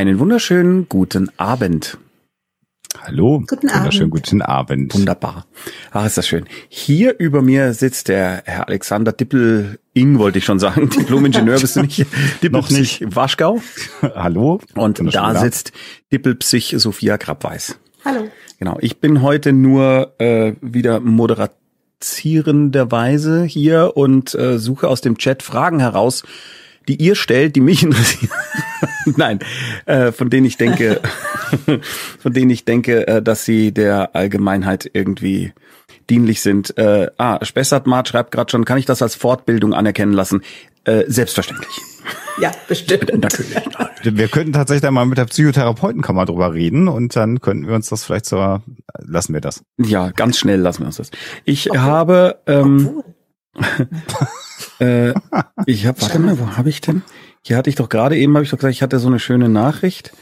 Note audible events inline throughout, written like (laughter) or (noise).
Einen wunderschönen guten Abend. Hallo. Guten Abend. Wunderschönen guten Abend. Wunderbar. Ach, ist das schön. Hier über mir sitzt der Herr Alexander Dippel-Ing, wollte ich schon sagen. (laughs) Diplom-Ingenieur bist du nicht. Noch nicht. Waschgau. (laughs) Hallo. Und da sitzt Dippelpsych Sophia Krabweis. Hallo. Genau. Ich bin heute nur äh, wieder moderierenderweise hier und äh, suche aus dem Chat Fragen heraus, die ihr stellt, die mich (laughs) interessieren. Nein, äh, von denen ich denke, (laughs) von denen ich denke, äh, dass sie der Allgemeinheit irgendwie dienlich sind. Äh, ah, Spessartmart schreibt gerade schon, kann ich das als Fortbildung anerkennen lassen? Äh, selbstverständlich. Ja, bestimmt. (laughs) Natürlich. Wir könnten tatsächlich einmal mit der Psychotherapeutenkammer drüber reden und dann könnten wir uns das vielleicht so, lassen wir das. Ja, ganz schnell lassen wir uns das. Ich habe, ähm, äh, ich habe, warte mal, wo habe ich denn? Hier hatte ich doch gerade eben, habe ich doch gesagt, ich hatte so eine schöne Nachricht,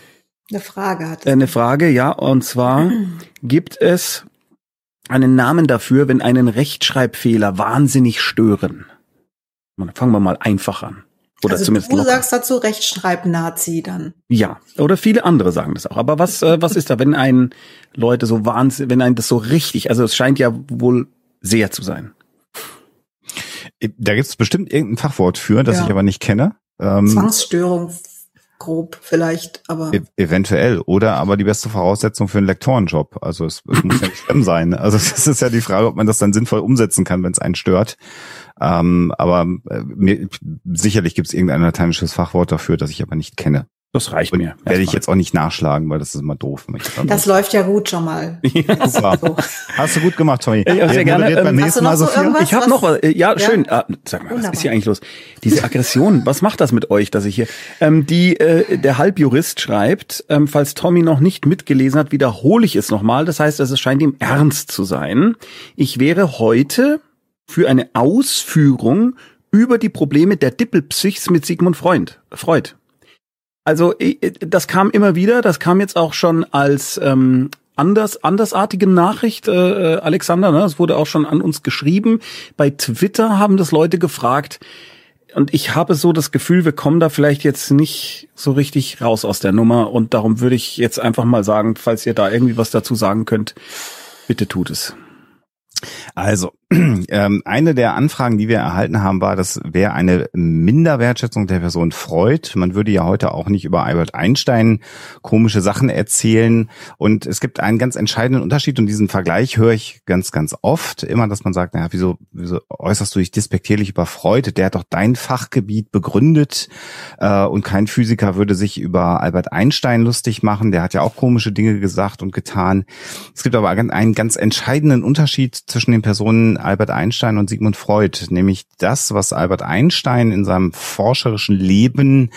Eine Frage hat äh, eine Frage, ja, und zwar (clears throat) gibt es einen Namen dafür, wenn einen Rechtschreibfehler wahnsinnig stören. Fangen wir mal einfach an. Oder also zumindest du locker. sagst dazu Rechtschreib-Nazi dann. Ja, oder viele andere sagen das auch. Aber was, äh, was ist da, wenn ein Leute so wahnsinnig, wenn ein das so richtig, also es scheint ja wohl sehr zu sein. Da gibt es bestimmt irgendein Fachwort für, das Ja. ich aber nicht kenne. Ähm, Zwangsstörung grob vielleicht, aber e eventuell. Oder aber die beste Voraussetzung für einen Lektorenjob. Also es, es muss ja nicht schlimm sein. Also (laughs) das ist ja die Frage, ob man das dann sinnvoll umsetzen kann, wenn es einen stört. Ähm, aber äh, mir, sicherlich gibt es irgendein lateinisches Fachwort dafür, das ich aber nicht kenne. Das reicht Und mir. werde ich jetzt auch nicht nachschlagen, weil das ist immer doof. ich das läuft ja gut schon mal. (laughs) Super. So. Hast du gut gemacht, Tommy. Ja, sehr Wer gerne. beim Ähm, nächsten Mal, du noch so irgendwas? Ich habe noch was. äh, Ja, Ja? schön. Ah, sag mal, was Wunderbar. ist hier eigentlich los? Diese Aggression, was macht das mit euch, dass ich hier? Ähm, die äh, der Halbjurist schreibt, ähm, falls Tommy noch nicht mitgelesen hat, wiederhole ich es nochmal. Das heißt, es scheint ihm ernst zu sein. Ich wäre heute für eine Ausführung über die Probleme der Dippelpsychs mit Sigmund Freund. Freud. Also das kam immer wieder, das kam jetzt auch schon als ähm, anders andersartige Nachricht, äh, äh, Alexander. Ne? Es wurde auch schon an uns geschrieben. Bei Twitter haben das Leute gefragt. Und ich habe so das Gefühl, wir kommen da vielleicht jetzt nicht so richtig raus aus der Nummer. Und darum würde ich jetzt einfach mal sagen, falls ihr da irgendwie was dazu sagen könnt, bitte tut es. Also, (clears throat) ähm, eine der Anfragen, die wir erhalten haben, war, das wäre eine Minderwertschätzung der Person Freud. Man würde ja heute auch nicht über Albert Einstein komische Sachen erzählen. Und es gibt einen ganz entscheidenden Unterschied und diesen Vergleich höre ich ganz, ganz oft immer, dass man sagt, naja, wieso, wieso äußerst du dich despektierlich über Freud? Der hat doch dein Fachgebiet begründet äh, und kein Physiker würde sich über Albert Einstein lustig machen. Der hat ja auch komische Dinge gesagt und getan. Es gibt aber einen ganz entscheidenden Unterschied zwischen den Personen Albert Einstein und Sigmund Freud, nämlich das, was Albert Einstein in seinem forscherischen Leben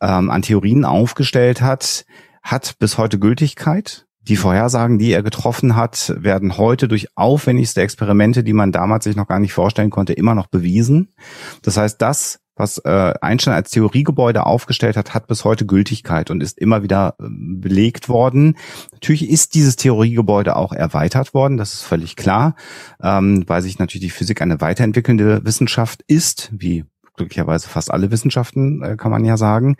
ähm, an Theorien aufgestellt hat, hat bis heute Gültigkeit. Die Vorhersagen, die er getroffen hat, werden heute durch aufwendigste Experimente, die man damals sich noch gar nicht vorstellen konnte, immer noch bewiesen. Das heißt, das, was äh, Einstein als Theoriegebäude aufgestellt hat, hat bis heute Gültigkeit und ist immer wieder äh, belegt worden. Natürlich ist dieses Theoriegebäude auch erweitert worden, das ist völlig klar, ähm, weil sich natürlich die Physik eine weiterentwickelnde Wissenschaft ist, wie glücklicherweise fast alle Wissenschaften, äh, kann man ja sagen.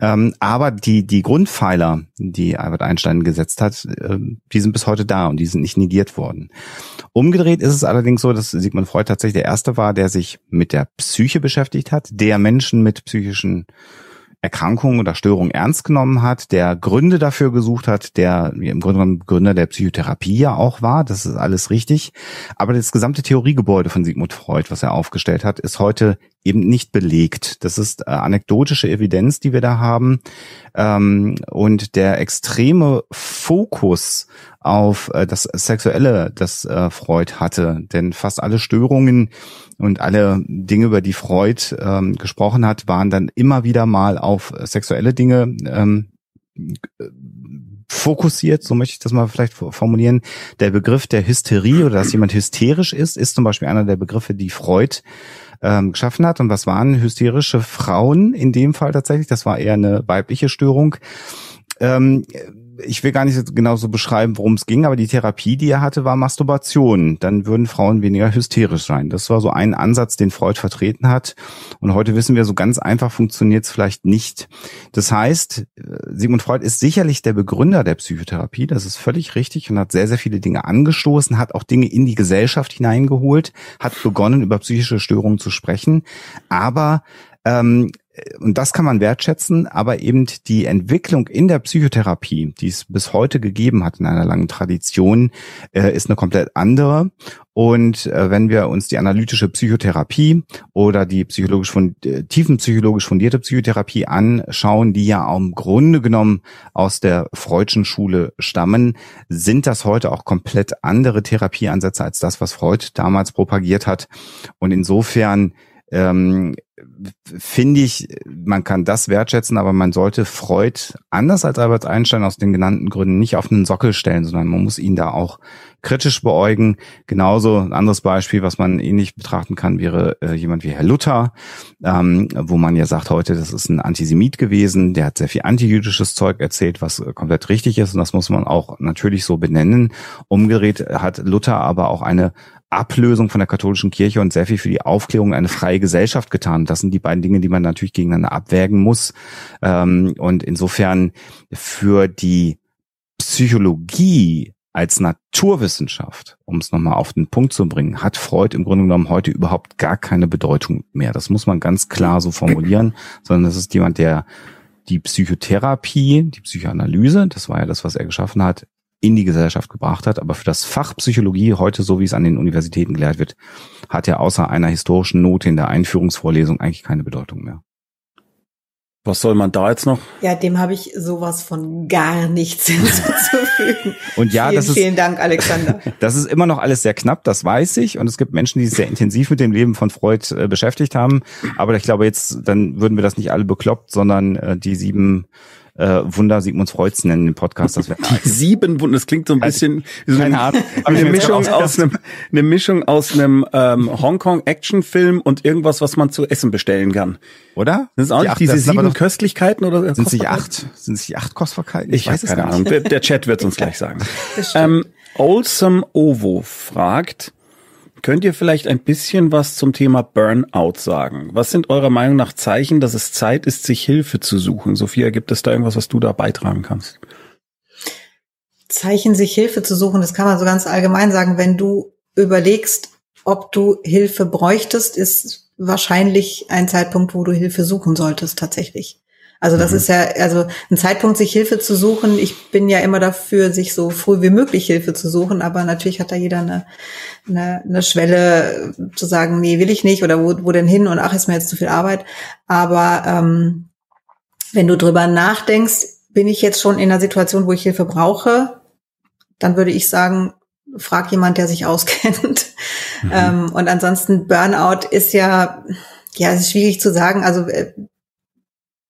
Ähm, aber die, die Grundpfeiler, die Albert Einstein gesetzt hat, äh, die sind bis heute da und die sind nicht negiert worden. Umgedreht ist es allerdings so, dass Sigmund Freud tatsächlich der Erste war, der sich mit der Psyche beschäftigt hat, der Menschen mit psychischen Erkrankungen oder Störungen ernst genommen hat, der Gründe dafür gesucht hat, der im Grunde genommen Gründer der Psychotherapie ja auch war, das ist alles richtig. Aber das gesamte Theoriegebäude von Sigmund Freud, was er aufgestellt hat, ist heute eben nicht belegt. Das ist äh, anekdotische Evidenz, die wir da haben. Ähm, und der extreme Fokus auf äh, das Sexuelle, das äh, Freud hatte, denn fast alle Störungen und alle Dinge, über die Freud ähm, gesprochen hat, waren dann immer wieder mal auf sexuelle Dinge ähm, fokussiert, so möchte ich das mal vielleicht formulieren. Der Begriff der Hysterie oder dass jemand hysterisch ist, ist zum Beispiel einer der Begriffe, die Freud ähm, geschaffen hat. Und was waren hysterische Frauen in dem Fall tatsächlich? Das war eher eine weibliche Störung. Ähm, ich will gar nicht genau so beschreiben, worum es ging, aber die Therapie, die er hatte, war Masturbation. Dann würden Frauen weniger hysterisch sein. Das war so ein Ansatz, den Freud vertreten hat. Und heute wissen wir, so ganz einfach funktioniert es vielleicht nicht. Das heißt, äh, Sigmund Freud ist sicherlich der Begründer der Psychotherapie. Das ist völlig richtig und hat sehr, sehr viele Dinge angestoßen, hat auch Dinge in die Gesellschaft hineingeholt, hat begonnen, über psychische Störungen zu sprechen. Aber ähm, und das kann man wertschätzen, aber eben die Entwicklung in der Psychotherapie, die es bis heute gegeben hat in einer langen Tradition, äh, ist eine komplett andere. Und äh, wenn wir uns die analytische Psychotherapie oder die psychologisch von, äh, tiefenpsychologisch fundierte Psychotherapie anschauen, die ja im Grunde genommen aus der Freudschen Schule stammen, sind das heute auch komplett andere Therapieansätze als das, was Freud damals propagiert hat. Und insofern ähm, finde ich, man kann das wertschätzen, aber man sollte Freud anders als Albert Einstein aus den genannten Gründen nicht auf einen Sockel stellen, sondern man muss ihn da auch kritisch beäugen. Genauso ein anderes Beispiel, was man ähnlich betrachten kann, wäre äh, jemand wie Herr Luther, ähm, wo man ja sagt heute, das ist ein Antisemit gewesen, der hat sehr viel antijüdisches Zeug erzählt, was äh, komplett richtig ist und das muss man auch natürlich so benennen. Umgedreht hat Luther aber auch eine Ablösung von der katholischen Kirche und sehr viel für die Aufklärung eine freie Gesellschaft getan. Das sind die beiden Dinge, die man natürlich gegeneinander abwägen muss. Ähm, und insofern für die Psychologie als Naturwissenschaft, um es nochmal auf den Punkt zu bringen, hat Freud im Grunde genommen heute überhaupt gar keine Bedeutung mehr. Das muss man ganz klar so formulieren, sondern das ist jemand, der die Psychotherapie, die Psychoanalyse, das war ja das, was er geschaffen hat, in die Gesellschaft gebracht hat. Aber für das Fach Psychologie heute, so wie es an den Universitäten gelehrt wird, hat er außer einer historischen Note in der Einführungsvorlesung eigentlich keine Bedeutung mehr. Was soll man da jetzt noch? Ja, dem habe ich sowas von gar nichts (laughs) hinzuzufügen. Und ja, vielen, das ist, vielen Dank, Alexander. (laughs) Das ist immer noch alles sehr knapp, das weiß ich. Und es gibt Menschen, die sich sehr intensiv mit dem Leben von Freud äh, beschäftigt haben. Aber ich glaube jetzt, dann würden wir das nicht alle bekloppt, sondern äh, die sieben äh, Wunder Sigmunds Freuds nennen im Podcast. Das die sieben Wunder, das klingt so ein bisschen wie so eine, eine Mischung aus einem, eine Mischung aus einem ähm, Hongkong-Actionfilm und irgendwas, was man zu essen bestellen kann. Oder? Das sind auch die acht, diese sieben doch, Köstlichkeiten oder sind es nicht acht? Sind es nicht acht Kostbarkeiten? Ich, ich weiß es keine Ahnung. Der, der Chat wird es uns gleich sagen. Ähm, Olsome Ovo fragt, Könnt ihr vielleicht ein bisschen was zum Thema Burnout sagen? Was sind eurer Meinung nach Zeichen, dass es Zeit ist, sich Hilfe zu suchen? Sophia, gibt es da irgendwas, was du da beitragen kannst? Zeichen, sich Hilfe zu suchen, das kann man so ganz allgemein sagen. Wenn du überlegst, ob du Hilfe bräuchtest, ist wahrscheinlich ein Zeitpunkt, wo du Hilfe suchen solltest, tatsächlich. Also das mhm. ist ja, also ein Zeitpunkt, sich Hilfe zu suchen. Ich bin ja immer dafür, sich so früh wie möglich Hilfe zu suchen, aber natürlich hat da jeder eine, eine, eine Schwelle zu sagen, nee, will ich nicht oder wo, wo denn hin und ach, ist mir jetzt zu viel Arbeit. Aber ähm, wenn du drüber nachdenkst, bin ich jetzt schon in einer Situation, wo ich Hilfe brauche, dann würde ich sagen, frag jemand, der sich (laughs) auskennt. Mhm. Ähm, und ansonsten Burnout ist ja, ja, es ist schwierig zu sagen. Also äh,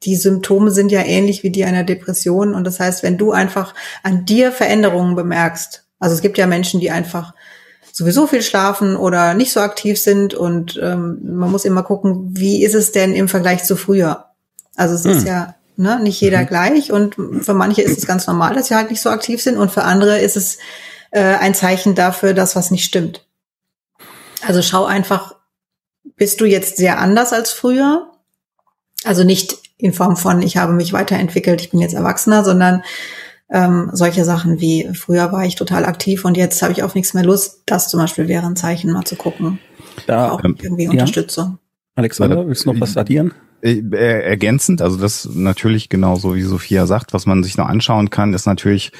die Symptome sind ja ähnlich wie die einer Depression. Und das heißt, wenn du einfach an dir Veränderungen bemerkst, also es gibt ja Menschen, die einfach sowieso viel schlafen oder nicht so aktiv sind und ähm, man muss immer gucken, wie ist es denn im Vergleich zu früher? Also es hm. ist ja ne, nicht jeder mhm. gleich und für manche ist es ganz normal, dass sie halt nicht so aktiv sind und für andere ist es äh, ein Zeichen dafür, dass was nicht stimmt. Also schau einfach, bist du jetzt sehr anders als früher? Also nicht in Form von, ich habe mich weiterentwickelt, ich bin jetzt Erwachsener, sondern ähm, solche Sachen wie früher war ich total aktiv und jetzt habe ich auf nichts mehr Lust. Das zum Beispiel wäre ein Zeichen, mal zu gucken. Da auch ähm, irgendwie Unterstützung. Alexander, willst du noch was addieren? Äh, ergänzend, also das natürlich genauso wie Sophia sagt, was man sich noch anschauen kann, ist natürlich,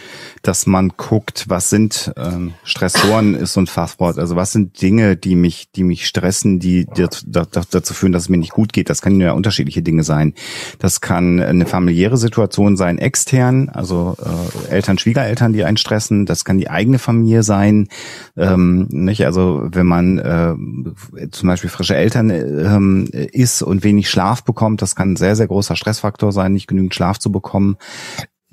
dass man guckt, was sind ähm, Stressoren ist so ein Fachwort, also was sind Dinge, die mich, die mich stressen, die, die dazu führen, dass es mir nicht gut geht. Das können ja unterschiedliche Dinge sein. Das kann eine familiäre Situation sein, extern, also äh, Eltern, Schwiegereltern, die einen stressen. Das kann die eigene Familie sein, ähm, nicht? Also wenn man äh, zum Beispiel frische Eltern äh, ist und wenig Schlaf bekommt. Das kann ein sehr, sehr großer Stressfaktor sein, nicht genügend Schlaf zu bekommen.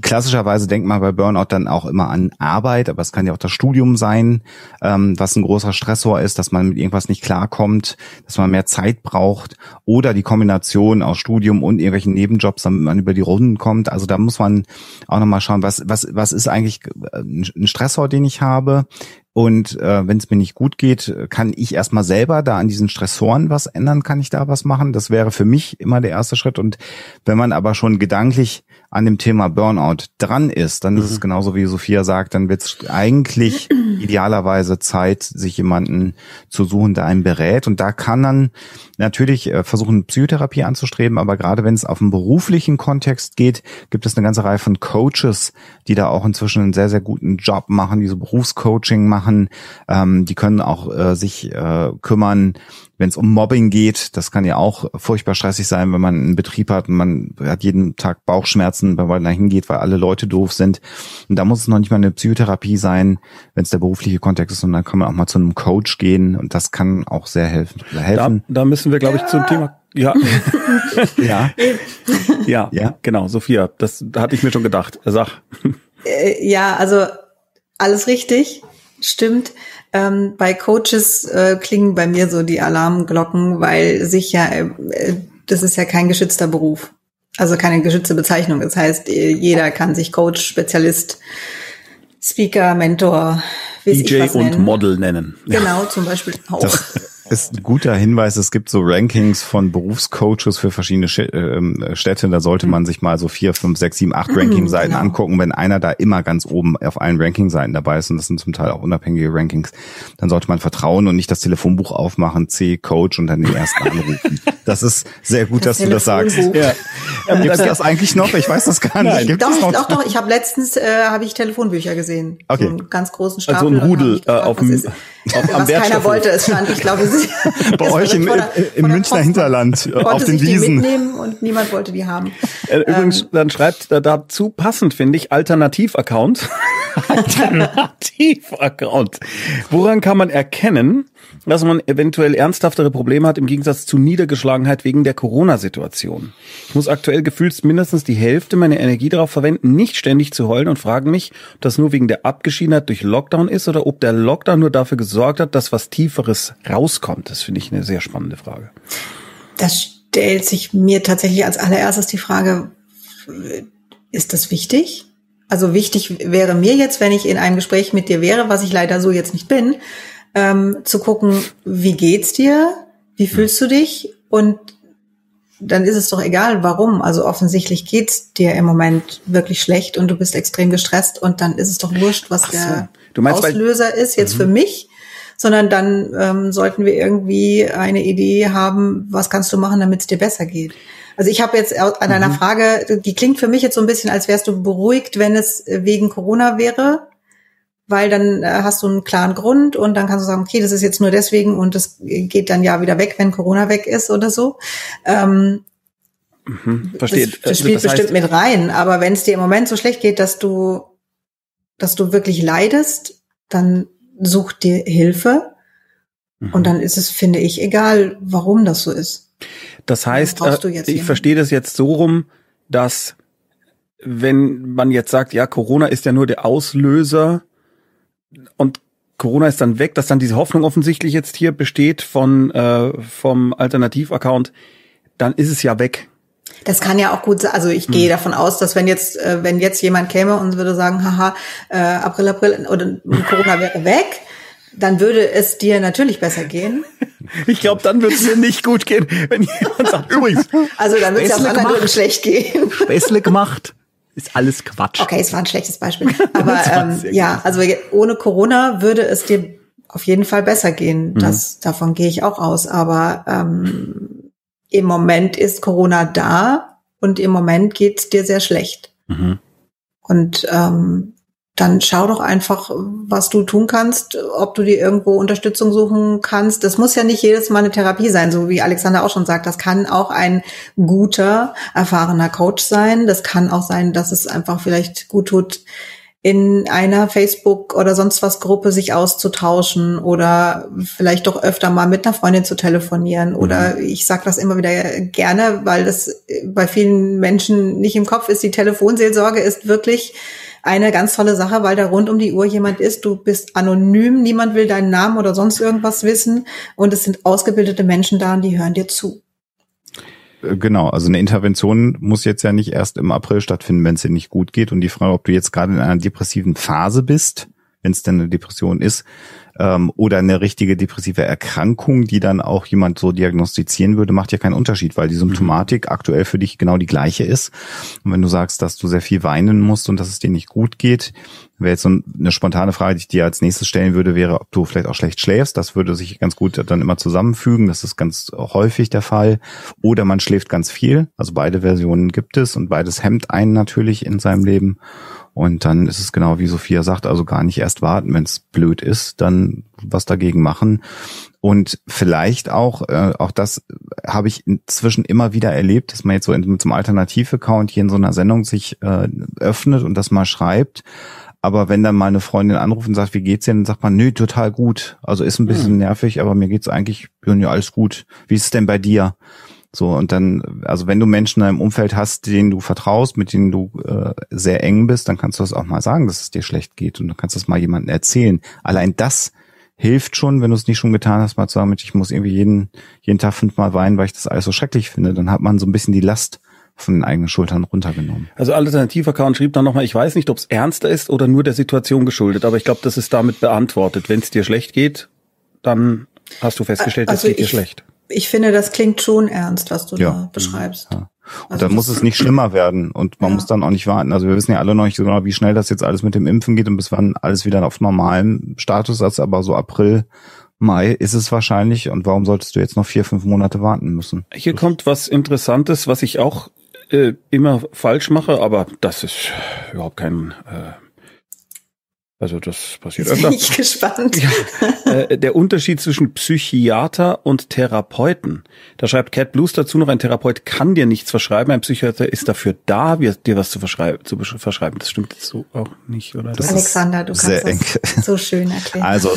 Klassischerweise denkt man bei Burnout dann auch immer an Arbeit, aber es kann ja auch das Studium sein, ähm, was ein großer Stressor ist, dass man mit irgendwas nicht klarkommt, dass man mehr Zeit braucht oder die Kombination aus Studium und irgendwelchen Nebenjobs, damit man über die Runden kommt. Also da muss man auch nochmal schauen, was, was, was ist eigentlich ein Stressor, den ich habe? Und äh, wenn es mir nicht gut geht, kann ich erstmal selber da an diesen Stressoren was ändern, kann ich da was machen. Das wäre für mich immer der erste Schritt. Und wenn man aber schon gedanklich an dem Thema Burnout dran ist, dann mhm. ist es mhm. genauso wie Sophia sagt, dann wird es eigentlich idealerweise Zeit, sich jemanden zu suchen, der einen berät. Und da kann dann natürlich äh, versuchen, Psychotherapie anzustreben, aber gerade wenn es auf einen beruflichen Kontext geht, gibt es eine ganze Reihe von Coaches, die da auch inzwischen einen sehr, sehr guten Job machen, die so Berufscoaching machen. Ähm, die können auch äh, sich äh, kümmern, wenn es um Mobbing geht, das kann ja auch furchtbar stressig sein, wenn man einen Betrieb hat und man hat jeden Tag Bauchschmerzen, wenn man da hingeht, weil alle Leute doof sind. Und da muss es noch nicht mal eine Psychotherapie sein, wenn es der berufliche Kontext ist, und dann kann man auch mal zu einem Coach gehen und das kann auch sehr helfen. helfen. Da, da müssen wir, glaube ich, zum Thema ja. (laughs) ja. (laughs) ja. Ja, genau, Sophia, das hatte ich mir schon gedacht. Sag. Äh, ja, also alles richtig, stimmt. Ähm, bei Coaches äh, klingen bei mir so die Alarmglocken, weil sich ja, äh, das ist ja kein geschützter Beruf. Also keine geschützte Bezeichnung. Das heißt, äh, jeder kann sich Coach, Spezialist, Speaker, Mentor, wie DJ und nennen. Model nennen. Genau, zum Beispiel auch. Das, (laughs) ist ein guter Hinweis. Es gibt so Rankings von Berufscoaches für verschiedene ähm, Städte. Da sollte man sich mal so vier, fünf, sechs, sieben, acht Ranking-Seiten genau. angucken. Wenn einer da immer ganz oben auf allen Ranking-Seiten dabei ist, und das sind zum Teil auch unabhängige Rankings, dann sollte man vertrauen und nicht das Telefonbuch aufmachen, C, Coach und dann den ersten anrufen. Das ist sehr gut, das dass du das sagst. Ja. Ähm, Gibt es das eigentlich noch? Ich weiß das gar nicht. Gibt doch, doch, doch. Ich habe letztens äh, habe ich Telefonbücher gesehen. Okay. So einen ganz großen Stapel. Also ein Rudel äh, auf dem, auf, am was keiner wollte. Es stand, ich glaube, (laughs) bei euch im, der, im Münchner Hinterland auf den Wiesen. mitnehmen und niemand wollte die haben. Äh, übrigens, ähm, dann schreibt äh, dazu passend, finde ich, Alternativ-Account. (laughs) Alternativ-Account. Woran kann man erkennen, dass man eventuell ernsthaftere Probleme hat im Gegensatz zu Niedergeschlagenheit wegen der Corona-Situation? Ich muss aktuell gefühlt mindestens die Hälfte meiner Energie darauf verwenden, nicht ständig zu heulen und frage mich, ob das nur wegen der Abgeschiedenheit durch Lockdown ist oder ob der Lockdown nur dafür gesorgt hat, dass was Tieferes rauskommt. Das finde ich eine sehr spannende Frage. Das stellt sich mir tatsächlich als allererstes die Frage, ist das wichtig? Also wichtig wäre mir jetzt, wenn ich in einem Gespräch mit dir wäre, was ich leider so jetzt nicht bin, ähm, zu gucken, wie geht's dir? Wie fühlst du dich? Und dann ist es doch egal, warum. Also offensichtlich geht's dir im Moment wirklich schlecht und du bist extrem gestresst und dann ist es doch wurscht, was so. der meinst, Auslöser ist jetzt mhm. für mich, sondern dann ähm, sollten wir irgendwie eine Idee haben, was kannst du machen, damit es dir besser geht. Also ich habe jetzt an deiner mhm. Frage, die klingt für mich jetzt so ein bisschen, als wärst du beruhigt, wenn es wegen Corona wäre, weil dann äh, hast du einen klaren Grund und dann kannst du sagen, okay, das ist jetzt nur deswegen und das geht dann ja wieder weg, wenn Corona weg ist oder so. Ähm, mhm, verstehe. Das, das spielt das heißt, bestimmt mit rein, aber wenn es dir im Moment so schlecht geht, dass du, dass du wirklich leidest, dann such dir Hilfe. Mhm. Und dann ist es, finde ich, egal, warum das so ist. Das heißt, äh, ich verstehe das jetzt so rum, dass wenn man jetzt sagt, ja, Corona ist ja nur der Auslöser und Corona ist dann weg, dass dann diese Hoffnung offensichtlich jetzt hier besteht von äh, vom Alternativaccount, dann ist es ja weg. Das kann ja auch gut sein. Also ich hm. gehe davon aus, dass wenn jetzt, äh, wenn jetzt jemand käme und würde sagen, haha, äh, April, April oder Corona wäre weg, dann würde es dir natürlich besser gehen. (laughs) Ich glaube, dann würde es mir nicht gut gehen, wenn jemand sagt, (laughs) übrigens. Also dann würde es ja auch anderen schlecht gehen. (laughs) Späßle gemacht. Ist alles Quatsch. Okay, es war ein schlechtes Beispiel. Aber ähm, ja, also ohne Corona würde es dir auf jeden Fall besser gehen. Mhm. Das, mhm. Davon gehe ich auch aus. Aber ähm, im Moment ist Corona da und im Moment geht es dir sehr schlecht. Mhm. Und ähm, dann schau doch einfach, was du tun kannst, ob du dir irgendwo Unterstützung suchen kannst. Das muss ja nicht jedes Mal eine Therapie sein, so wie Alexander auch schon sagt. Das kann auch ein guter, erfahrener Coach sein. Das kann auch sein, dass es einfach vielleicht gut tut, in einer Facebook oder sonst was Gruppe sich auszutauschen oder vielleicht doch öfter mal mit einer Freundin zu telefonieren oder mhm. ich sage das immer wieder gerne, weil das bei vielen Menschen nicht im Kopf ist. Die Telefonseelsorge ist wirklich eine ganz tolle Sache, weil da rund um die Uhr jemand ist. Du bist anonym, niemand will deinen Namen oder sonst irgendwas wissen und es sind ausgebildete Menschen da und die hören dir zu. Äh, genau, also eine Intervention muss jetzt ja nicht erst im April stattfinden, wenn es dir nicht gut geht. Und die Frage, ob du jetzt gerade in einer depressiven Phase bist, wenn es denn eine Depression ist, ähm, oder eine richtige depressive Erkrankung, die dann auch jemand so diagnostizieren würde, macht ja keinen Unterschied, weil die Symptomatik mhm. aktuell für dich genau die gleiche ist. Und wenn du sagst, dass du sehr viel weinen musst und dass es dir nicht gut geht, wäre jetzt so eine spontane Frage, die ich dir als nächstes stellen würde, wäre, ob du vielleicht auch schlecht schläfst. Das würde sich ganz gut dann immer zusammenfügen. Das ist ganz häufig der Fall. Oder man schläft ganz viel. Also beide Versionen gibt es und beides hemmt einen natürlich in seinem Leben. Und dann ist es genau wie Sophia sagt, also gar nicht erst warten, wenn es blöd ist, dann was dagegen machen. Und vielleicht auch, äh, auch das habe ich inzwischen immer wieder erlebt, dass man jetzt so in, mit so einem Alternativ-Account hier in so einer Sendung sich äh, öffnet und das mal schreibt. Aber wenn dann mal eine Freundin anruft und sagt, wie geht's dir, dann sagt man, nö, total gut. Also ist ein bisschen hm. nervig, aber mir geht's eigentlich, ja, alles gut. Wie ist es denn bei dir? So, und dann, also wenn du Menschen in deinem Umfeld hast, denen du vertraust, mit denen du äh, sehr eng bist, dann kannst du das auch mal sagen, dass es dir schlecht geht und du kannst das mal jemandem erzählen. Allein das hilft schon, wenn du es nicht schon getan hast, mal zu sagen, ich muss irgendwie jeden, jeden Tag fünfmal weinen, weil ich das alles so schrecklich finde. Dann hat man so ein bisschen die Last von den eigenen Schultern runtergenommen. Also Alternativaccount schrieb dann nochmal, ich weiß nicht, ob es ernster ist oder nur der Situation geschuldet, aber ich glaube, das ist damit beantwortet. Wenn es dir schlecht geht, dann hast du festgestellt, also es geht dir schlecht ich finde, das klingt schon ernst, was du ja. da beschreibst. Ja. Und also dann muss es nicht schlimmer werden und man ja. muss dann auch nicht warten. Also wir wissen ja alle noch nicht so genau, wie schnell das jetzt alles mit dem Impfen geht und bis wann alles wieder auf normalem Status ist, aber so April, Mai ist es wahrscheinlich und warum solltest du jetzt noch vier, fünf Monate warten müssen? Hier kommt was Interessantes, was ich auch äh, immer falsch mache, aber das ist überhaupt kein äh, also das passiert Jetzt öfter. Bin ich (laughs) gespannt. Ja, äh, der Unterschied zwischen Psychiater und Therapeuten. Da schreibt Cat Blues dazu noch, ein Therapeut kann dir nichts verschreiben, ein Psychiater ist dafür da, dir was zu verschreiben. Zu verschreiben. Das stimmt so auch nicht, oder? Das Alexander, du kannst das so schön erklären. Also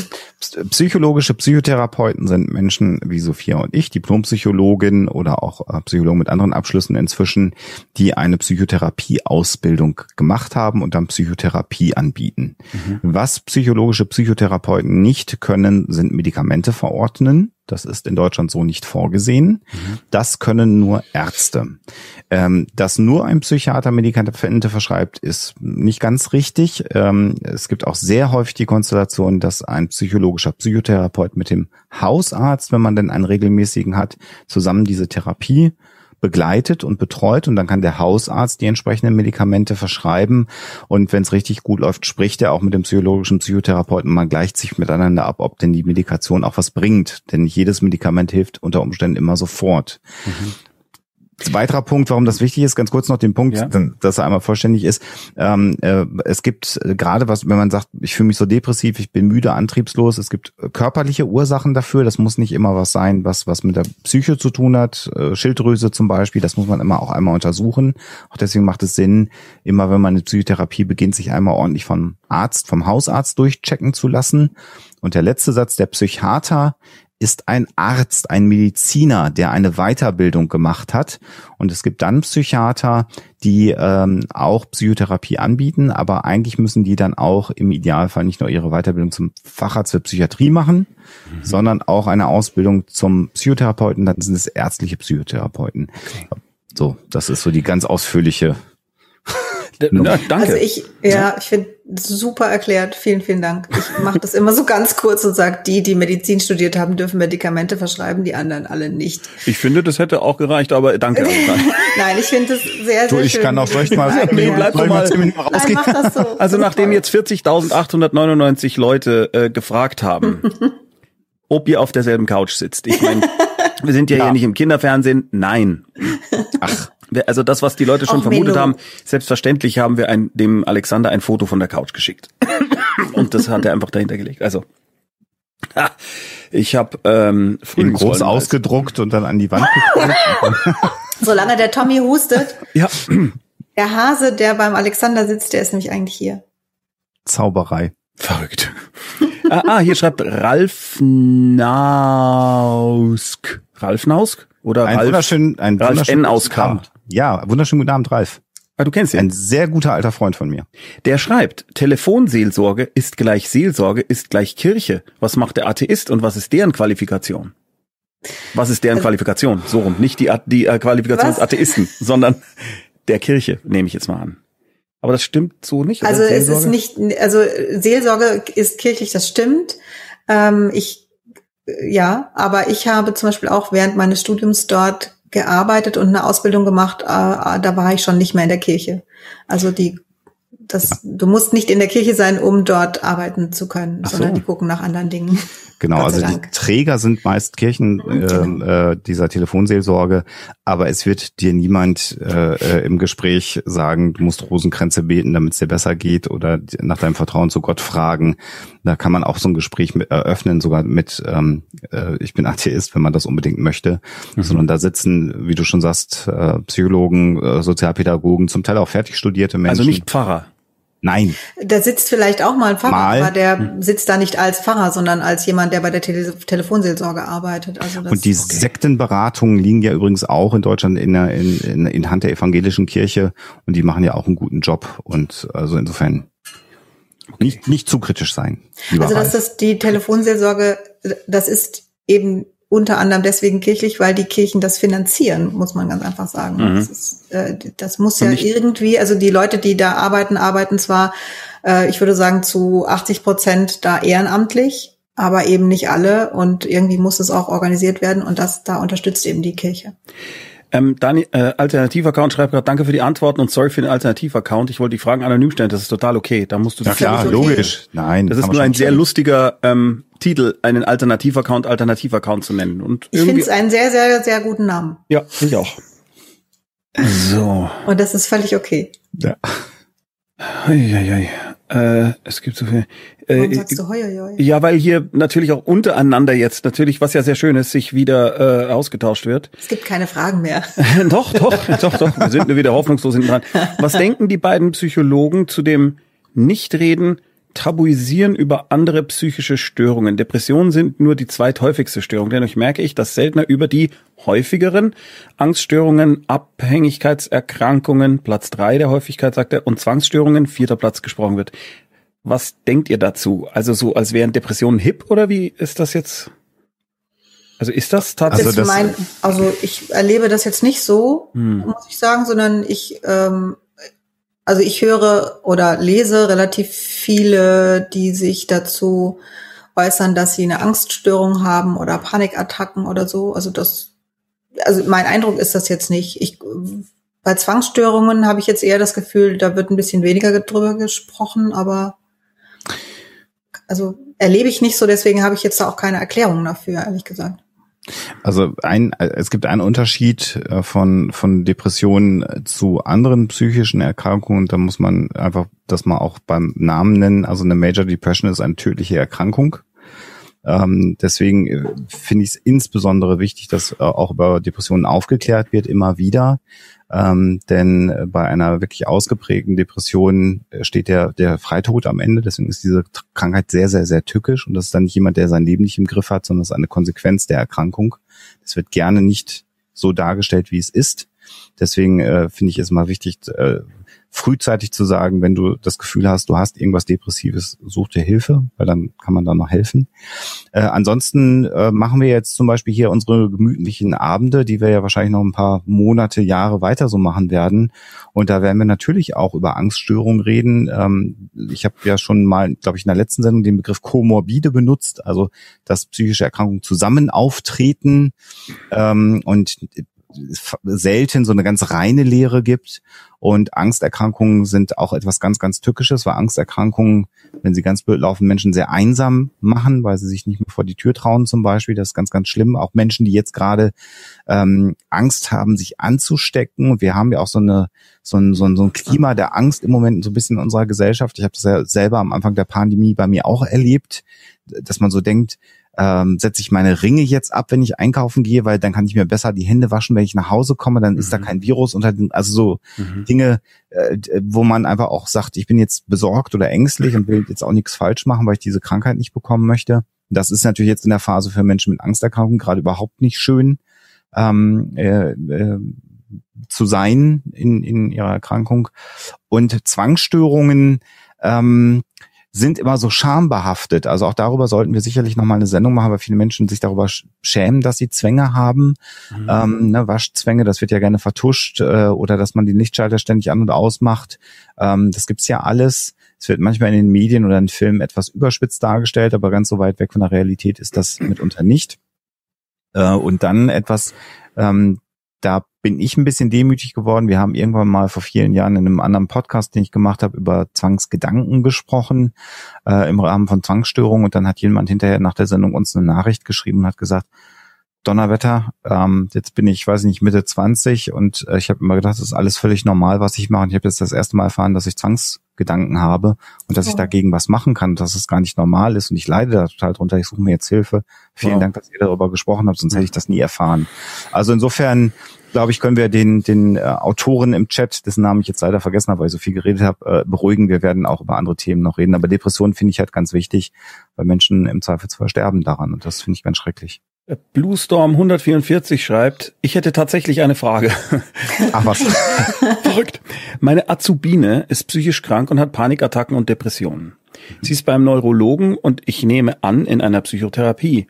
psychologische Psychotherapeuten sind Menschen wie Sophia und ich, Diplompsychologin oder auch äh, Psychologen mit anderen Abschlüssen inzwischen, die eine Psychotherapie-Ausbildung gemacht haben und dann Psychotherapie anbieten. Mhm. Was psychologische Psychotherapeuten nicht können, sind Medikamente verordnen. Das ist in Deutschland so nicht vorgesehen. Mhm. Das können nur Ärzte. Ähm, dass nur ein Psychiater Medikamente verschreibt, ist nicht ganz richtig. Ähm, es gibt auch sehr häufig die Konstellation, dass ein psychologischer Psychotherapeut mit dem Hausarzt, wenn man denn einen regelmäßigen hat, zusammen diese Therapie begleitet und betreut und dann kann der Hausarzt die entsprechenden Medikamente verschreiben und wenn es richtig gut läuft, spricht er auch mit dem psychologischen Psychotherapeuten man gleicht sich miteinander ab, ob denn die Medikation auch was bringt, denn nicht jedes Medikament hilft unter Umständen immer sofort. Mhm. Weiterer Punkt, warum das wichtig ist, ganz kurz noch den Punkt, ja. dass er einmal vollständig ist. Ähm, äh, es gibt äh, gerade was, wenn man sagt, ich fühle mich so depressiv, ich bin müde, antriebslos, es gibt körperliche Ursachen dafür. Das muss nicht immer was sein, was, was mit der Psyche zu tun hat. Äh, Schilddrüse zum Beispiel, das muss man immer auch einmal untersuchen. Auch deswegen macht es Sinn, immer wenn man eine Psychotherapie beginnt, sich einmal ordentlich vom Arzt, vom Hausarzt durchchecken zu lassen. Und der letzte Satz, der Psychiater ist ein Arzt, ein Mediziner, der eine Weiterbildung gemacht hat. Und es gibt dann Psychiater, die ähm, auch Psychotherapie anbieten, aber eigentlich müssen die dann auch im Idealfall nicht nur ihre Weiterbildung zum Facharzt für Psychiatrie machen, mhm. sondern auch eine Ausbildung zum Psychotherapeuten, dann sind es ärztliche Psychotherapeuten. Okay. So, das ist so die ganz ausführliche na, danke. Also ich, ja, ich finde super erklärt. Vielen, vielen Dank. Ich mache das immer so ganz kurz und sage, die, die Medizin studiert haben, dürfen Medikamente verschreiben, die anderen alle nicht. Ich finde, das hätte auch gereicht, aber danke. (laughs) Nein, ich finde das sehr, sehr du, ich schön. kann auch vielleicht mal, Nein, nee, bleib mal, mal (laughs) Nein, mach das so. Also nachdem jetzt 40.899 Leute äh, gefragt haben, (laughs) ob ihr auf derselben Couch sitzt. Ich meine, wir sind ja, ja hier nicht im Kinderfernsehen. Nein. Ach. Also das, was die Leute schon Och, vermutet haben, selbstverständlich haben wir ein, dem Alexander ein Foto von der Couch geschickt. (laughs) Und das hat er einfach dahinter gelegt. Also ich habe ähm, früh groß ausgedruckt und dann an die Wand geklebt. (laughs) Solange der Tommy hustet. Ja. Der Hase, der beim Alexander sitzt, der ist nämlich eigentlich hier. Zauberei. Verrückt. ah, ah, hier schreibt Ralf Nausk. Ralf Nausk? Oder Ein Ralf, wunderschön, ein Ralf N. aus guten K. Abend. Ja, wunderschönen guten Abend, Ralf. Ah, du kennst ihn. Ein sehr guter alter Freund von mir. Der schreibt, Telefonseelsorge ist gleich Seelsorge ist gleich Kirche. Was macht der Atheist und was ist deren Qualifikation? Was ist deren Qualifikation? So rum, nicht die, die äh, Qualifikation Was? des Atheisten, sondern der Kirche, nehme ich jetzt mal an. Aber das stimmt so nicht. oder? Also es ist Seelsorge? nicht, also Seelsorge ist kirchlich, das stimmt. Ähm, ich, ja, aber ich habe zum Beispiel auch während meines Studiums dort gearbeitet und eine Ausbildung gemacht. Äh, da war ich schon nicht mehr in der Kirche. Also die, das, du musst nicht in der Kirche sein, um dort arbeiten zu können, Ach so. sondern die gucken nach anderen Dingen. Genau, also die Dank. Träger sind meist Kirchen äh, äh, dieser Telefonseelsorge, aber es wird dir niemand äh, äh, im Gespräch sagen, du musst Rosenkränze beten, damit es dir besser geht oder nach deinem Vertrauen zu Gott fragen. Da kann man auch so ein Gespräch mit, eröffnen, sogar mit ähm, äh, ich bin Atheist, wenn man das unbedingt möchte. Sondern da sitzen, wie du schon sagst, äh, Psychologen, äh, Sozialpädagogen, zum Teil auch fertig studierte Menschen. Also nicht Pfarrer. Nein, Da sitzt vielleicht auch mal ein Pfarrer, Mal. aber der sitzt da nicht als Pfarrer, sondern als jemand, der bei der Tele Telefonseelsorge arbeitet. Also Und die Sektenberatungen liegen ja übrigens auch in Deutschland in, der, in, in, in Hand der evangelischen Kirche und die machen ja auch einen guten Job. Und also insofern nicht, nicht zu kritisch sein. Also dass das die Telefonseelsorge, das ist eben unter anderem deswegen kirchlich, weil die Kirchen das finanzieren, muss man ganz einfach sagen. Mhm. Das, ist, äh, das muss ja irgendwie, also die Leute, die da arbeiten, arbeiten zwar, äh, ich würde sagen, zu 80 Prozent da ehrenamtlich, aber eben nicht alle und irgendwie muss es auch organisiert werden und das da unterstützt eben die Kirche. Ähm, Dani, äh, Alternativaccount schreibt gerade, danke für die Antworten und sorry für den Alternativaccount. Ich wollte die Fragen anonym stellen, das ist total okay. Da musst du Ja klar, okay. logisch. Nein, Das ist nur ein sehr stellen. lustiger ähm, Titel, einen Alternativaccount Alternativaccount zu nennen. Und Ich finde es einen sehr, sehr, sehr guten Namen ja, ich auch. So. und das ist völlig okay. Ja. Eieiei. Äh, es gibt so viel. Warum Äh, sagst du hoi, hoi, hoi? ja, weil hier natürlich auch untereinander jetzt natürlich, was ja sehr schön ist, sich wieder äh, ausgetauscht wird. Es gibt keine Fragen mehr. (laughs) doch, doch, doch, doch. Wir sind nur wieder hoffnungslos hinten dran. Was denken die beiden Psychologen zu dem Nichtreden, Tabuisieren über andere psychische Störungen? Depressionen sind nur die zweithäufigste Störung. Dennoch merke ich, dass seltener über die häufigeren Angststörungen, Abhängigkeitserkrankungen, Platz drei der Häufigkeit, sagt er, und Zwangsstörungen, vierter Platz gesprochen wird. Was denkt ihr dazu? Also so, als wären Depressionen hip oder wie ist das jetzt? Also ist das tatsächlich? Also das das- mein, also ich erlebe das jetzt nicht so, Hm. muss ich sagen, sondern ich, ähm, also ich höre oder lese relativ viele, die sich dazu äußern, dass sie eine Angststörung haben oder Panikattacken oder so. Also das, also mein Eindruck ist das jetzt nicht. Ich, bei Zwangsstörungen habe ich jetzt eher das Gefühl, da wird ein bisschen weniger drüber gesprochen, aber also erlebe ich nicht so, deswegen habe ich jetzt da auch keine Erklärung dafür, ehrlich gesagt. Also ein, es gibt einen Unterschied äh, von, von Depressionen äh, zu anderen psychischen Erkrankungen. Da muss man einfach das mal auch beim Namen nennen. Also eine Major Depression ist eine tödliche Erkrankung. Ähm, deswegen äh, finde ich es insbesondere wichtig, dass äh, auch über Depressionen aufgeklärt wird, immer wieder. Ähm, denn äh, bei einer wirklich ausgeprägten Depression äh, steht der, der Freitod am Ende. Deswegen ist diese Krankheit sehr, sehr, sehr tückisch. Und das ist dann nicht jemand, der sein Leben nicht im Griff hat, sondern es ist eine Konsequenz der Erkrankung. Es wird gerne nicht so dargestellt, wie es ist. Deswegen äh, finde ich es mal wichtig, äh, frühzeitig zu sagen, wenn du das Gefühl hast, du hast irgendwas Depressives, such dir Hilfe, weil dann kann man da noch helfen. Äh, ansonsten äh, machen wir jetzt zum Beispiel hier unsere gemütlichen Abende, die wir ja wahrscheinlich noch ein paar Monate, Jahre weiter so machen werden. Und da werden wir natürlich auch über Angststörungen reden. Ähm, ich habe ja schon mal, glaube ich, in der letzten Sendung den Begriff Komorbide benutzt, also dass psychische Erkrankungen zusammen auftreten ähm, und selten so eine ganz reine Lehre gibt. Und Angsterkrankungen sind auch etwas ganz, ganz Tückisches, weil Angsterkrankungen, wenn sie ganz blöd laufen, Menschen sehr einsam machen, weil sie sich nicht mehr vor die Tür trauen zum Beispiel. Das ist ganz, ganz schlimm. Auch Menschen, die jetzt gerade ähm, Angst haben, sich anzustecken. Wir haben ja auch so eine so ein, so ein, so ein Klima der Angst im Moment so ein bisschen in unserer Gesellschaft. Ich habe das ja selber am Anfang der Pandemie bei mir auch erlebt, dass man so denkt, ähm, setze ich meine Ringe jetzt ab, wenn ich einkaufen gehe, weil dann kann ich mir besser die Hände waschen, wenn ich nach Hause komme, dann mhm. ist da mhm. kein Virus unter den, also so mhm. Dinge, äh, wo man einfach auch sagt, ich bin jetzt besorgt oder ängstlich und will jetzt auch nichts falsch machen, weil ich diese Krankheit nicht bekommen möchte. Das ist natürlich jetzt in der Phase für Menschen mit Angsterkrankungen gerade überhaupt nicht schön ähm, äh, äh, zu sein in, in ihrer Erkrankung. Und Zwangsstörungen ähm, sind immer so schambehaftet. Also auch darüber sollten wir sicherlich nochmal eine Sendung machen, weil viele Menschen sich darüber schämen, dass sie Zwänge haben. Mhm. Ähm, ne, Waschzwänge, das wird ja gerne vertuscht äh, oder dass man die Lichtschalter ständig an und ausmacht. Ähm, das gibt's ja alles. Es wird manchmal in den Medien oder in Filmen etwas überspitzt dargestellt, aber ganz so weit weg von der Realität ist das mitunter nicht. Äh, und dann etwas, ähm, da bin ich ein bisschen demütig geworden. Wir haben irgendwann mal vor vielen Jahren in einem anderen Podcast, den ich gemacht habe, über Zwangsgedanken gesprochen äh, im Rahmen von Zwangsstörungen. Und dann hat jemand hinterher nach der Sendung uns eine Nachricht geschrieben und hat gesagt, Donnerwetter, ähm, jetzt bin ich, weiß ich nicht, Mitte 20 und äh, ich habe immer gedacht, das ist alles völlig normal, was ich mache. Und ich habe jetzt das erste Mal erfahren, dass ich Zwangsgedanken habe und dass oh. ich dagegen was machen kann, dass es gar nicht normal ist und ich leide da total drunter. Ich suche mir jetzt Hilfe. Vielen wow. Dank, dass ihr darüber gesprochen habt, sonst hätte ich das nie erfahren. Also insofern glaube ich, können wir den, den äh, Autoren im Chat, dessen Namen ich jetzt leider vergessen habe, weil ich so viel geredet habe, äh, beruhigen. Wir werden auch über andere Themen noch reden. Aber Depressionen finde ich halt ganz wichtig, weil Menschen im Zweifelsfall sterben daran. Und das finde ich ganz schrecklich. Äh, Bluestorm 144 schreibt, ich hätte tatsächlich eine Frage. (laughs) Ach was. (laughs) Verrückt. Meine Azubine ist psychisch krank und hat Panikattacken und Depressionen. Sie ist beim Neurologen und ich nehme an in einer Psychotherapie.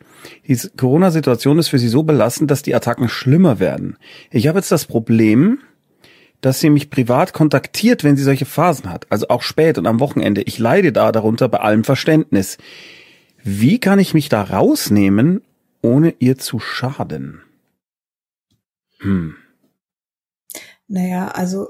Die Corona-Situation ist für sie so belastend, dass die Attacken schlimmer werden. Ich habe jetzt das Problem, dass sie mich privat kontaktiert, wenn sie solche Phasen hat, also auch spät und am Wochenende. Ich leide da darunter bei allem Verständnis. Wie kann ich mich da rausnehmen, ohne ihr zu schaden? Hm. Naja, also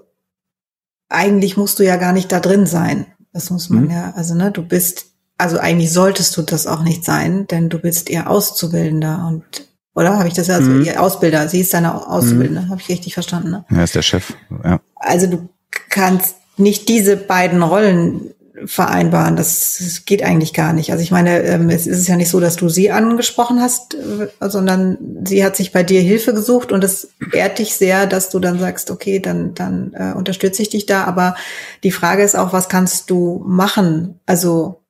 eigentlich musst du ja gar nicht da drin sein. Das muss man hm. ja, also ne, du bist, also eigentlich solltest du das auch nicht sein, denn du bist ihr Auszubildender und oder habe ich das also hm. ihr Ausbilder? Sie ist deine Auszubildende, hm. habe ich richtig verstanden? Ne? Er ist der Chef. Ja. Also du kannst nicht diese beiden Rollen vereinbaren. Das, geht eigentlich gar nicht. Also ich meine, ähm, es ist ja nicht so, dass du sie angesprochen hast, äh, sondern sie hat sich bei dir Hilfe gesucht und es ehrt dich sehr, dass du dann sagst, okay, dann, dann äh, unterstütze ich dich da. Aber die Frage ist auch, was kannst du machen? Also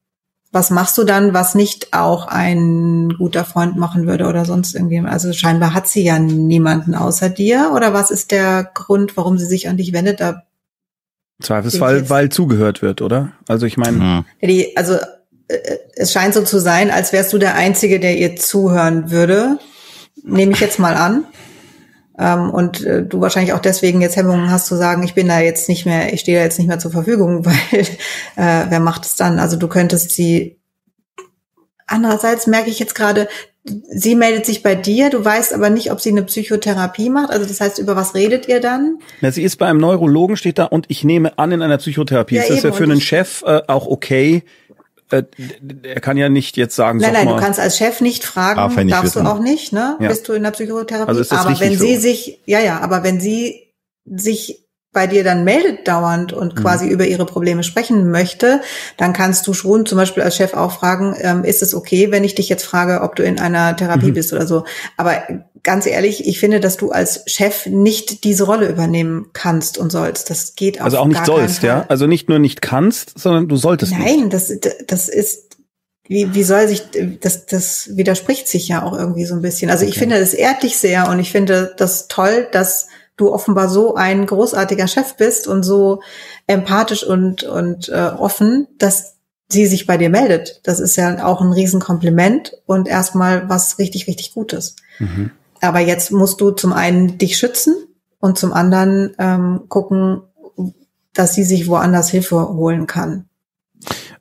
was machst du dann, was nicht auch ein guter Freund machen würde oder sonst irgendjemand? Also scheinbar hat sie ja niemanden außer dir. Oder was ist der Grund, warum sie sich an dich wendet? Da Zweifelsfall, weil zugehört wird, oder? Also ich meine. Ja, die, also äh, es scheint so zu sein, als wärst du der Einzige, der ihr zuhören würde. Nehme ich jetzt mal an. Ähm, und äh, du wahrscheinlich auch deswegen jetzt Hemmungen hast zu sagen, ich bin da jetzt nicht mehr, ich stehe da jetzt nicht mehr zur Verfügung, (laughs) weil äh, wer macht es dann? Also du könntest sie Andererseits merke ich jetzt gerade, sie meldet sich bei dir, du weißt aber nicht, ob sie eine Psychotherapie macht. Also das heißt, über was redet ihr dann? Na, sie ist bei einem Neurologen, steht da, und ich nehme an in einer Psychotherapie. Ja, ist das ja für einen Chef äh, auch okay? Äh, er kann ja nicht jetzt sagen, nein, nein, mal, du kannst als Chef nicht fragen, darfst nicht du auch nicht, ne? Ja. Bist du in der Psychotherapie? Also ist das aber wenn sie so? sich, ja, ja, aber wenn sie sich bei dir dann meldet dauernd und mhm. quasi mhm. über ihre Probleme sprechen möchte, dann kannst du schon zum Beispiel als Chef auch fragen, ähm, ist es okay, wenn ich dich jetzt frage, ob du in einer Therapie mhm. bist oder so. Aber ganz ehrlich, ich finde, dass du als Chef nicht diese Rolle übernehmen kannst und sollst. Das geht auch. Also auch nicht sollst, ja? Also nicht nur nicht kannst, sondern du solltest Nein, nicht. das, das ist, wie, wie soll sich, das, das widerspricht sich ja auch irgendwie so ein bisschen. Also okay. ich finde, das ehrt dich sehr und ich finde das toll, dass du offenbar so ein großartiger Chef bist und so empathisch und, und äh, offen, dass sie sich bei dir meldet. Das ist ja auch ein Riesenkompliment und erstmal was richtig, richtig Gutes. Mhm. Aber jetzt musst du zum einen dich schützen und zum anderen ähm, gucken, dass sie sich woanders Hilfe holen kann.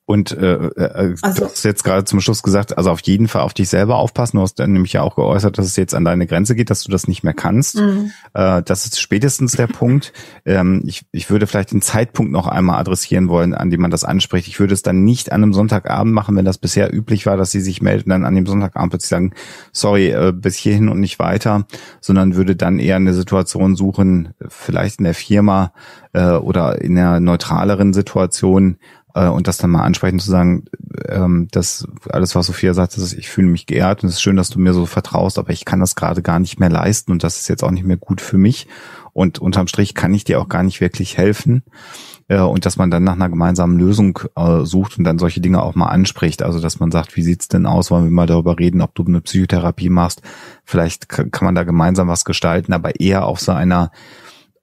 Und äh, äh, also, du hast jetzt gerade zum Schluss gesagt, also auf jeden Fall auf dich selber aufpassen. Du hast dann nämlich ja auch geäußert, dass es jetzt an deine Grenze geht, dass du das nicht mehr kannst. Mhm. Äh, das ist spätestens der Punkt. Ähm, ich, ich würde vielleicht den Zeitpunkt noch einmal adressieren wollen, an dem man das anspricht. Ich würde es dann nicht an einem Sonntagabend machen, wenn das bisher üblich war, dass sie sich melden, dann an dem Sonntagabend plötzlich sagen, sorry, äh, bis hierhin und nicht weiter, sondern würde dann eher eine Situation suchen, vielleicht in der Firma äh, oder in einer neutraleren Situation, äh, und das dann mal ansprechen zu sagen, ähm, dass alles, was Sophia sagt, ist, ich fühle mich geehrt und es ist schön, dass du mir so vertraust, aber ich kann das gerade gar nicht mehr leisten und das ist jetzt auch nicht mehr gut für mich und unterm Strich kann ich dir auch gar nicht wirklich helfen äh, und dass man dann nach einer gemeinsamen Lösung äh, sucht und dann solche Dinge auch mal anspricht. Also dass man sagt, wie sieht's denn aus? Wollen wir mal darüber reden, ob du eine Psychotherapie machst? Vielleicht kann man da gemeinsam was gestalten, aber eher auf so einer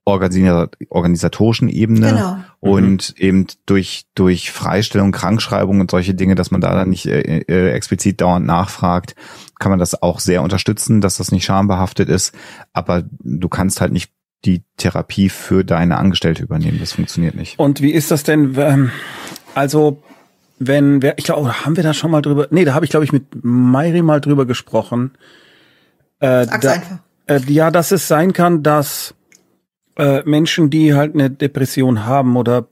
organisatorischen Ebene genau. und mhm. eben durch durch Freistellung, Krankschreibung und solche Dinge, dass man da dann nicht äh, äh, explizit dauernd nachfragt, kann man das auch sehr unterstützen, dass das nicht schambehaftet ist. Aber du kannst halt nicht die Therapie für deine Angestellte übernehmen. Das funktioniert nicht. Und wie ist das denn? Ähm, also wenn wer, ich glaube, haben wir da schon mal drüber? Nee, da habe ich glaube ich mit Mairi mal drüber gesprochen. Äh, Sag's da, einfach. Äh, ja, dass es sein kann, dass äh, Menschen, die halt eine Depression haben oder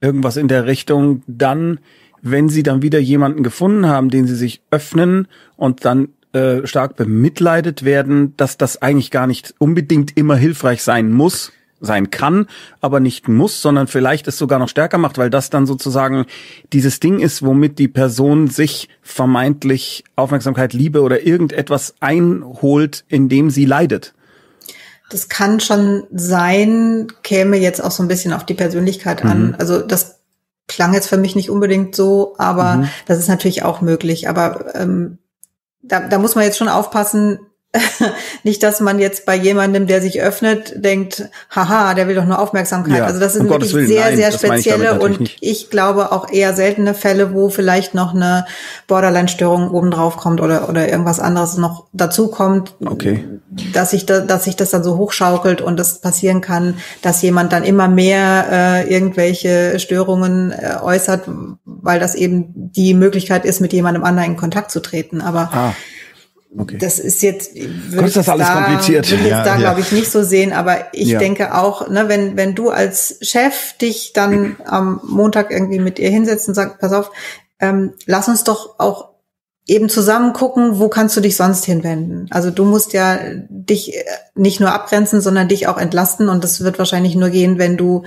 irgendwas in der Richtung, dann, wenn sie dann wieder jemanden gefunden haben, den sie sich öffnen und dann äh, stark bemitleidet werden, dass das eigentlich gar nicht unbedingt immer hilfreich sein muss, sein kann, aber nicht muss, sondern vielleicht es sogar noch stärker macht, weil das dann sozusagen dieses Ding ist, womit die Person sich vermeintlich Aufmerksamkeit, Liebe oder irgendetwas einholt, indem sie leidet. Das kann schon sein, käme jetzt auch so ein bisschen auf die Persönlichkeit an. Mhm. Also das klang jetzt für mich nicht unbedingt so, aber mhm. das ist natürlich auch möglich. Aber ähm, da, da muss man jetzt schon aufpassen, (laughs) nicht, dass man jetzt bei jemandem, der sich öffnet, denkt, haha, der will doch nur Aufmerksamkeit. Ja, also das sind um wirklich Willen, sehr, nein, sehr spezielle und nicht. ich glaube auch eher seltene Fälle, wo vielleicht noch eine Borderline-Störung obendrauf kommt oder, oder irgendwas anderes noch dazu kommt, okay. dass sich da, dass sich das dann so hochschaukelt und es passieren kann, dass jemand dann immer mehr äh, irgendwelche Störungen äh, äußert, weil das eben die Möglichkeit ist, mit jemandem anderen in Kontakt zu treten. Aber ah Okay. Das ist jetzt, würde ist das alles da, kompliziert. Würde ich jetzt ja, da, ja. glaube ich, nicht so sehen, aber ich ja. denke auch, ne, wenn, wenn du als Chef dich dann am Montag irgendwie mit ihr hinsetzt und sagst, pass auf, ähm, lass uns doch auch eben zusammen gucken, wo kannst du dich sonst hinwenden. Also du musst ja dich äh, nicht nur abgrenzen, sondern dich auch entlasten und das wird wahrscheinlich nur gehen, wenn du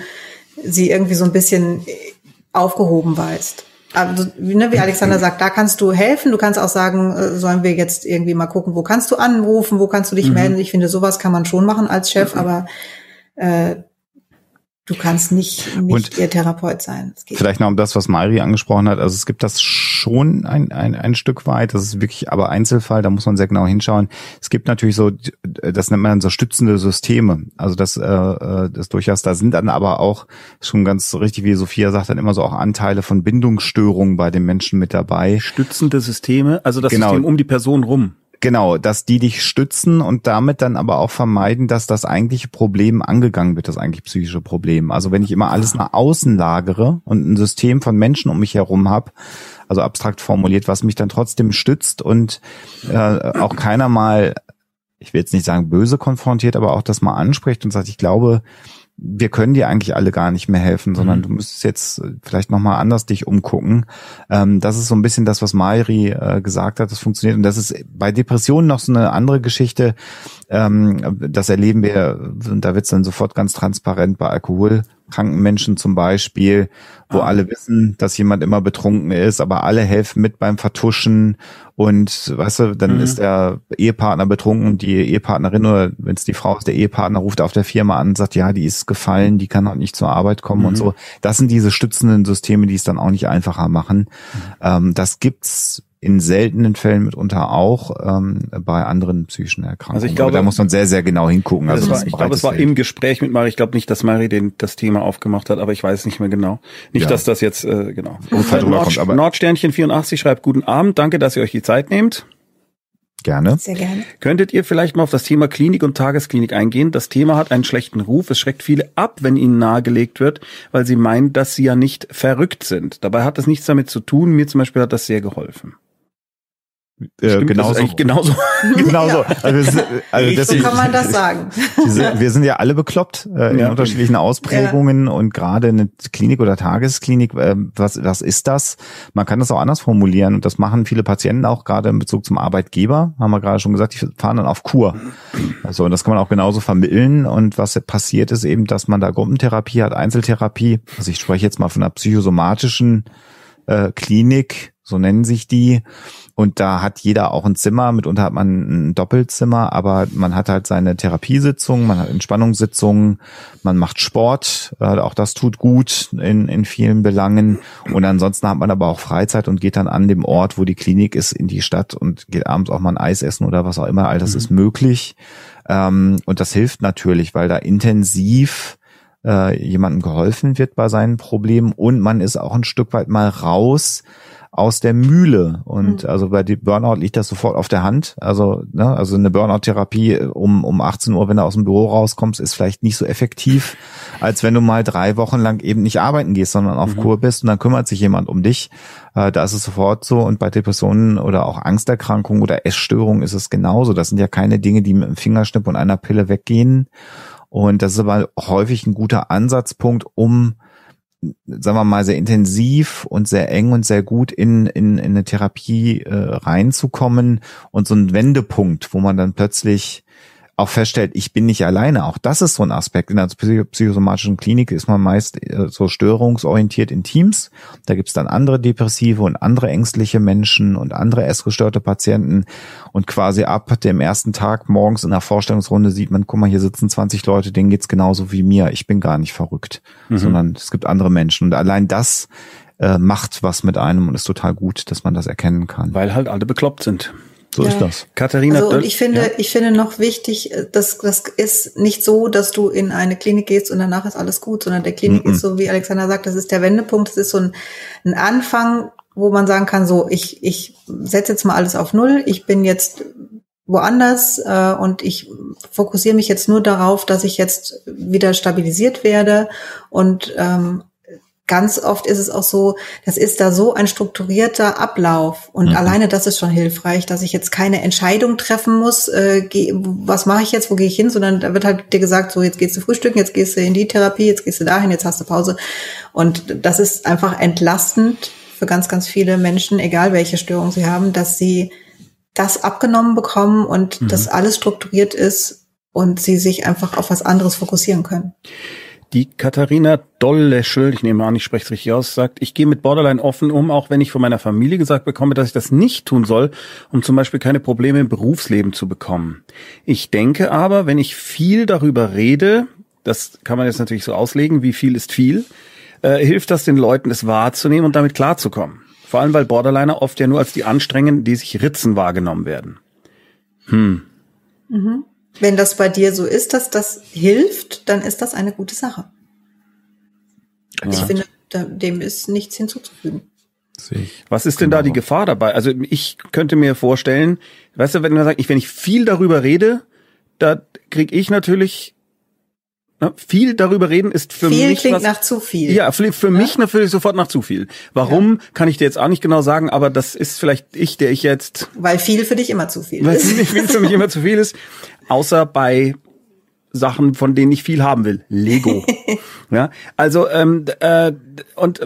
sie irgendwie so ein bisschen aufgehoben weißt also, ne, wie Alexander sagt, da kannst du helfen. Du kannst auch sagen, äh, sollen wir jetzt irgendwie mal gucken, wo kannst du anrufen, wo kannst du dich mhm. melden. Ich finde, sowas kann man schon machen als Chef, mhm. aber äh, Du kannst nicht, nicht und ihr Therapeut sein. Vielleicht noch um das, was Mari angesprochen hat. Also es gibt das schon ein, ein, ein Stück weit. Das ist wirklich aber Einzelfall. Da muss man sehr genau hinschauen. Es gibt natürlich so, das nennt man so stützende Systeme. Also das, äh, äh, das durchaus, da sind dann aber auch schon ganz richtig, wie Sophia sagt, dann immer so auch Anteile von Bindungsstörungen bei den Menschen mit dabei. Stützende Systeme, also das genau. System um die Person rum. Genau, dass die dich stützen und damit dann aber auch vermeiden, dass das eigentliche Problem angegangen wird, das eigentlich psychische Problem. Also wenn ich immer alles nach außen lagere und ein System von Menschen um mich herum habe, also abstrakt formuliert, was mich dann trotzdem stützt und äh, auch keiner mal, ich will jetzt nicht sagen böse konfrontiert, aber auch das mal anspricht und sagt, ich glaube, wir können dir eigentlich alle gar nicht mehr helfen, sondern mhm. du müsstest jetzt äh, vielleicht nochmal anders dich umgucken. Ähm, das ist so ein bisschen das, was Mairi äh, gesagt hat, das funktioniert. Und das ist bei Depressionen noch so eine andere Geschichte. Ähm, das erleben wir, und da wird es dann sofort ganz transparent bei alkoholkranken Menschen zum Beispiel, wo ah. alle wissen, dass jemand immer betrunken ist, aber alle helfen mit beim Vertuschen und weißt du, dann mhm. ist der Ehepartner betrunken, die Ehepartnerin oder wenn es die Frau ist, der Ehepartner ruft auf der Firma an und sagt, ja, die ist gefallen, die kann auch nicht zur Arbeit kommen mhm. und so. Das sind diese stützenden Systeme, die es dann auch nicht einfacher machen. Mhm. Ähm, das gibt's in seltenen Fällen mitunter auch ähm, bei anderen psychischen Erkrankungen. Also ich glaube, Aber da muss man sehr, sehr genau hingucken. Also war, ich glaube, es war Feld. im Gespräch mit Mari. Ich glaube nicht, dass Mari den, das Thema aufgemacht hat, aber ich weiß nicht mehr genau. Nicht, ja. dass das jetzt äh, genau. Nord, kommt, aber Nordsternchen 84 schreibt Guten Abend. Danke, dass ihr euch die Zeit nehmt. Gerne. Sehr gerne. Könntet ihr vielleicht mal auf das Thema Klinik und Tagesklinik eingehen? Das Thema hat einen schlechten Ruf. Es schreckt viele ab, wenn ihnen nahegelegt wird, weil sie meinen, dass sie ja nicht verrückt sind. Dabei hat das nichts damit zu tun. Mir zum Beispiel hat das sehr geholfen. Äh, genauso. genauso. (laughs) genauso. Also, also deswegen, so kann man das sagen. Diese, wir sind ja alle bekloppt äh, in ja. unterschiedlichen Ausprägungen ja. und gerade eine Klinik oder Tagesklinik, äh, was, was ist das? Man kann das auch anders formulieren und das machen viele Patienten auch gerade in Bezug zum Arbeitgeber. Haben wir gerade schon gesagt, die fahren dann auf Kur. Also und das kann man auch genauso vermitteln und was passiert ist eben, dass man da Gruppentherapie hat, Einzeltherapie. Also ich spreche jetzt mal von einer psychosomatischen äh, Klinik, so nennen sich die. Und da hat jeder auch ein Zimmer, mitunter hat man ein Doppelzimmer, aber man hat halt seine Therapiesitzungen, man hat Entspannungssitzungen, man macht Sport, äh, auch das tut gut in, in vielen Belangen. Und ansonsten hat man aber auch Freizeit und geht dann an dem Ort, wo die Klinik ist, in die Stadt und geht abends auch mal ein Eis essen oder was auch immer. All das mhm. ist möglich. Ähm, und das hilft natürlich, weil da intensiv äh, jemandem geholfen wird bei seinen Problemen und man ist auch ein Stück weit mal raus aus der Mühle. Und mhm. also bei Burnout liegt das sofort auf der Hand. Also, ne, also eine Burnout-Therapie äh, um, um 18 Uhr, wenn du aus dem Büro rauskommst, ist vielleicht nicht so effektiv, (laughs) als wenn du mal drei Wochen lang eben nicht arbeiten gehst, sondern auf mhm. Kur bist und dann kümmert sich jemand um dich. Äh, da ist es sofort so. Und bei Depressionen oder auch Angsterkrankungen oder Essstörungen ist es genauso. Das sind ja keine Dinge, die mit dem Fingerschnipp und einer Pille weggehen. Und das ist aber häufig ein guter Ansatzpunkt, um sagen wir mal, sehr intensiv und sehr eng und sehr gut in, in, in eine Therapie äh, reinzukommen und so ein Wendepunkt, wo man dann plötzlich auch feststellt, ich bin nicht alleine. Auch das ist so ein Aspekt. In der psychosomatischen Klinik ist man meist äh, so störungsorientiert in Teams. Da gibt's dann andere depressive und andere ängstliche Menschen und andere essgestörte Patienten. Und quasi ab dem ersten Tag morgens in der Vorstellungsrunde sieht man, guck mal, hier sitzen 20 Leute, denen geht's genauso wie mir. Ich bin gar nicht verrückt, mhm. sondern es gibt andere Menschen. Und allein das äh, macht was mit einem und ist total gut, dass man das erkennen kann. Weil halt alle bekloppt sind. So ja. ist das. Katharina. Also, und ich finde, ja. ich finde noch wichtig, äh, dass das ist nicht so, dass du in eine Klinik gehst und danach ist alles gut, sondern der Klinik mm -mm. ist so, wie Alexander sagt, das ist der Wendepunkt, das ist so ein, ein Anfang, wo man sagen kann, so, ich, ich setze jetzt mal alles auf Null, ich bin jetzt woanders äh, und ich fokussiere mich jetzt nur darauf, dass ich jetzt wieder stabilisiert werde und ähm, ganz oft ist es auch so, das ist da so ein strukturierter Ablauf und mhm. alleine das ist schon hilfreich, dass ich jetzt keine Entscheidung treffen muss, äh, geh, was mache ich jetzt, wo gehe ich hin, sondern da wird halt dir gesagt, so jetzt gehst du frühstücken, jetzt gehst du in die Therapie, jetzt gehst du dahin, jetzt hast du Pause und das ist einfach entlastend für ganz, ganz viele Menschen, egal welche Störung sie haben, dass sie das abgenommen bekommen und mhm. das alles strukturiert ist und sie sich einfach auf was anderes fokussieren können. Die Katharina Dolleschel, ich nehme an, ich spreche es richtig aus, sagt, ich gehe mit Borderline offen um, auch wenn ich von meiner Familie gesagt bekomme, dass ich das nicht tun soll, um zum Beispiel keine Probleme im Berufsleben zu bekommen. Ich denke aber, wenn ich viel darüber rede, das kann man jetzt natürlich so auslegen, wie viel ist viel, äh, hilft das den Leuten, es wahrzunehmen und damit klarzukommen. Vor allem, weil Borderliner oft ja nur als die Anstrengenden, die sich ritzen, wahrgenommen werden. Hm. Mhm. Wenn das bei dir so ist, dass das hilft, dann ist das eine gute Sache. Ja. Ich finde, dem ist nichts hinzuzufügen. Was ist denn da die Gefahr dabei? Also ich könnte mir vorstellen, weißt du, wenn man sagt, ich, wenn ich viel darüber rede, da kriege ich natürlich na, viel darüber reden ist für viel mich klingt was, nach zu viel. Ja, für, für ja? mich natürlich sofort nach zu viel. Warum ja. kann ich dir jetzt auch nicht genau sagen, aber das ist vielleicht ich, der ich jetzt weil viel für dich immer zu viel weil ist. Weil viel für mich immer zu viel ist, außer bei Sachen, von denen ich viel haben will. Lego. (laughs) ja, also ähm, äh, und äh,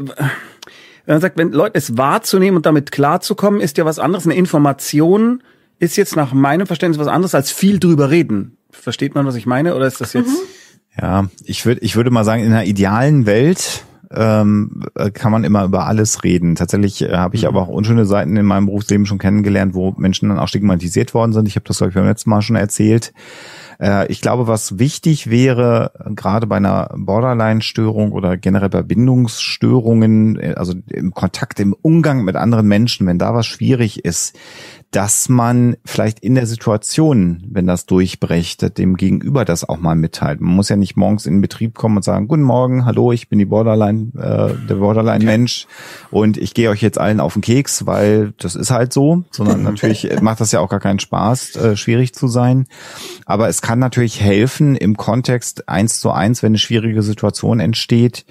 wenn man sagt, wenn Leute es wahrzunehmen und damit klarzukommen, ist ja was anderes. Eine Information ist jetzt nach meinem Verständnis was anderes als viel drüber reden. Versteht man, was ich meine? Oder ist das jetzt? Mhm. Ja, ich würde ich würde mal sagen, in einer idealen Welt ähm, kann man immer über alles reden. Tatsächlich äh, habe ich mhm. aber auch unschöne Seiten in meinem Berufsleben schon kennengelernt, wo Menschen dann auch stigmatisiert worden sind. Ich habe das, glaube ich, beim letzten Mal schon erzählt. Äh, ich glaube, was wichtig wäre, gerade bei einer Borderline-Störung oder generell bei Bindungsstörungen, äh, also im Kontakt, im Umgang mit anderen Menschen, wenn da was schwierig ist, dass man vielleicht in der Situation, wenn das durchbricht, dem Gegenüber das auch mal mitteilt. Man muss ja nicht morgens in den Betrieb kommen und sagen, guten Morgen, hallo, ich bin die Borderline, äh, der Borderline-Mensch und ich gehe euch jetzt allen auf den Keks, weil das ist halt so, sondern (laughs) natürlich macht das ja auch gar keinen Spaß, äh, schwierig zu sein. Aber es kann natürlich helfen im Kontext eins zu eins, wenn eine schwierige Situation entsteht,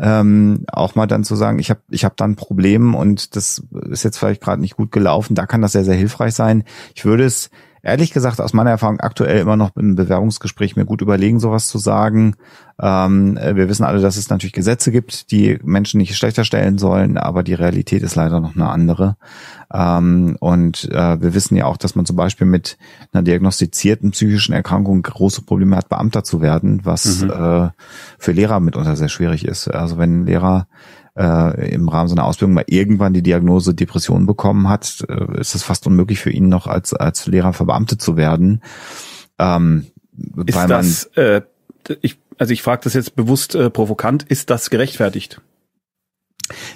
ähm, auch mal dann zu sagen, ich habe ich hab da ein Problem und das ist jetzt vielleicht gerade nicht gut gelaufen, da kann das sehr, sehr hilfreich sein. Ich würde es ehrlich gesagt aus meiner Erfahrung aktuell immer noch im Bewerbungsgespräch mir gut überlegen, sowas zu sagen. Ähm, äh, wir wissen alle, dass es natürlich Gesetze gibt, die Menschen nicht schlechter stellen sollen, aber die Realität ist leider noch eine andere. Ähm, und äh, wir wissen ja auch, dass man zum Beispiel mit einer diagnostizierten psychischen Erkrankung große Probleme hat, Beamter zu werden, was mhm. äh, für Lehrer mitunter sehr schwierig ist. Also wenn Lehrer äh, im Rahmen seiner Ausbildung mal irgendwann die Diagnose Depression bekommen hat, äh, ist es fast unmöglich für ihn noch als, als Lehrer verbeamtet zu werden. Ähm, ist weil das, man, äh, ich, also ich frage das jetzt bewusst äh, provokant, ist das gerechtfertigt?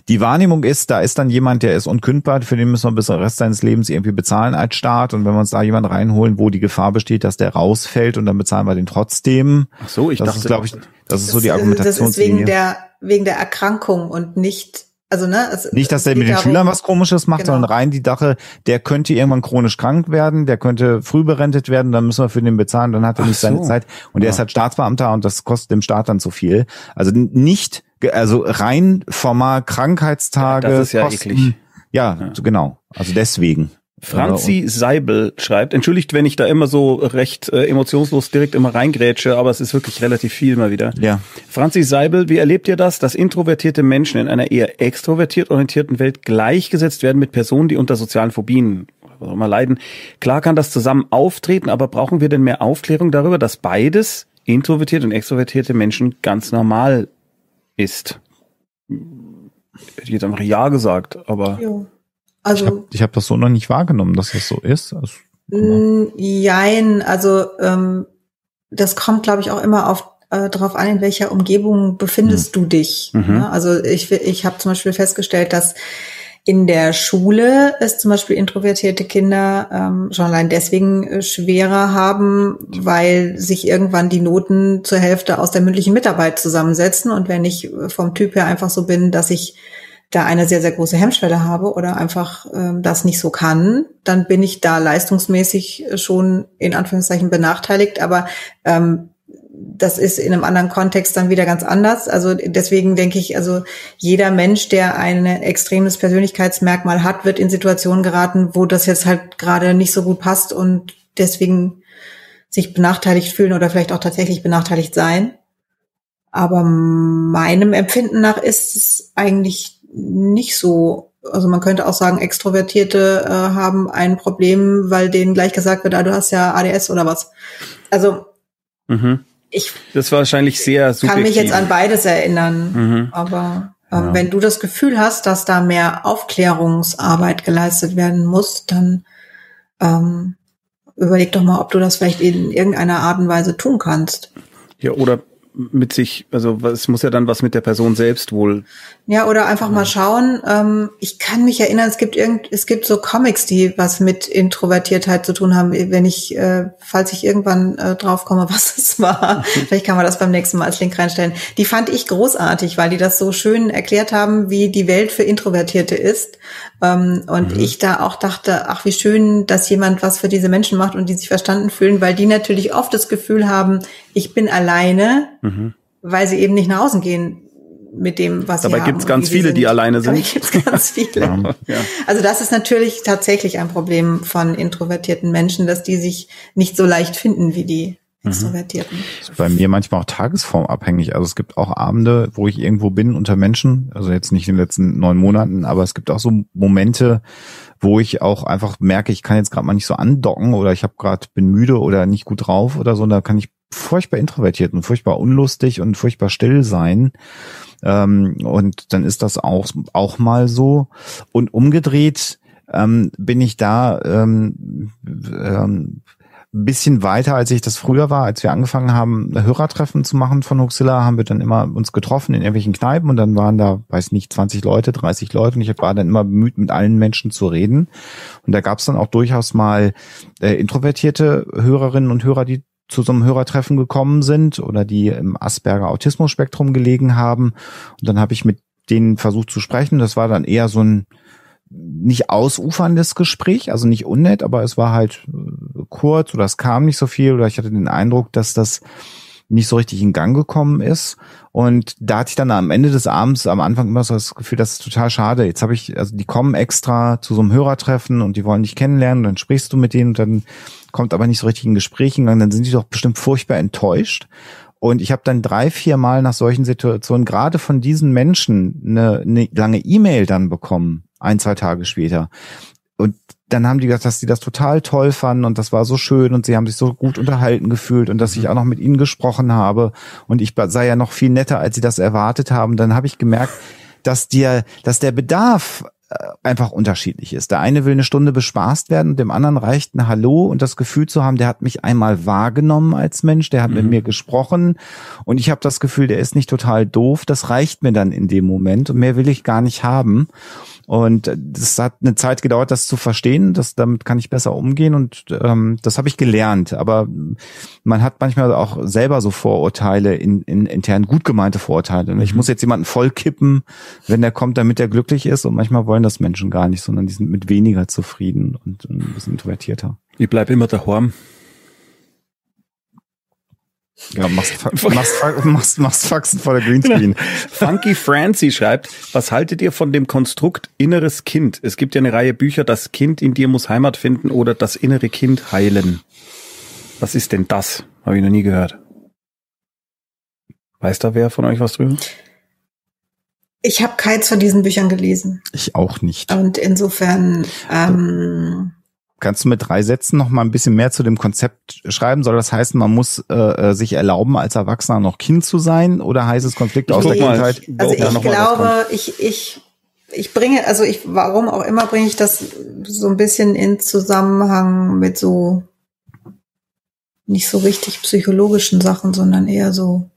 Die Wahrnehmung ist, da ist dann jemand, der ist unkündbar, für den müssen wir bis zum Rest seines Lebens irgendwie bezahlen als Staat. Und wenn wir uns da jemanden reinholen, wo die Gefahr besteht, dass der rausfällt und dann bezahlen wir den trotzdem. Ach so, ich das dachte, ist, glaube ich, das ist so die Argumentation. Das ist wegen der, wegen der Erkrankung und nicht also ne, es, nicht, dass der mit den darum, Schülern was Komisches macht, genau. sondern rein die Sache, der könnte irgendwann chronisch krank werden, der könnte früh berentet werden, dann müssen wir für den bezahlen, dann hat er Ach nicht so. seine Zeit und der ja. ist halt Staatsbeamter und das kostet dem Staat dann zu viel. Also nicht, also rein formal Krankheitstage. Ja, das ist ja Kosten, eklig. Ja, ja, genau. Also deswegen. Franzi Seibel schreibt, entschuldigt, wenn ich da immer so recht äh, emotionslos direkt immer reingrätsche, aber es ist wirklich relativ viel mal wieder. Ja. Franzi Seibel, wie erlebt ihr das, dass introvertierte Menschen in einer eher extrovertiert orientierten Welt gleichgesetzt werden mit Personen, die unter sozialen Phobien was auch immer leiden? Klar kann das zusammen auftreten, aber brauchen wir denn mehr Aufklärung darüber, dass beides, introvertierte und extrovertierte Menschen, ganz normal ist? Hätte ich jetzt einfach Ja gesagt, aber... Jo. Also ich habe ich hab das so noch nicht wahrgenommen, dass das so ist. Also, mm, jein, also ähm, das kommt, glaube ich, auch immer auf äh, darauf an, in welcher Umgebung befindest mhm. du dich. Mhm. Ne? Also ich, ich habe zum Beispiel festgestellt, dass in der Schule es zum Beispiel introvertierte Kinder ähm, schon allein deswegen äh, schwerer haben, weil sich irgendwann die Noten zur Hälfte aus der mündlichen Mitarbeit zusammensetzen. Und wenn ich vom Typ her einfach so bin, dass ich da eine sehr, sehr große Hemmschwelle habe oder einfach ähm, das nicht so kann, dann bin ich da leistungsmäßig schon in Anführungszeichen benachteiligt. Aber ähm, das ist in einem anderen Kontext dann wieder ganz anders. Also deswegen denke ich, also jeder Mensch, der ein extremes Persönlichkeitsmerkmal hat, wird in Situationen geraten, wo das jetzt halt gerade nicht so gut passt und deswegen sich benachteiligt fühlen oder vielleicht auch tatsächlich benachteiligt sein. Aber meinem Empfinden nach ist es eigentlich nicht so. Also man könnte auch sagen, Extrovertierte äh, haben ein Problem, weil denen gleich gesagt wird, ah, du hast ja ADS oder was. Also mhm. ich das war wahrscheinlich sehr subjektiv. kann mich jetzt an beides erinnern, mhm. aber ähm, ja. wenn du das Gefühl hast, dass da mehr Aufklärungsarbeit geleistet werden muss, dann ähm, überleg doch mal, ob du das vielleicht in irgendeiner Art und Weise tun kannst. Ja, oder mit sich, also es muss ja dann was mit der Person selbst wohl. Ja, oder einfach mal schauen. Ähm, ich kann mich erinnern, es gibt irgend, es gibt so Comics, die was mit Introvertiertheit zu tun haben. Wenn ich, äh, falls ich irgendwann äh, drauf komme, (laughs) was es war, (laughs) vielleicht kann man das beim nächsten Mal als Link reinstellen. Die fand ich großartig, weil die das so schön erklärt haben, wie die Welt für Introvertierte ist. Ähm, und mhm. ich da auch dachte, ach, wie schön, dass jemand was für diese Menschen macht und die sich verstanden fühlen, weil die natürlich oft das Gefühl haben, ich bin alleine, mhm. weil sie eben nicht nach außen gehen mit dem, was Dabei sie gibt's ganz (laughs) viele, sind. die alleine sind. Dabei gibt's ganz viele. ja. Also das ist natürlich tatsächlich ein Problem von introvertierten Menschen, dass die sich nicht so leicht finden wie die mhm. Extrovertierten. Ist bei mir manchmal auch tagesformabhängig. Also es gibt auch Abende, wo ich irgendwo bin unter Menschen, also jetzt nicht in den letzten neun Monaten, aber es gibt auch so Momente, wo ich auch einfach merke, ich kann jetzt gerade mal nicht so andocken oder ich habe gerade bin müde oder nicht gut drauf oder so, und da kann ich furchtbar introvertiert und furchtbar unlustig und furchtbar still sein. Ähm, und dann ist das auch, auch mal so. Und umgedreht ähm, bin ich da ähm, ähm, bisschen weiter, als ich das früher war, als wir angefangen haben, Hörertreffen zu machen von Huxilla, haben wir dann immer uns getroffen in irgendwelchen Kneipen und dann waren da, weiß nicht, 20 Leute, 30 Leute und ich war dann immer bemüht, mit allen Menschen zu reden. Und da gab es dann auch durchaus mal äh, introvertierte Hörerinnen und Hörer, die zu so einem Hörertreffen gekommen sind oder die im Asperger Autismus Spektrum gelegen haben. Und dann habe ich mit denen versucht zu sprechen. Das war dann eher so ein nicht ausuferndes Gespräch, also nicht unnett, aber es war halt äh, kurz oder es kam nicht so viel oder ich hatte den Eindruck, dass das nicht so richtig in Gang gekommen ist. Und da hatte ich dann am Ende des Abends am Anfang immer so das Gefühl, das ist total schade. Jetzt habe ich, also die kommen extra zu so einem Hörertreffen und die wollen dich kennenlernen, dann sprichst du mit denen und dann kommt aber nicht so richtig in Gesprächen, dann sind die doch bestimmt furchtbar enttäuscht. Und ich habe dann drei, vier Mal nach solchen Situationen gerade von diesen Menschen eine, eine lange E-Mail dann bekommen, ein, zwei Tage später. Und dann haben die gesagt, dass sie das total toll fanden und das war so schön und sie haben sich so gut unterhalten gefühlt und dass ich auch noch mit ihnen gesprochen habe und ich sei ja noch viel netter, als sie das erwartet haben. Dann habe ich gemerkt, dass dir, dass der Bedarf einfach unterschiedlich ist. Der eine will eine Stunde bespaßt werden, dem anderen reicht ein Hallo und das Gefühl zu haben, der hat mich einmal wahrgenommen als Mensch, der hat mhm. mit mir gesprochen und ich habe das Gefühl, der ist nicht total doof. Das reicht mir dann in dem Moment und mehr will ich gar nicht haben. Und das hat eine Zeit gedauert, das zu verstehen. Das, damit kann ich besser umgehen und ähm, das habe ich gelernt. Aber man hat manchmal auch selber so Vorurteile, in, in intern gut gemeinte Vorurteile. Ich mhm. muss jetzt jemanden voll kippen, wenn der kommt, damit er glücklich ist. Und manchmal wollen das Menschen gar nicht, sondern die sind mit weniger zufrieden und ein bisschen introvertierter. Ich bleib immer daheim. Ja, machst, (laughs) machst, machst, machst Faxen vor der Greenscreen. (laughs) Funky Francie schreibt, was haltet ihr von dem Konstrukt inneres Kind? Es gibt ja eine Reihe Bücher, das Kind in dir muss Heimat finden oder das innere Kind heilen. Was ist denn das? Habe ich noch nie gehört. Weiß da wer von euch was drüber? Ich habe keins von diesen Büchern gelesen. Ich auch nicht. Und insofern ähm, Kannst du mit drei Sätzen noch mal ein bisschen mehr zu dem Konzept schreiben? Soll das heißen, man muss äh, äh sich erlauben, als Erwachsener noch Kind zu sein? Oder heißt es Konflikte ich aus der Kindheit? Also ich glaube, ich, ich, ich bringe, also ich, warum auch immer bringe ich das so ein bisschen in Zusammenhang mit so nicht so richtig psychologischen Sachen, sondern eher so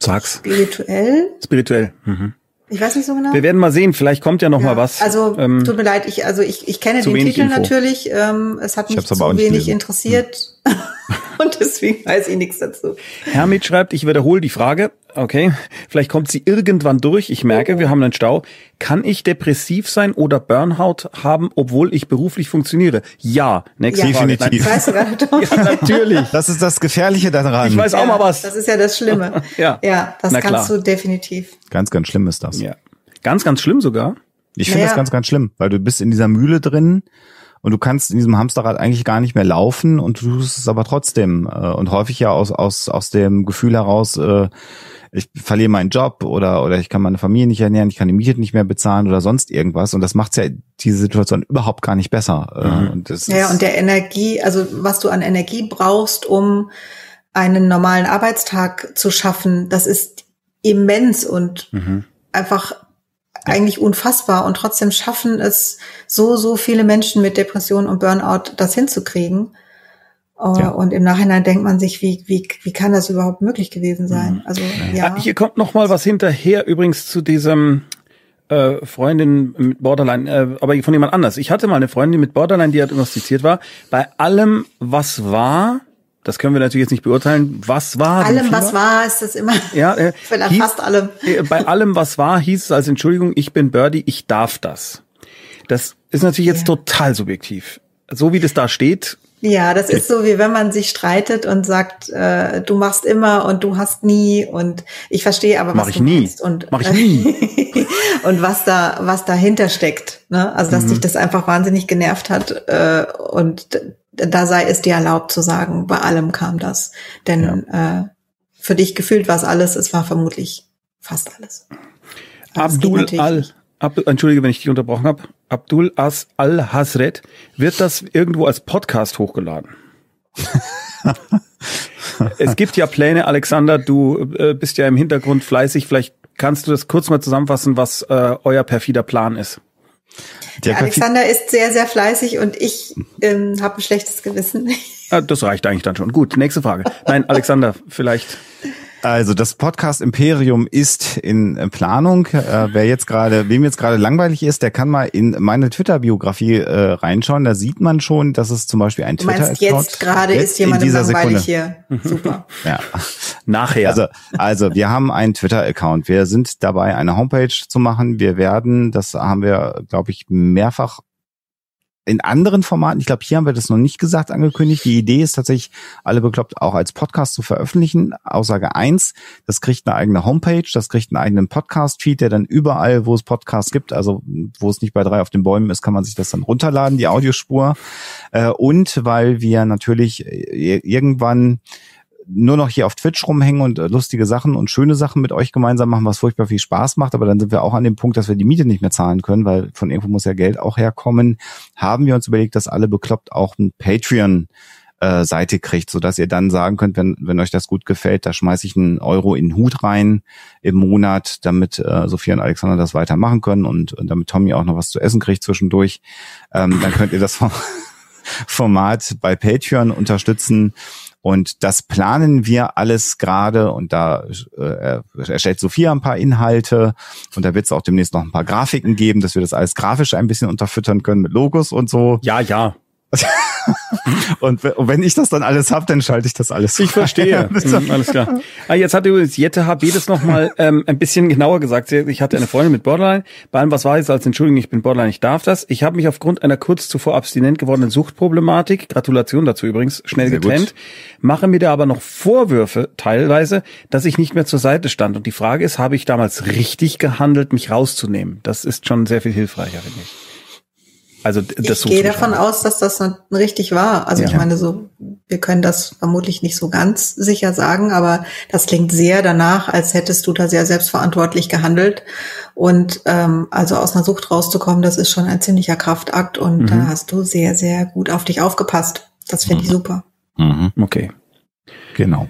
Sag's. Spirituell. Spirituell. Mhm. Ich weiß nicht so genau. Wir werden mal sehen, vielleicht kommt ja noch ja, mal was. Also ähm, tut mir leid, ich also ich, ich kenne den Titel Info. natürlich. Ähm, es hat mich zu wenig interessiert hm. (laughs) und deswegen weiß ich nichts dazu. Hermit schreibt, ich wiederhole die Frage. Okay, vielleicht kommt sie irgendwann durch. Ich merke, oh. wir haben einen Stau. Kann ich depressiv sein oder Burnout haben, obwohl ich beruflich funktioniere? Ja, nächste ja. Frage. Definitiv. Weißt du (laughs) ja, natürlich. Das ist das Gefährliche daran. Ich weiß auch ja, mal was. Das ist ja das Schlimme. (laughs) ja. ja, das Na kannst klar. du definitiv. Ganz, ganz schlimm ist das. Ja. Ganz, ganz schlimm sogar. Ich finde naja. das ganz, ganz schlimm, weil du bist in dieser Mühle drin und du kannst in diesem Hamsterrad eigentlich gar nicht mehr laufen und du tust es aber trotzdem äh, und häufig ja aus aus aus dem Gefühl heraus äh, ich verliere meinen Job oder oder ich kann meine Familie nicht ernähren, ich kann die Miete nicht mehr bezahlen oder sonst irgendwas und das macht ja diese Situation überhaupt gar nicht besser. Äh, mhm. Und das ja und der Energie, also was du an Energie brauchst, um einen normalen Arbeitstag zu schaffen, das ist immens und mhm. einfach eigentlich unfassbar und trotzdem schaffen es so, so viele Menschen mit Depressionen und Burnout, das hinzukriegen. Uh, ja. Und im Nachhinein denkt man sich, wie, wie, wie kann das überhaupt möglich gewesen sein? Mhm. Also, ja. Hier kommt noch mal was hinterher übrigens zu diesem, äh, Freundin mit Borderline, äh, aber von jemand anders. Ich hatte mal eine Freundin mit Borderline, die diagnostiziert war. Bei allem, was war, das können wir natürlich jetzt nicht beurteilen. Was war? Allem, was war, ist das immer. Ja, äh, (laughs) hieß, fast allem. Äh, bei allem, was war, hieß es als Entschuldigung, ich bin Birdie, ich darf das. Das ist natürlich jetzt ja. total subjektiv. So wie das da steht. Ja, das ist so, wie wenn man sich streitet und sagt, äh, du machst immer und du hast nie und ich verstehe aber, was Mach ich du nie. meinst und Mach ich (laughs) nie. und was da was dahinter steckt, ne? Also dass mhm. dich das einfach wahnsinnig genervt hat äh, und da sei es dir erlaubt zu sagen, bei allem kam das. Denn ja. äh, für dich gefühlt war es alles, es war vermutlich fast alles. Also Abdul Al, Ab, entschuldige, wenn ich dich unterbrochen habe. Abdul As Al Hasret, wird das irgendwo als Podcast hochgeladen? (laughs) es gibt ja Pläne, Alexander, du äh, bist ja im Hintergrund fleißig. Vielleicht kannst du das kurz mal zusammenfassen, was äh, euer perfider Plan ist. Der Alexander ist sehr, sehr fleißig und ich ähm, habe ein schlechtes Gewissen. Ah, das reicht eigentlich dann schon. Gut, nächste Frage. Nein, Alexander, vielleicht. Also das Podcast Imperium ist in Planung. Äh, wer jetzt gerade, wem jetzt gerade langweilig ist, der kann mal in meine Twitter-Biografie äh, reinschauen. Da sieht man schon, dass es zum Beispiel ein Twitter ist. jetzt gerade ist jemand langweilig Sekunde. hier. Super. ja. Nachher. Also, also wir haben einen Twitter-Account. Wir sind dabei, eine Homepage zu machen. Wir werden, das haben wir, glaube ich, mehrfach in anderen Formaten, ich glaube, hier haben wir das noch nicht gesagt, angekündigt. Die Idee ist tatsächlich, alle bekloppt auch als Podcast zu veröffentlichen. Aussage eins: das kriegt eine eigene Homepage, das kriegt einen eigenen Podcast-Feed, der dann überall, wo es Podcasts gibt, also wo es nicht bei drei auf den Bäumen ist, kann man sich das dann runterladen, die Audiospur. Äh, und weil wir natürlich äh, irgendwann nur noch hier auf Twitch rumhängen und äh, lustige Sachen und schöne Sachen mit euch gemeinsam machen, was furchtbar viel Spaß macht. Aber dann sind wir auch an dem Punkt, dass wir die Miete nicht mehr zahlen können, weil von irgendwo muss ja Geld auch herkommen. Haben wir uns überlegt, dass alle bekloppt auch ein Patreon äh, Seite kriegt, so dass ihr dann sagen könnt, wenn, wenn euch das gut gefällt, da schmeiße ich einen Euro in den Hut rein im Monat, damit äh, Sophia und Alexander das weitermachen können und, und damit Tommy auch noch was zu essen kriegt zwischendurch. Ähm, dann könnt ihr das (laughs) Format bei Patreon unterstützen und das planen wir alles gerade und da äh, erstellt Sophia ein paar Inhalte und da wird es auch demnächst noch ein paar Grafiken geben, dass wir das alles grafisch ein bisschen unterfüttern können mit Logos und so. Ja, ja. (laughs) (laughs) und, wenn ich das dann alles habe, dann schalte ich das alles. Ich verstehe. (laughs) mhm, alles klar. Ah, jetzt hat übrigens Jette HB das nochmal ähm, ein bisschen genauer gesagt. Ich hatte eine Freundin mit Borderline. Bei allem, was war jetzt als Entschuldigung, ich bin Borderline, ich darf das. Ich habe mich aufgrund einer kurz zuvor abstinent gewordenen Suchtproblematik, Gratulation dazu übrigens, schnell Sehr getrennt, gut. mache mir da aber noch Vorwürfe teilweise, dass ich nicht mehr zur Seite stand. Und die Frage ist, habe ich damals richtig gehandelt, mich rauszunehmen? Das ist schon sehr viel hilfreicher, finde ich. Also das ich gehe davon aus, dass das richtig war. Also ja. ich meine, so wir können das vermutlich nicht so ganz sicher sagen, aber das klingt sehr danach, als hättest du da sehr selbstverantwortlich gehandelt. Und ähm, also aus einer Sucht rauszukommen, das ist schon ein ziemlicher Kraftakt und mhm. da hast du sehr, sehr gut auf dich aufgepasst. Das finde mhm. ich super. Mhm. Okay. Genau.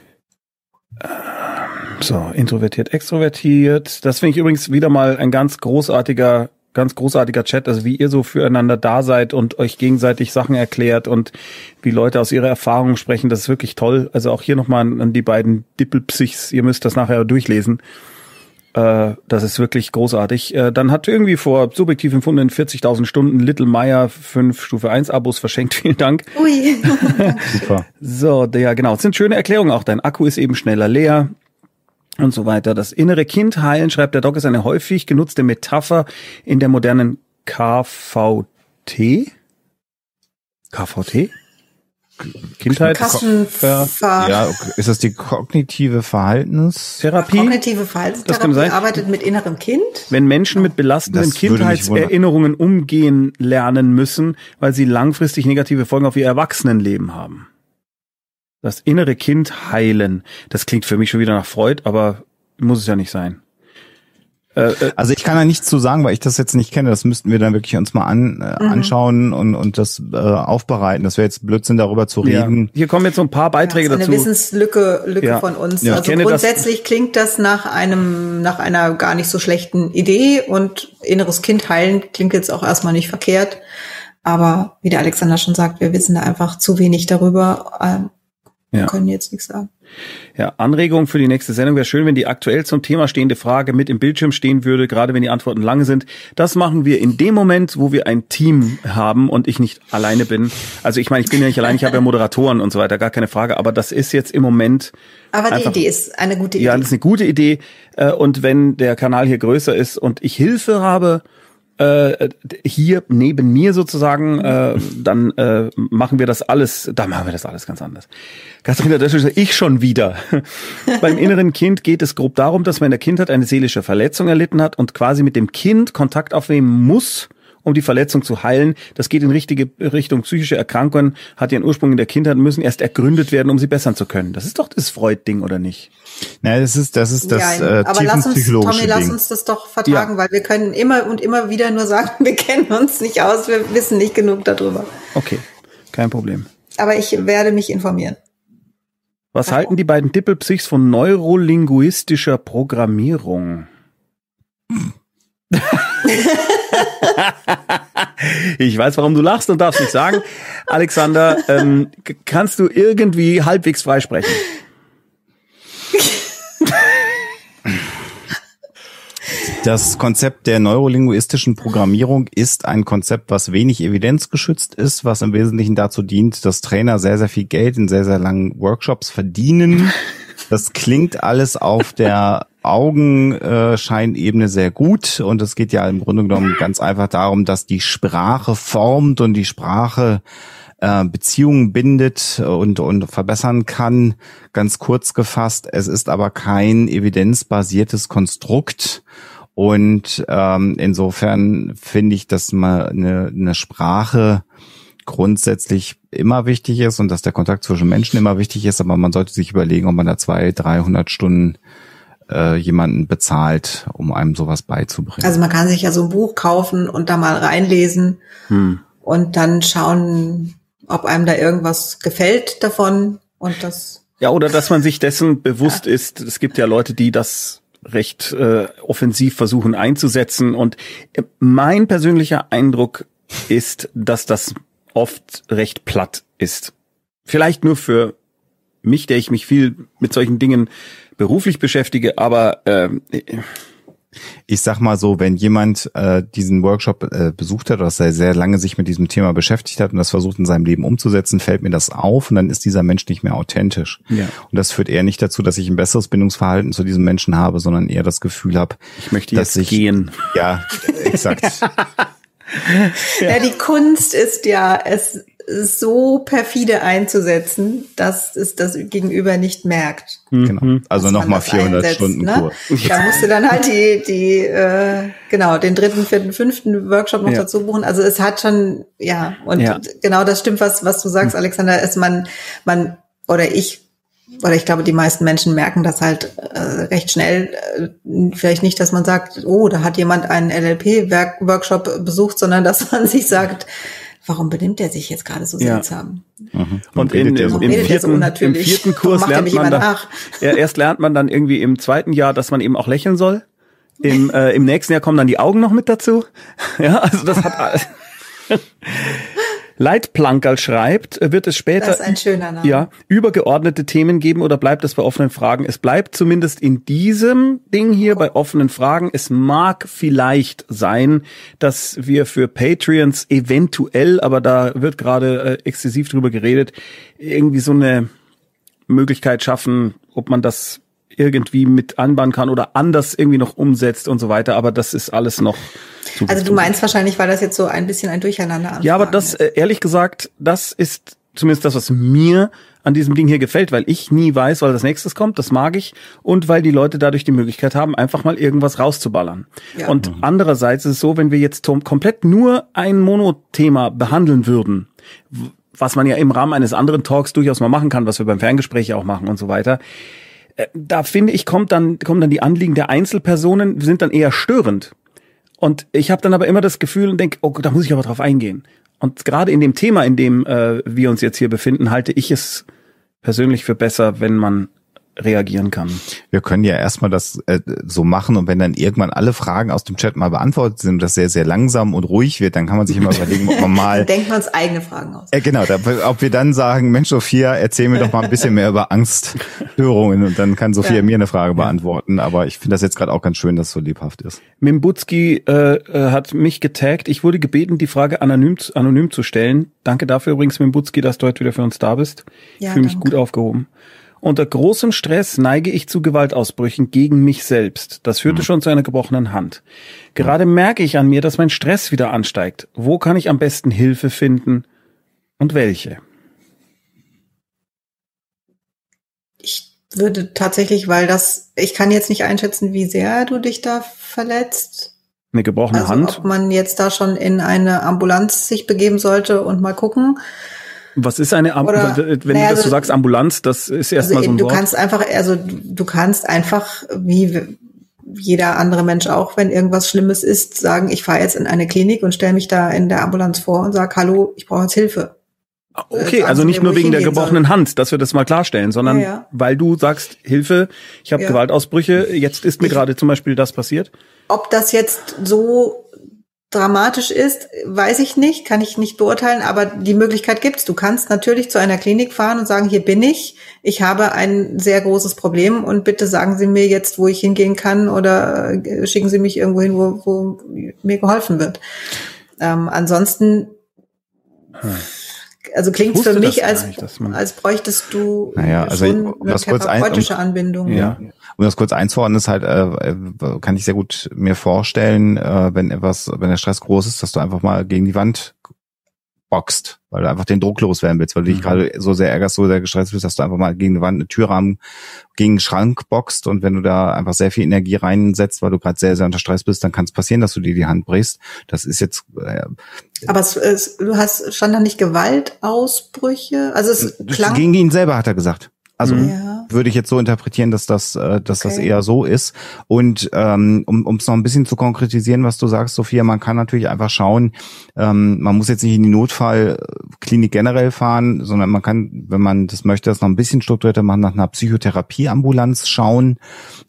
So, introvertiert, extrovertiert. Das finde ich übrigens wieder mal ein ganz großartiger ganz großartiger Chat, also wie ihr so füreinander da seid und euch gegenseitig Sachen erklärt und wie Leute aus ihrer Erfahrung sprechen, das ist wirklich toll. Also auch hier nochmal an, an die beiden Dippelpsichs, ihr müsst das nachher durchlesen. Äh, das ist wirklich großartig. Äh, dann hat irgendwie vor subjektiv empfundenen 40.000 Stunden Little Meyer fünf Stufe 1 Abos verschenkt. (laughs) Vielen Dank. Ui. (laughs) Super. So, ja genau. Das sind schöne Erklärungen auch. Dein Akku ist eben schneller leer und so weiter. Das innere Kind heilen, schreibt der Doc, ist eine häufig genutzte Metapher in der modernen KVT. KVT? Kindheit. ja, ist das die kognitive Verhaltenstherapie? Kognitive Verhaltenstherapie das arbeitet mit innerem Kind. Wenn Menschen mit belastenden Kindheitserinnerungen umgehen lernen müssen, weil sie langfristig negative Folgen auf ihr Erwachsenenleben haben. Das innere Kind heilen. Das klingt für mich schon wieder nach Freud, aber muss es ja nicht sein. Äh, äh, also ich kann da nichts zu sagen, weil ich das jetzt nicht kenne. Das müssten wir dann wirklich uns mal an, äh, mhm. anschauen und, und das äh, aufbereiten. Das wäre jetzt Blödsinn, darüber zu reden. Ja. Hier kommen jetzt so ein paar Beiträge das ist eine dazu. Eine Wissenslücke Lücke ja. von uns. Ja, also grundsätzlich das. klingt das nach einem, nach einer gar nicht so schlechten Idee und inneres Kind heilen klingt jetzt auch erstmal nicht verkehrt. Aber wie der Alexander schon sagt, wir wissen da einfach zu wenig darüber. Ja. können jetzt nichts sagen. Ja, Anregung für die nächste Sendung wäre schön, wenn die aktuell zum Thema stehende Frage mit im Bildschirm stehen würde, gerade wenn die Antworten lange sind. Das machen wir in dem Moment, wo wir ein Team haben und ich nicht alleine bin. Also ich meine, ich bin ja nicht allein, ich habe ja Moderatoren und so weiter, gar keine Frage, aber das ist jetzt im Moment. Aber die Idee ist eine gute Idee. Ja, das ist eine gute Idee. Äh, und wenn der Kanal hier größer ist und ich Hilfe habe, äh, hier neben mir sozusagen, äh, dann äh, machen wir das alles, da machen wir das alles ganz anders. Katharina Döschel, ich schon wieder. (laughs) Beim inneren Kind geht es grob darum, dass man in der Kindheit eine seelische Verletzung erlitten hat und quasi mit dem Kind Kontakt aufnehmen muss, um die Verletzung zu heilen. Das geht in richtige Richtung psychische Erkrankungen, hat ihren Ursprung in der Kindheit, müssen erst ergründet werden, um sie bessern zu können. Das ist doch das Freud-Ding, oder nicht? Na, das ist das ist das ja, äh, aber lass uns, Tommy, lass uns das doch vertagen, ja. weil wir können immer und immer wieder nur sagen, (laughs) wir kennen uns nicht aus, wir wissen nicht genug darüber. Okay, kein Problem. Aber ich werde mich informieren. Was halten die beiden Dippelpsychs von neurolinguistischer Programmierung? (laughs) (laughs) ich weiß, warum du lachst und darfst nicht sagen. Alexander, ähm, kannst du irgendwie halbwegs freisprechen? Das Konzept der neurolinguistischen Programmierung ist ein Konzept, was wenig evidenzgeschützt ist, was im Wesentlichen dazu dient, dass Trainer sehr, sehr viel Geld in sehr, sehr langen Workshops verdienen. Das klingt alles auf der Augenscheinebene sehr gut und es geht ja im Grunde genommen ganz einfach darum, dass die Sprache formt und die Sprache äh, Beziehungen bindet und, und verbessern kann. Ganz kurz gefasst, es ist aber kein evidenzbasiertes Konstrukt. Und ähm, insofern finde ich, dass man eine, eine Sprache grundsätzlich immer wichtig ist und dass der Kontakt zwischen Menschen immer wichtig ist, aber man sollte sich überlegen, ob man da zwei, dreihundert Stunden äh, jemanden bezahlt, um einem sowas beizubringen. Also man kann sich ja so ein Buch kaufen und da mal reinlesen hm. und dann schauen, ob einem da irgendwas gefällt davon und das. Ja, oder dass man sich dessen bewusst ja. ist. Es gibt ja Leute, die das recht äh, offensiv versuchen einzusetzen. Und mein persönlicher Eindruck ist, dass das oft recht platt ist. Vielleicht nur für mich, der ich mich viel mit solchen Dingen beruflich beschäftige, aber äh, ich sag mal so, wenn jemand äh, diesen Workshop äh, besucht hat oder sehr, sehr lange sich mit diesem Thema beschäftigt hat und das versucht in seinem Leben umzusetzen, fällt mir das auf und dann ist dieser Mensch nicht mehr authentisch. Ja. Und das führt eher nicht dazu, dass ich ein besseres Bindungsverhalten zu diesem Menschen habe, sondern eher das Gefühl habe, ich möchte jetzt ich, gehen. Ja, exakt. ja. (laughs) ja, die Kunst ist ja, es so perfide einzusetzen, dass es das Gegenüber nicht merkt. Mhm. Genau. Also nochmal 400 einsetzt, Stunden ne? Kurs. Da musst du dann halt die, die äh, genau, den dritten, vierten, fünften Workshop noch ja. dazu buchen. Also es hat schon, ja, und ja. genau das stimmt, was, was du sagst, Alexander, ist man, man, oder ich oder ich glaube, die meisten Menschen merken das halt äh, recht schnell. Äh, vielleicht nicht, dass man sagt, oh, da hat jemand einen LLP-Workshop besucht, sondern dass man (laughs) sich sagt, warum benimmt er sich jetzt gerade so seltsam? Ja. Mhm. Und, in, im, so? im, vierten, so im vierten (laughs) Kurs lernt man dann, ja, erst lernt man dann irgendwie im zweiten Jahr, dass man eben auch lächeln soll. Im, äh, im nächsten Jahr kommen dann die Augen noch mit dazu. (laughs) Ja, also das hat alles. (laughs) Leitplankerl schreibt, wird es später ja, übergeordnete Themen geben oder bleibt es bei offenen Fragen? Es bleibt zumindest in diesem Ding hier bei offenen Fragen. Es mag vielleicht sein, dass wir für Patreons eventuell, aber da wird gerade äh, exzessiv drüber geredet, irgendwie so eine Möglichkeit schaffen, ob man das irgendwie mit anbauen kann oder anders irgendwie noch umsetzt und so weiter. Aber das ist alles noch. Also du meinst wahrscheinlich, weil das jetzt so ein bisschen ein Durcheinander Ja, aber das, äh, ehrlich gesagt, das ist zumindest das, was mir an diesem Ding hier gefällt, weil ich nie weiß, weil das nächstes kommt, das mag ich und weil die Leute dadurch die Möglichkeit haben, einfach mal irgendwas rauszuballern. Ja. Und mhm. andererseits ist es so, wenn wir jetzt komplett nur ein Monothema behandeln würden, was man ja im Rahmen eines anderen Talks durchaus mal machen kann, was wir beim Ferngespräch auch machen und so weiter, äh, da finde ich, kommt dann, kommen dann die Anliegen der Einzelpersonen, sind dann eher störend. Und ich habe dann aber immer das Gefühl und denke, oh, da muss ich aber drauf eingehen. Und gerade in dem Thema, in dem äh, wir uns jetzt hier befinden, halte ich es persönlich für besser, wenn man reagieren kann. Wir können ja erstmal das äh, so machen und wenn dann irgendwann alle Fragen aus dem Chat mal beantwortet sind und das sehr, sehr langsam und ruhig wird, dann kann man sich immer überlegen, ob man mal... (laughs) denkt man uns eigene Fragen aus. Äh, genau, da, ob wir dann sagen, Mensch Sophia, erzähl mir doch mal ein bisschen mehr über Angststörungen und dann kann Sophia ja. mir eine Frage beantworten. Aber ich finde das jetzt gerade auch ganz schön, dass es so lebhaft ist. Mimbutski äh, äh, hat mich getaggt. Ich wurde gebeten, die Frage anonym, anonym zu stellen. Danke dafür übrigens, Mimbutski, dass du heute wieder für uns da bist. Ja, ich fühle mich gut aufgehoben. Unter großem Stress neige ich zu Gewaltausbrüchen gegen mich selbst. Das führte mhm. schon zu einer gebrochenen Hand. Gerade merke ich an mir, dass mein Stress wieder ansteigt. Wo kann ich am besten Hilfe finden und welche? Ich würde tatsächlich, weil das, ich kann jetzt nicht einschätzen, wie sehr du dich da verletzt. Eine gebrochene also, Hand? Ob man jetzt da schon in eine Ambulanz sich begeben sollte und mal gucken. Was ist eine Ambulanz? Wenn naja, du das so sagst, Ambulanz, das ist erstmal also, so ein du Wort. Du kannst einfach, also du kannst einfach, wie jeder andere Mensch auch, wenn irgendwas Schlimmes ist, sagen, ich fahre jetzt in eine Klinik und stelle mich da in der Ambulanz vor und sag, hallo, ich brauche jetzt Hilfe. Ah, okay, also nicht nur wegen der gebrochenen soll. Hand, dass wir das mal klarstellen, sondern ja, ja. weil du sagst, Hilfe, ich habe ja. Gewaltausbrüche, jetzt ist mir gerade zum Beispiel das passiert. Ob das jetzt so dramatisch ist, weiß ich nicht, kann ich nicht beurteilen, aber die Möglichkeit gibt's. Du kannst natürlich zu einer Klinik fahren und sagen, hier bin ich, ich habe ein sehr großes Problem und bitte sagen Sie mir jetzt, wo ich hingehen kann oder äh, schicken Sie mich irgendwo hin, wo, wo mir geholfen wird. Ähm, ansonsten hm. Also klingt für mich als, man- als bräuchtest du Naja, also schon um eine das kurz ein- therapeutische Anbindung. Ja. Um das kurz einzuordnen, ist halt, äh, äh, kann ich sehr gut mir vorstellen, äh, wenn etwas, wenn der Stress groß ist, dass du einfach mal gegen die Wand boxt, weil du einfach den Druck loswerden willst, weil du dich Mhm. gerade so sehr ärgerst, so sehr gestresst bist, dass du einfach mal gegen die Wand, eine Türrahmen, gegen einen Schrank boxt und wenn du da einfach sehr viel Energie reinsetzt, weil du gerade sehr, sehr unter Stress bist, dann kann es passieren, dass du dir die Hand brichst. Das ist jetzt, äh, Aber es, es, du hast, stand da nicht Gewaltausbrüche? Also es klang, gegen ihn selber hat er gesagt. Also ja. würde ich jetzt so interpretieren, dass das, äh, dass das Okay. eher so ist. Und ähm, um es noch ein bisschen zu konkretisieren, was du sagst, Sophia, man kann natürlich einfach schauen, ähm, man muss jetzt nicht in die Notfallklinik generell fahren, sondern man kann, wenn man das möchte, das noch ein bisschen strukturierter machen, nach einer Psychotherapieambulanz schauen.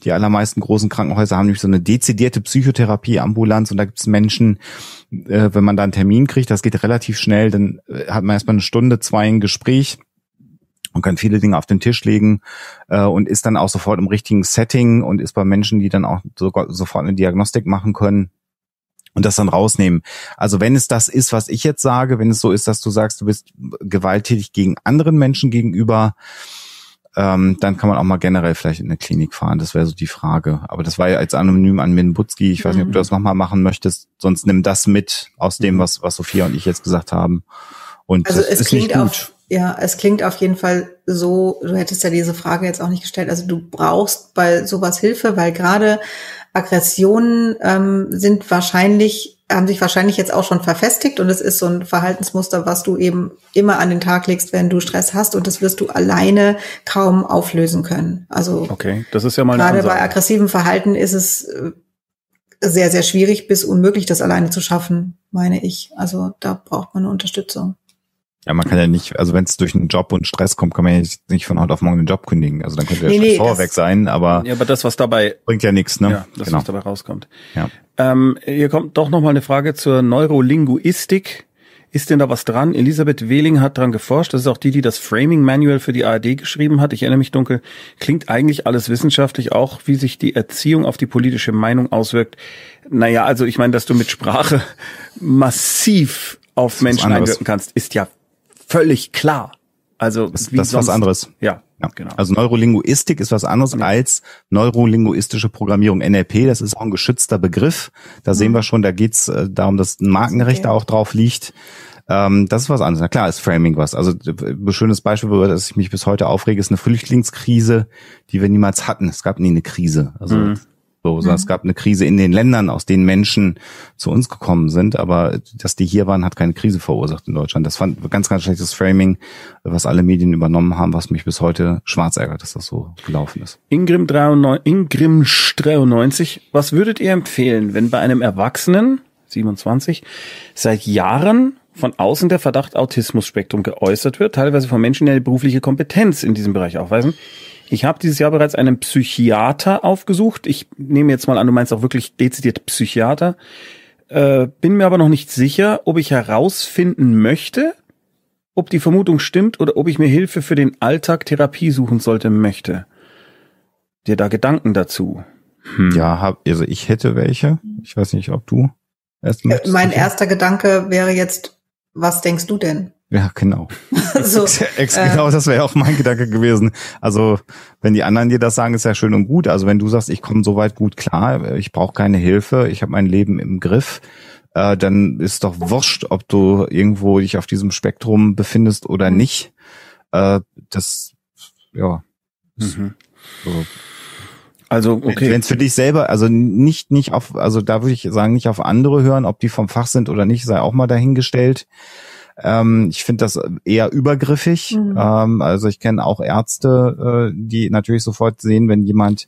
Die allermeisten großen Krankenhäuser haben nämlich so eine dezidierte Psychotherapieambulanz und da gibt es Menschen, äh, wenn man da einen Termin kriegt, das geht relativ schnell, dann äh, hat man erstmal eine Stunde, zwei ein Gespräch und kann viele Dinge auf den Tisch legen äh, und ist dann auch sofort im richtigen Setting und ist bei Menschen, die dann auch sogar sofort eine Diagnostik machen können und das dann rausnehmen. Also wenn es das ist, was ich jetzt sage, wenn es so ist, dass du sagst, du bist gewalttätig gegen anderen Menschen gegenüber, ähm, dann kann man auch mal generell vielleicht in eine Klinik fahren. Das wäre so die Frage. Aber das war ja als anonym an Min Butzki. Ich weiß nicht, ob du das nochmal machen möchtest. Sonst nimm das mit aus dem, was, was Sophia und ich jetzt gesagt haben. Und Also das es ist nicht klingt gut. Ja, es klingt auf jeden Fall so, du hättest ja diese Frage jetzt auch nicht gestellt. Also du brauchst bei sowas Hilfe, weil gerade Aggressionen ähm, sind wahrscheinlich, haben sich wahrscheinlich jetzt auch schon verfestigt und es ist so ein Verhaltensmuster, was du eben immer an den Tag legst, wenn du Stress hast und das wirst du alleine kaum auflösen können. Also Okay, das ist ja mal gerade bei aggressivem Verhalten ist es äh, sehr, sehr schwierig bis unmöglich, das alleine zu schaffen, meine ich. Also da braucht man eine Unterstützung. Ja, man kann ja nicht, also wenn es durch einen Job und Stress kommt, kann man ja nicht- von heute auf morgen den Job kündigen. Also dann könnte der Nee, nee, Stressor das- weg sein, aber Ja, aber das, was dabei bringt ja nichts, ne? Ja, das, genau. was dabei rauskommt. Ja. Ähm, hier kommt doch noch mal eine Frage zur Neurolinguistik. Ist denn da was dran? Elisabeth Wehling hat dran geforscht. Das ist auch die, die das Framing Manual für die ARD geschrieben hat. Ich erinnere mich dunkel. Klingt eigentlich alles wissenschaftlich, auch wie sich die Erziehung auf die politische Meinung auswirkt. Naja, also ich meine, dass du mit Sprache (laughs) massiv auf Menschen einwirken kannst, ist ja völlig klar. Also Das, wie das ist was anderes. Ja, Ja. genau. Also Neurolinguistik ist was anderes als neurolinguistische Programmierung. NLP, das ist auch ein geschützter Begriff. Da sehen wir schon, da geht's äh, darum, dass ein Markenrecht Okay. auch drauf liegt. Ähm, das ist was anderes. Na klar, ist Framing was. Also ein schönes Beispiel, über das ich mich bis heute aufrege, ist eine Flüchtlingskrise, die wir niemals hatten. Es gab nie eine Krise. Also Mhm. So, sondern es gab eine Krise in den Ländern, aus denen Menschen zu uns gekommen sind. Aber dass die hier waren, hat keine Krise verursacht in Deutschland. Das fand ganz, ganz schlechtes Framing, was alle Medien übernommen haben, was mich bis heute schwarz ärgert, dass das so gelaufen ist. Ingrim 93, Ingrim 93, was würdet ihr empfehlen, wenn bei einem Erwachsenen, 27, seit Jahren von außen der Verdacht Autismus-Spektrum geäußert wird, teilweise von Menschen, die eine berufliche Kompetenz in diesem Bereich aufweisen? Ich habe dieses Jahr bereits einen Psychiater aufgesucht. Ich nehme jetzt mal an, du meinst auch wirklich dezidiert Psychiater. Äh, bin mir aber noch nicht sicher, ob ich herausfinden möchte, ob die Vermutung stimmt oder ob ich mir Hilfe für den Alltag Therapie suchen sollte möchte. Dir da Gedanken dazu? Hm. Ja, hab, also ich hätte welche. Ich weiß nicht, ob du erst Äh. Mein erster Gedanke wäre jetzt, was denkst du denn? Ja, genau. (laughs) so, Ex äh, genau, das wäre auch mein Gedanke gewesen. Also, wenn die anderen dir das sagen, ist ja schön und gut. Also, wenn du sagst, ich komme soweit gut klar, ich brauche keine Hilfe, ich habe mein Leben im Griff, äh, dann ist doch wurscht, ob du irgendwo dich auf diesem Spektrum befindest oder Mhm. nicht. Äh, das, ja. Mhm. So. Also, Okay. okay. Wenn es für dich selber, also nicht, nicht auf, also da würde ich sagen, nicht auf andere hören, ob die vom Fach sind oder nicht, sei auch mal dahingestellt. Ähm, ich finde das eher übergriffig. Mhm. Ähm, also ich kenne auch Ärzte, äh, die natürlich sofort sehen, wenn jemand,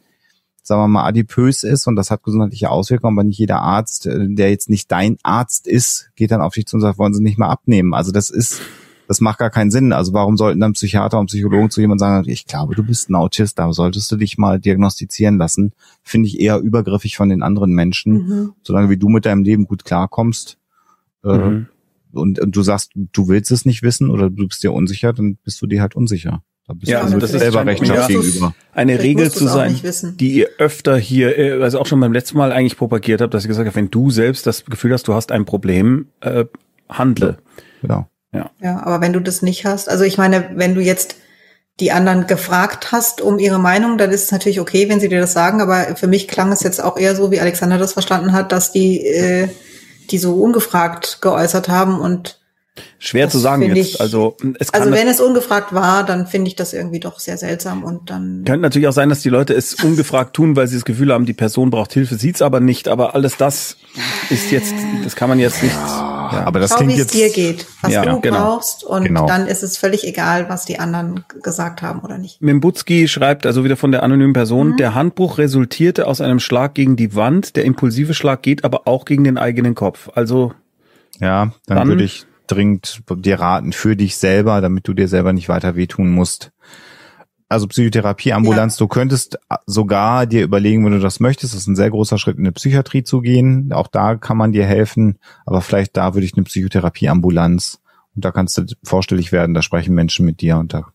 sagen wir mal, adipös ist und das hat gesundheitliche Auswirkungen, aber nicht jeder Arzt, äh, der jetzt nicht dein Arzt ist, geht dann auf dich zu und sagt, wollen Sie nicht mal abnehmen. Also das ist, das macht gar keinen Sinn. Also warum sollten dann Psychiater und Psychologen zu jemandem sagen, ich glaube, du bist ein Autist, da solltest du dich mal diagnostizieren lassen. Finde ich eher übergriffig von den anderen Menschen. mhm. Solange wie du mit deinem Leben gut klarkommst äh, Mhm. Und, und du sagst, du willst es nicht wissen oder du bist dir unsicher, dann bist du dir halt unsicher. Da bist Ja, du also das ist selber Rechenschaft gegenüber. Eine Vielleicht Regel zu sein, die ihr öfter hier, äh, also auch schon beim letzten Mal eigentlich propagiert habt, dass ihr gesagt habt, wenn du selbst das Gefühl hast, du hast ein Problem, äh, handle. Genau. Ja. Ja, aber wenn du das nicht hast, also ich meine, wenn du jetzt die anderen gefragt hast um ihre Meinung, dann ist es natürlich okay, wenn sie dir das sagen, aber für mich klang es jetzt auch eher so, wie Alexander das verstanden hat, dass die, äh, die so ungefragt geäußert haben und Schwer Das zu sagen jetzt. ich- Also es kann also wenn es ungefragt war, dann finde ich das irgendwie doch sehr seltsam und dann Könnte natürlich auch sein, dass die Leute es ungefragt tun, weil sie das Gefühl haben, die Person braucht Hilfe, sieht's aber nicht. Aber alles das ist jetzt, das kann man jetzt nicht. Ja, Aber das schau, klingt wie es jetzt dir geht, was Ja, du genau. brauchst und Genau. dann ist es völlig egal, was die anderen gesagt haben oder nicht. Mimbutski schreibt also wieder von der anonymen Person, Mhm. der Handbruch resultierte aus einem Schlag gegen die Wand, der impulsive Schlag geht aber auch gegen den eigenen Kopf. Also Ja, dann, Dann- würde ich dringend dir raten, für dich selber, damit du dir selber nicht weiter wehtun musst. Also Psychotherapieambulanz, du könntest sogar dir überlegen, wenn du das möchtest, das ist ein sehr großer Schritt, in eine Psychiatrie zu gehen. Auch da kann man dir helfen, aber vielleicht da würde ich eine Psychotherapieambulanz und da kannst du vorstellig werden, da sprechen Menschen mit dir und da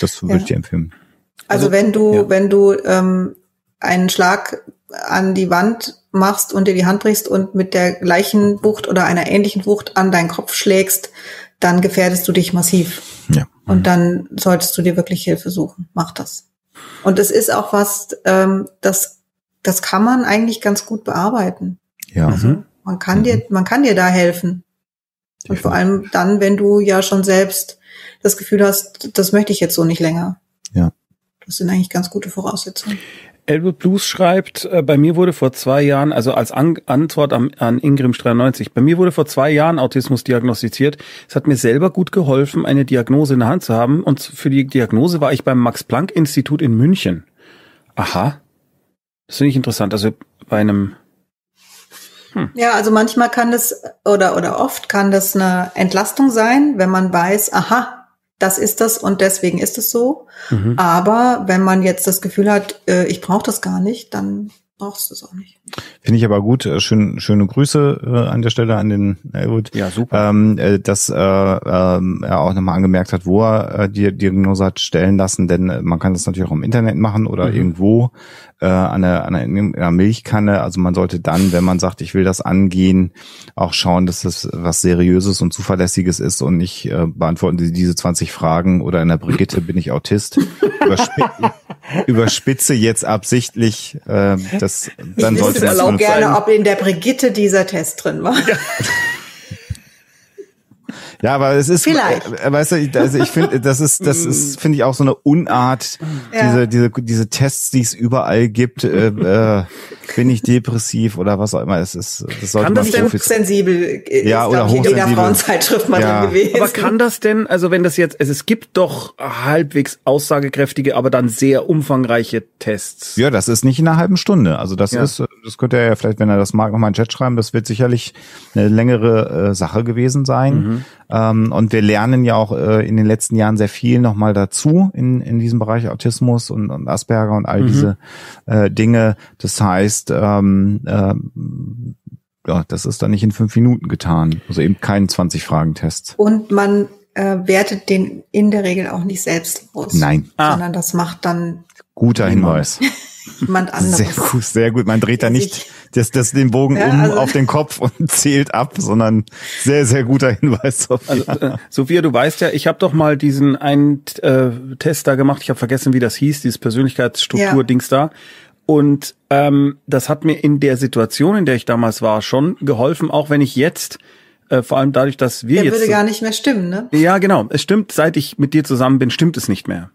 das würde Ja. ich dir empfehlen. Also, Also, wenn du, ja. wenn du ähm, einen Schlag an die Wand machst und dir die Hand brichst und mit der gleichen Wucht oder einer ähnlichen Wucht an deinen Kopf schlägst, dann gefährdest du dich massiv. Ja. Und dann solltest du dir wirklich Hilfe suchen. Mach das. Und es ist auch was, ähm, das, das kann man eigentlich ganz gut bearbeiten. Ja. Mhm. Man kann dir, man kann dir da helfen. Und vor allem dann, wenn du ja schon selbst das Gefühl hast, das möchte ich jetzt so nicht länger. Ja. Das sind eigentlich ganz gute Voraussetzungen. Elwood Blues schreibt, äh, bei mir wurde vor zwei Jahren, also als An Antwort am, an Ingrim 93, bei mir wurde vor zwei Jahren Autismus diagnostiziert. Es hat mir selber gut geholfen, eine Diagnose in der Hand zu haben. Und für die Diagnose war ich beim Max-Planck-Institut in München. Aha. Das finde ich interessant. Also bei einem, Ja, also manchmal kann das oder oder oft kann das eine Entlastung sein, wenn man weiß, aha, das ist das und deswegen ist es so. mhm. Aber wenn man jetzt das Gefühl hat, äh, ich brauche das gar nicht, dann brauchst du es auch nicht. Finde ich aber gut. Äh, Schön, schöne Grüße äh, an der Stelle an den Elwood. ja, super. ähm, äh, dass äh, ähm, er auch nochmal angemerkt hat, wo er äh, die Diagnose hat stellen lassen, denn äh, man kann das natürlich auch im Internet machen oder Mhm. irgendwo äh, an, einer, an einer, einer Milchkanne. Also man sollte dann, wenn man sagt, ich will das angehen, auch schauen, dass das was Seriöses und Zuverlässiges ist und nicht äh, beantworten Sie diese 20 Fragen oder in der Brigitte bin ich Autist. Überspi überspitze jetzt absichtlich äh, das, dann ich sollte man eine gerne, ob in der Brigitte dieser Test drin war. Ja, (laughs) aber es ist, Vielleicht. äh, weißt du, ich- also ich finde, das ist, das (laughs) ist, finde ich auch so eine Unart, Ja. diese, diese, diese Tests, die es überall gibt, äh, äh, bin ich depressiv oder was auch immer. Es ist, das sollte Kann das denn. Hochsensibel ist, Ja, oder glaub ich, in jeder. Frauenzeitschrift mal Ja. drin gewesen. Aber kann das denn, also wenn das jetzt, also es gibt doch halbwegs aussagekräftige, aber dann sehr umfangreiche Tests. Ja, das ist nicht in einer halben Stunde. Also das Ja. ist, das könnte er ja vielleicht, wenn er das mag, nochmal in den Chat schreiben. Das wird sicherlich eine längere äh, Sache gewesen sein. Mhm. Ähm, und wir lernen ja auch äh, in den letzten Jahren sehr viel nochmal dazu in, in diesem Bereich Autismus und, und Asperger und all Mhm. diese äh, Dinge. Das heißt, ähm, ähm, ja, das ist dann nicht in fünf Minuten getan. Also eben kein 20-Fragen-Test. Und man äh, wertet den in der Regel auch nicht selbst aus. Nein. Ah. Sondern das macht dann Guter. Hinweis. (laughs) jemand anderes. Sehr gut, sehr gut. Man dreht da nicht das, das den Bogen Ja, um also- auf den Kopf und (laughs) zählt ab, sondern sehr, sehr guter Hinweis. Sophia. (laughs) Also, äh, Sophia, du weißt ja, ich habe doch mal diesen einen äh, Test da gemacht. Ich habe vergessen, wie das hieß, dieses Persönlichkeitsstruktur-Dings da. Und ähm, das hat mir in der Situation, in der ich damals war, schon geholfen, auch wenn ich jetzt, äh, vor allem dadurch, dass wir Der jetzt. würde so- gar nicht mehr stimmen, ne? ja, genau. Es stimmt, seit ich mit dir zusammen bin, stimmt es nicht mehr.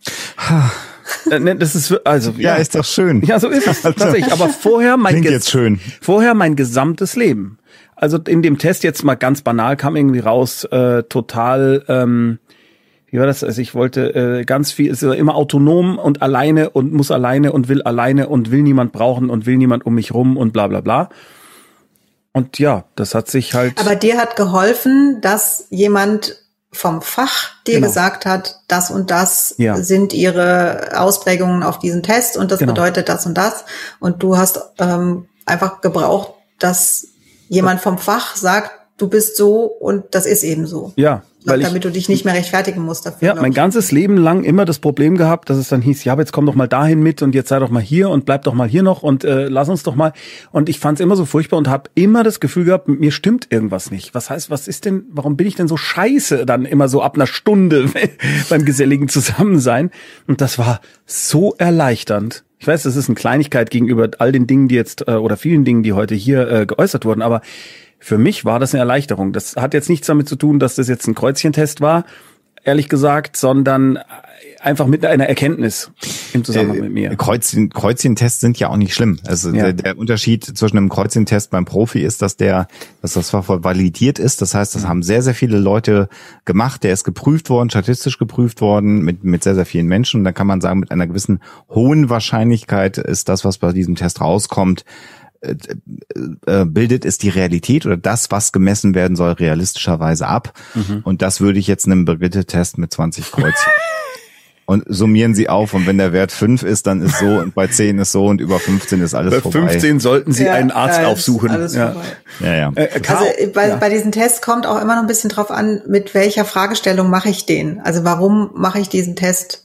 Äh, ne, das ist also ja, ist doch schön. ja, so ist es Also, tatsächlich. Aber vorher mein Klingt jetzt schön. Vorher mein gesamtes Leben. Also in dem Test jetzt mal ganz banal kam irgendwie raus, äh, total. Ähm, wie war das? Also ich wollte äh, ganz viel, ist immer autonom und alleine und muss alleine und will alleine und will niemand brauchen und will niemand um mich rum und bla bla bla. Und ja, das hat sich halt. Aber dir hat geholfen, dass jemand vom Fach dir Genau. gesagt hat, das und das Ja. sind ihre Ausprägungen auf diesen Test und das Genau. bedeutet das und das. Und du hast ähm, einfach gebraucht, dass jemand vom Fach sagt, du bist so und das ist eben so. ja, weil damit ich, du dich nicht mehr rechtfertigen musst dafür. ja, mein ich. ganzes Leben lang immer das Problem gehabt, dass es dann hieß, ja, aber jetzt komm doch mal dahin mit und jetzt sei doch mal hier und bleib doch mal hier noch und äh, lass uns doch mal. Und ich fand es immer so furchtbar und habe immer das Gefühl gehabt, mit mir stimmt irgendwas nicht. Was heißt, was ist denn, warum bin ich denn so scheiße dann immer so ab einer Stunde (laughs) beim geselligen Zusammensein? Und das war so erleichternd. Ich weiß, das ist eine Kleinigkeit gegenüber all den Dingen, die jetzt äh, oder vielen Dingen, die heute hier äh, geäußert wurden, aber für mich war das eine Erleichterung. Das hat jetzt nichts damit zu tun, dass das jetzt ein Kreuzchentest war, ehrlich gesagt, sondern einfach mit einer Erkenntnis im Zusammenhang mit mir. Kreuzchen, Kreuzchentests sind ja auch nicht schlimm. Also Ja. der, der Unterschied zwischen einem Kreuzchentest beim Profi ist, dass der, dass das zwar validiert ist. Das heißt, das haben sehr, sehr viele Leute gemacht. Der ist geprüft worden, statistisch geprüft worden mit, mit sehr, sehr vielen Menschen. Und dann kann man sagen, mit einer gewissen hohen Wahrscheinlichkeit ist das, was bei diesem Test rauskommt, äh, äh, bildet es die Realität oder das, was gemessen werden soll, realistischerweise ab. Und das würde ich jetzt einem Brigitte-Test mit 20 Kreuzchen. (laughs) Und summieren sie auf und wenn der Wert 5 ist, dann ist so und bei 10 ist so und über 15 ist alles Bei vorbei. 15 sollten Sie einen Arzt ja, ist aufsuchen. Alles ja. Ja, ja. Äh, Also bei, ja. bei diesen Tests kommt auch immer noch ein bisschen drauf an, mit welcher Fragestellung mache ich den. Also warum mache ich diesen Test?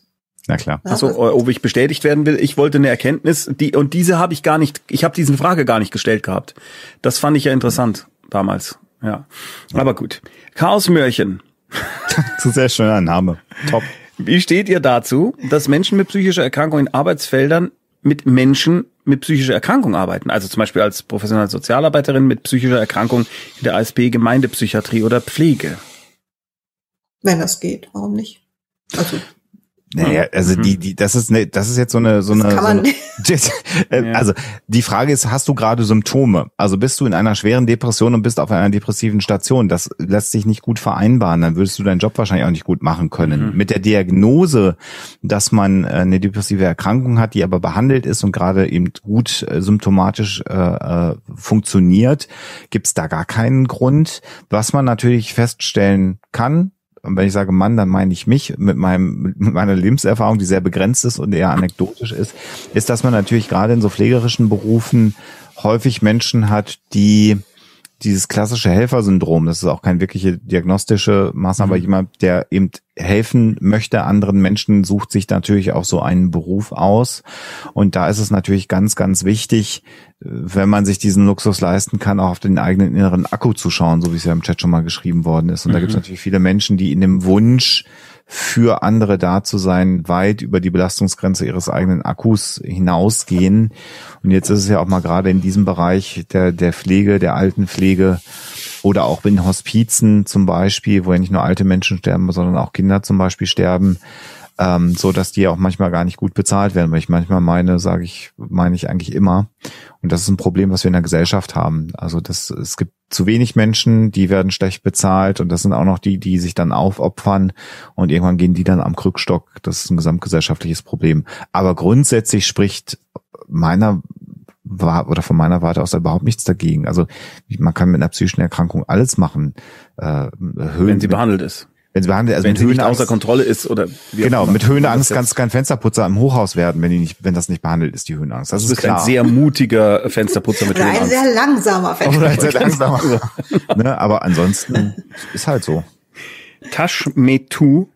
Na klar. Ja, Achso, was- ob ich bestätigt werden will. Ich wollte eine Erkenntnis, die und diese habe ich gar nicht. Ich habe diese Frage gar nicht gestellt gehabt. Das fand ich ja interessant damals. Ja, aber gut. Chaos Mörchen. Das ist ein sehr schöner Name. Top. Wie steht ihr dazu, dass Menschen mit psychischer Erkrankung in Arbeitsfeldern mit Menschen mit psychischer Erkrankung arbeiten? Also zum Beispiel als professionelle Sozialarbeiterin mit psychischer Erkrankung in der ASP Gemeindepsychiatrie oder Pflege. Wenn das geht, warum nicht? Also Naja, also Mhm. die, die, das ist ne, das ist jetzt so eine, so Das eine, kann so man eine (laughs) äh, also die Frage ist, hast du gerade Symptome? Also bist du in einer schweren Depression und bist auf einer depressiven Station? Das lässt sich nicht gut vereinbaren. Dann würdest du deinen Job wahrscheinlich auch nicht gut machen können. Mhm. Mit der Diagnose, dass man äh, eine depressive Erkrankung hat, die aber behandelt ist und gerade eben gut äh, symptomatisch äh, äh, funktioniert, gibt's da gar keinen Grund. Was man natürlich feststellen kann, und wenn ich sage Mann, dann meine ich mich mit meinem mit meiner Lebenserfahrung, die sehr begrenzt ist und eher anekdotisch ist, ist, dass man natürlich gerade in so pflegerischen Berufen häufig Menschen hat, die dieses klassische Helfersyndrom, das ist auch keine wirkliche diagnostische Maßnahme, aber jemand, der eben helfen möchte anderen Menschen, sucht sich natürlich auch so einen Beruf aus. Und da ist es natürlich ganz, ganz wichtig, wenn man sich diesen Luxus leisten kann, auch auf den eigenen inneren Akku zu schauen, so wie es ja im Chat schon mal geschrieben worden ist. Und da gibt es natürlich viele Menschen, die in dem Wunsch, für andere da zu sein, weit über die Belastungsgrenze ihres eigenen Akkus hinausgehen. Und jetzt ist es ja auch mal gerade in diesem Bereich der, der Pflege, der Altenpflege oder auch in Hospizen zum Beispiel, wo ja nicht nur alte Menschen sterben, sondern auch Kinder zum Beispiel sterben, ähm, so dass die auch manchmal gar nicht gut bezahlt werden. Weil ich manchmal meine, sage ich, meine ich eigentlich immer. Und das ist ein Problem, was wir in der Gesellschaft haben. Also das, es gibt zu wenig Menschen, die werden schlecht bezahlt und das sind auch noch die, die sich dann aufopfern und irgendwann gehen die dann am Krückstock. Das ist ein gesamtgesellschaftliches Problem. Aber grundsätzlich spricht meiner war oder von meiner Warte aus überhaupt nichts dagegen. Also man kann mit einer psychischen Erkrankung alles machen. Äh, Höhen, Wenn sie behandelt ist. Wenn sie behandelt, also Wenn mit sie nicht Höhenangst- außer Kontrolle ist oder Genau, mit Höhenangst kannst du kein Fensterputzer im Hochhaus werden, wenn die nicht, wenn das nicht behandelt ist, die Höhenangst. Das Du ist bist klar. ein sehr mutiger Fensterputzer mit oder ein Höhenangst. sehr langsamer Oder ein sehr langsamer. (laughs) ne, aber ansonsten ist halt so. Tashmetu,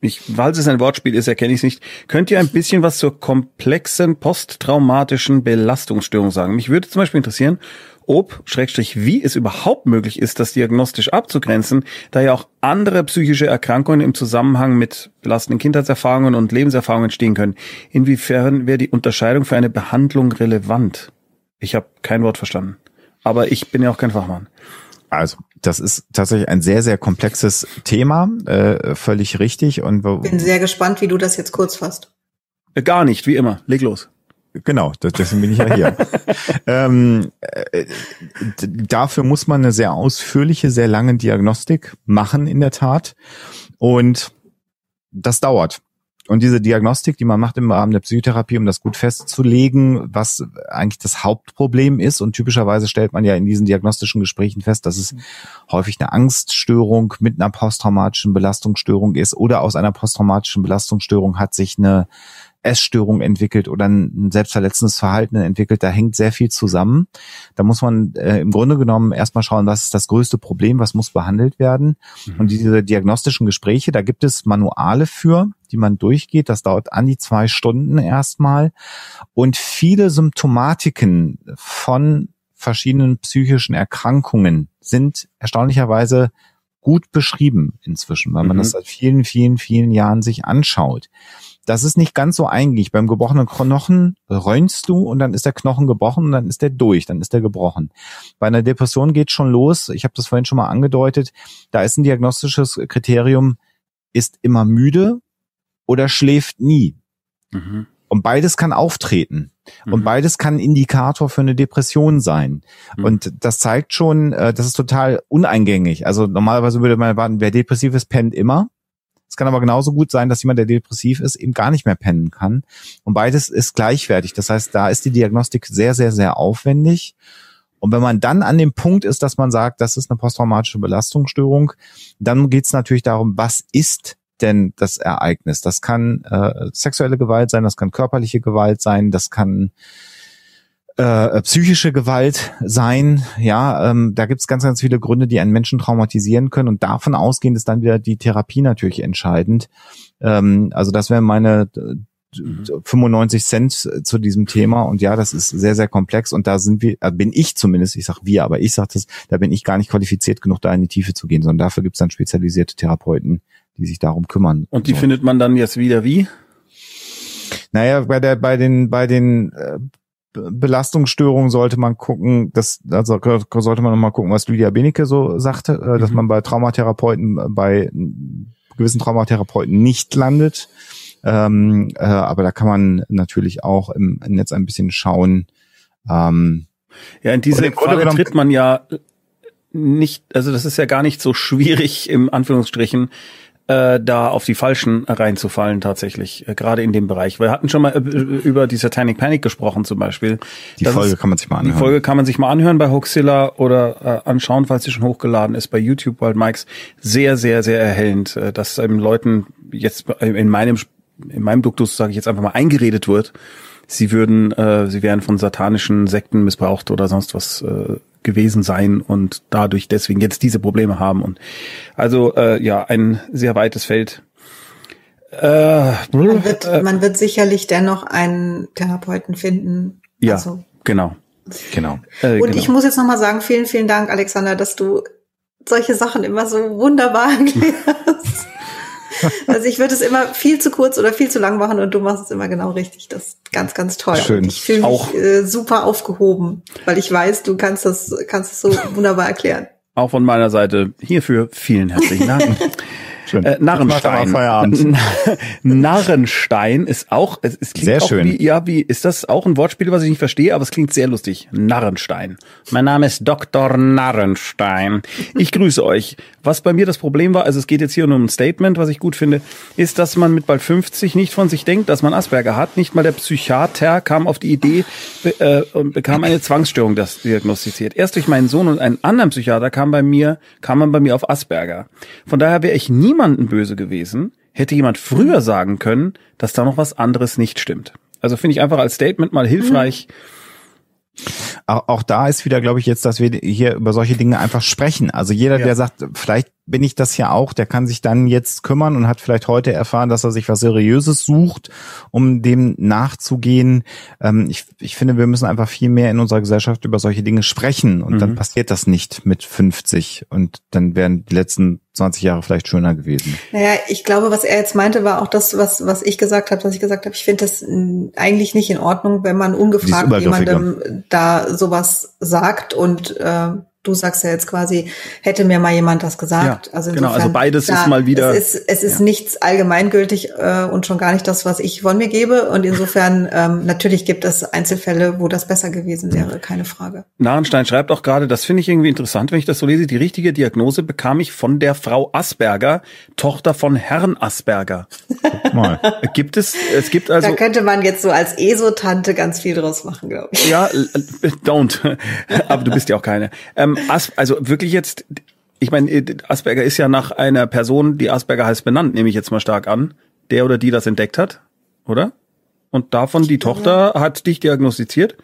ich, falls es ein Wortspiel ist, erkenne ich es nicht. Könnt ihr ein bisschen was zur komplexen posttraumatischen Belastungsstörung sagen? Mich würde zum Beispiel interessieren, ob, Schrägstrich, wie es überhaupt möglich ist, das diagnostisch abzugrenzen, da ja auch andere psychische Erkrankungen im Zusammenhang mit belastenden Kindheitserfahrungen und Lebenserfahrungen entstehen können. Inwiefern wäre die Unterscheidung für eine Behandlung relevant? Ich habe kein Wort verstanden. Aber ich bin ja auch kein Fachmann. Also, das ist tatsächlich ein sehr, sehr komplexes Thema, äh, völlig richtig. Und wo- Bin sehr gespannt, wie du das jetzt kurz fasst. Äh, Gar nicht, wie immer. Leg los. Genau, deswegen bin ich ja hier. (laughs) ähm, äh, dafür muss man eine sehr ausführliche, sehr lange Diagnostik machen, in der Tat. Und das dauert. Und diese Diagnostik, die man macht im Rahmen der Psychotherapie, um das gut festzulegen, was eigentlich das Hauptproblem ist. Und typischerweise stellt man ja in diesen diagnostischen Gesprächen fest, dass es häufig eine Angststörung mit einer posttraumatischen Belastungsstörung ist oder aus einer posttraumatischen Belastungsstörung hat sich eine Essstörung entwickelt oder ein selbstverletzendes Verhalten entwickelt. Da hängt sehr viel zusammen. Da muss man äh, im Grunde genommen erstmal schauen, was ist das größte Problem, was muss behandelt werden. Mhm. Und diese diagnostischen Gespräche, da gibt es Manuale für, die man durchgeht. Das dauert an die zwei Stunden erstmal. Und viele Symptomatiken von verschiedenen psychischen Erkrankungen sind erstaunlicherweise gut beschrieben inzwischen, weil man mhm. das seit vielen, vielen, vielen Jahren sich anschaut. Das ist nicht ganz so eingängig. Beim gebrochenen Knochen räunst du und dann ist der Knochen gebrochen und dann ist der durch, dann ist der gebrochen. Bei einer Depression geht schon los. Ich habe das vorhin schon mal angedeutet. Da ist ein diagnostisches Kriterium, ist immer müde oder schläft nie. Mhm. Und beides kann auftreten. Und mhm. beides kann Indikator für eine Depression sein. Mhm. Und das zeigt schon, äh, das ist total uneingängig. Also normalerweise würde man erwarten, wer depressiv ist, pennt immer. Es kann aber genauso gut sein, dass jemand, der depressiv ist, eben gar nicht mehr pennen kann. Und beides ist gleichwertig. Das heißt, da ist die Diagnostik sehr, sehr, sehr aufwendig. Und wenn man dann an dem Punkt ist, dass man sagt, das ist eine posttraumatische Belastungsstörung, dann geht es natürlich darum, was ist denn das Ereignis? Das kann äh, sexuelle Gewalt sein, das kann körperliche Gewalt sein, das kann äh, psychische Gewalt sein. Ja, ähm, da gibt es ganz, ganz viele Gründe, die einen Menschen traumatisieren können. Und davon ausgehend ist dann wieder die Therapie natürlich entscheidend. Ähm, also das wäre meine 95 Cent zu diesem Thema und ja, das ist sehr, sehr komplex und da sind wir, äh, bin ich zumindest, ich sag wir, aber ich sage das, da bin ich gar nicht qualifiziert genug, da in die Tiefe zu gehen, sondern dafür gibt es dann spezialisierte Therapeuten, die sich darum kümmern. Und die so. findet man dann jetzt wieder wie? Naja, bei der, bei den, bei den äh, Belastungsstörungen sollte man gucken, das, also sollte man nochmal gucken, was Lydia Benecke so sagte, äh, dass mhm. man bei Traumatherapeuten, bei gewissen Traumatherapeuten nicht landet. Ähm, äh, aber da kann man natürlich auch im Netz ein bisschen schauen. Ähm, ja, in diese Falle tritt man ja nicht, also das ist ja gar nicht so schwierig im Anführungsstrichen, äh, da auf die Falschen reinzufallen tatsächlich, äh, gerade in dem Bereich. Wir hatten schon mal äh, über die Satanic Panic gesprochen zum Beispiel. Die das Folge ist, kann man sich mal anhören. Die Folge kann man sich mal anhören bei Hoaxilla oder äh, anschauen, falls sie schon hochgeladen ist bei YouTube, weil Mikes sehr, sehr, sehr erhellend, äh, dass ähm, Leuten jetzt in meinem in meinem Duktus sage ich jetzt einfach mal eingeredet wird, sie würden, äh, sie wären von satanischen Sekten missbraucht oder sonst was äh, gewesen sein und dadurch deswegen jetzt diese Probleme haben. Und also äh, ja, ein sehr weites Feld. Äh, man, wird, äh, man wird sicherlich dennoch einen Therapeuten finden. Ja, also, genau. Genau. Äh, und genau. ich muss jetzt nochmal sagen, vielen, vielen Dank, Alexander, dass du solche Sachen immer so wunderbar (laughs) erklärst. (laughs) Also ich würde es immer viel zu kurz oder viel zu lang machen und du machst es immer genau richtig. Das ist ganz, ganz toll. Schön. Und ich fühle mich auch, äh, super aufgehoben, weil ich weiß, du kannst das, kannst es so wunderbar erklären. Auch von meiner Seite hierfür vielen herzlichen Dank. (laughs) Äh, Narrenstein. (laughs) Narrenstein ist auch, es, es klingt sehr auch schön. wie, ja, wie, ist das auch ein Wortspiel, was ich nicht verstehe, aber es klingt sehr lustig. Narrenstein. Mein Name ist Dr. Narrenstein. Ich grüße euch. Was bei mir das Problem war, also es geht jetzt hier nur um ein Statement, was ich gut finde, ist, dass man mit bald 50 nicht von sich denkt, dass man Asperger hat. Nicht mal der Psychiater kam auf die Idee äh, und bekam eine Zwangsstörung das diagnostiziert. Erst durch meinen Sohn und einen anderen Psychiater kam bei mir, kam man bei mir auf Asperger. Von daher wäre ich nie niemanden böse gewesen, hätte jemand früher sagen können, dass da noch was anderes nicht stimmt. Also finde ich einfach als Statement mal hilfreich. Auch, auch da ist wieder, glaube ich, jetzt, dass wir hier über solche Dinge einfach sprechen. Also jeder, ja. der sagt, vielleicht bin ich das ja auch, der kann sich dann jetzt kümmern und hat vielleicht heute erfahren, dass er sich was Seriöses sucht, um dem nachzugehen. Ähm, ich, ich finde, wir müssen einfach viel mehr in unserer Gesellschaft über solche Dinge sprechen und mhm. dann passiert das nicht mit 50 und dann wären die letzten 20 Jahre vielleicht schöner gewesen. Naja, ich glaube, was er jetzt meinte, war auch das, was, was ich gesagt habe, dass ich gesagt habe, ich finde das eigentlich nicht in Ordnung, wenn man ungefragt jemandem da sowas sagt und äh, du sagst ja jetzt quasi, hätte mir mal jemand das gesagt. Ja, also genau, also beides ist mal wieder. Es ist, es ist ja. nichts allgemeingültig äh, und schon gar nicht das, was ich von mir gebe. Und insofern, (laughs) ähm, natürlich gibt es Einzelfälle, wo das besser gewesen wäre, keine Frage. Nahenstein schreibt auch gerade, das finde ich irgendwie interessant, wenn ich das so lese, die richtige Diagnose bekam ich von der Frau Asperger, Tochter von Herrn Asperger. Guck mal. (laughs) gibt es, es gibt also. Da könnte man jetzt so als ESO-Tante ganz viel draus machen, glaube ich. Ja, don't. (laughs) Aber du bist ja auch keine. Ähm, As also wirklich jetzt, ich meine, Asperger ist ja nach einer Person, die Asperger heißt, benannt, nehme ich jetzt mal stark an. Der oder die das entdeckt hat, oder? Und davon die Tochter hat dich diagnostiziert?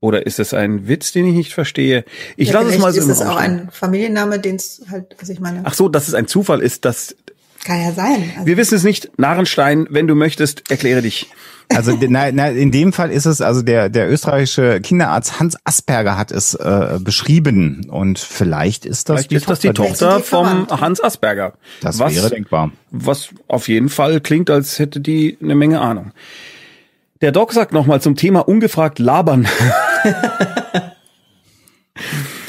Oder ist es ein Witz, den ich nicht verstehe? Ich Ja, lasse es mal so ist es auch ein Familienname, den es halt, also ich meine, Ach so, dass es ein Zufall ist, dass kann ja sein. Also, wir wissen es nicht. Narenstein, wenn du möchtest, erkläre dich. Also na, na, in dem Fall ist es, also der, der österreichische Kinderarzt Hans Asperger hat es äh, beschrieben und vielleicht ist das Vielleicht ist das die die- Tochter die vom. Hans Asperger. Das was, wäre denkbar. was auf jeden Fall klingt, als hätte die eine Menge Ahnung. Der Doc sagt nochmal zum Thema ungefragt labern. (laughs) (laughs)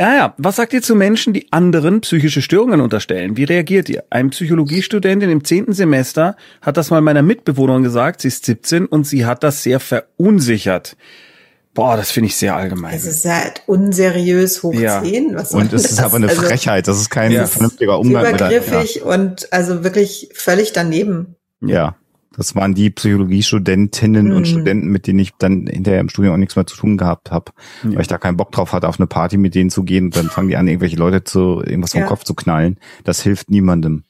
Ja, ja. Was sagt ihr zu Menschen, die anderen psychische Störungen unterstellen? Wie reagiert ihr? Ein Psychologiestudentin im zehnten Semester hat das mal meiner Mitbewohnerin gesagt. Sie ist 17 und sie hat das sehr verunsichert. Boah, das finde ich sehr allgemein. es ist halt unseriös hoch Ja. 10. Was Und es das? ist aber eine Also, Frechheit. Das ist kein Ja. vernünftiger Umgang mit. Übergriffig und also wirklich völlig daneben. ja. Das waren die Psychologiestudentinnen und Mhm. Studenten, mit denen ich dann hinterher im Studium auch nichts mehr zu tun gehabt habe, weil ich da keinen Bock drauf hatte, auf eine Party mit denen zu gehen und dann fangen die an, irgendwelche Leute zu irgendwas vom Ja. Kopf zu knallen. Das hilft niemandem.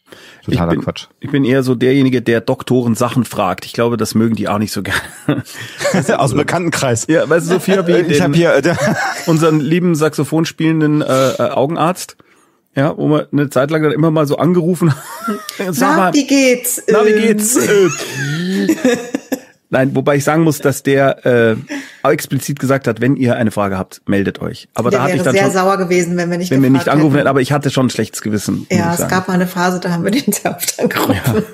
Totaler ich bin, Quatsch. Ich bin eher so derjenige, der Doktoren Sachen fragt. Ich glaube, das mögen die auch nicht so gerne. (laughs) Aus dem Bekanntenkreis. Ja, weißt du, Sophia, wie ich den- habe hier äh, unseren lieben Saxophon spielenden äh, äh, Augenarzt, ja, wo wir eine Zeit lang dann immer mal so angerufen haben. (laughs) Sag Na, mal, wie geht's? na, wie geht's? (laughs) Nein, wobei ich sagen muss, dass der äh, auch explizit gesagt hat, wenn ihr eine Frage habt, meldet euch. Aber Der da hatte wäre ich dann sehr schon, sauer gewesen, wenn wir nicht wenn wir nicht angerufen hätten, hätten. aber ich hatte schon ein schlechtes Gewissen. Ja, es sagen. gab mal eine Phase, da haben wir den sehr oft angerufen.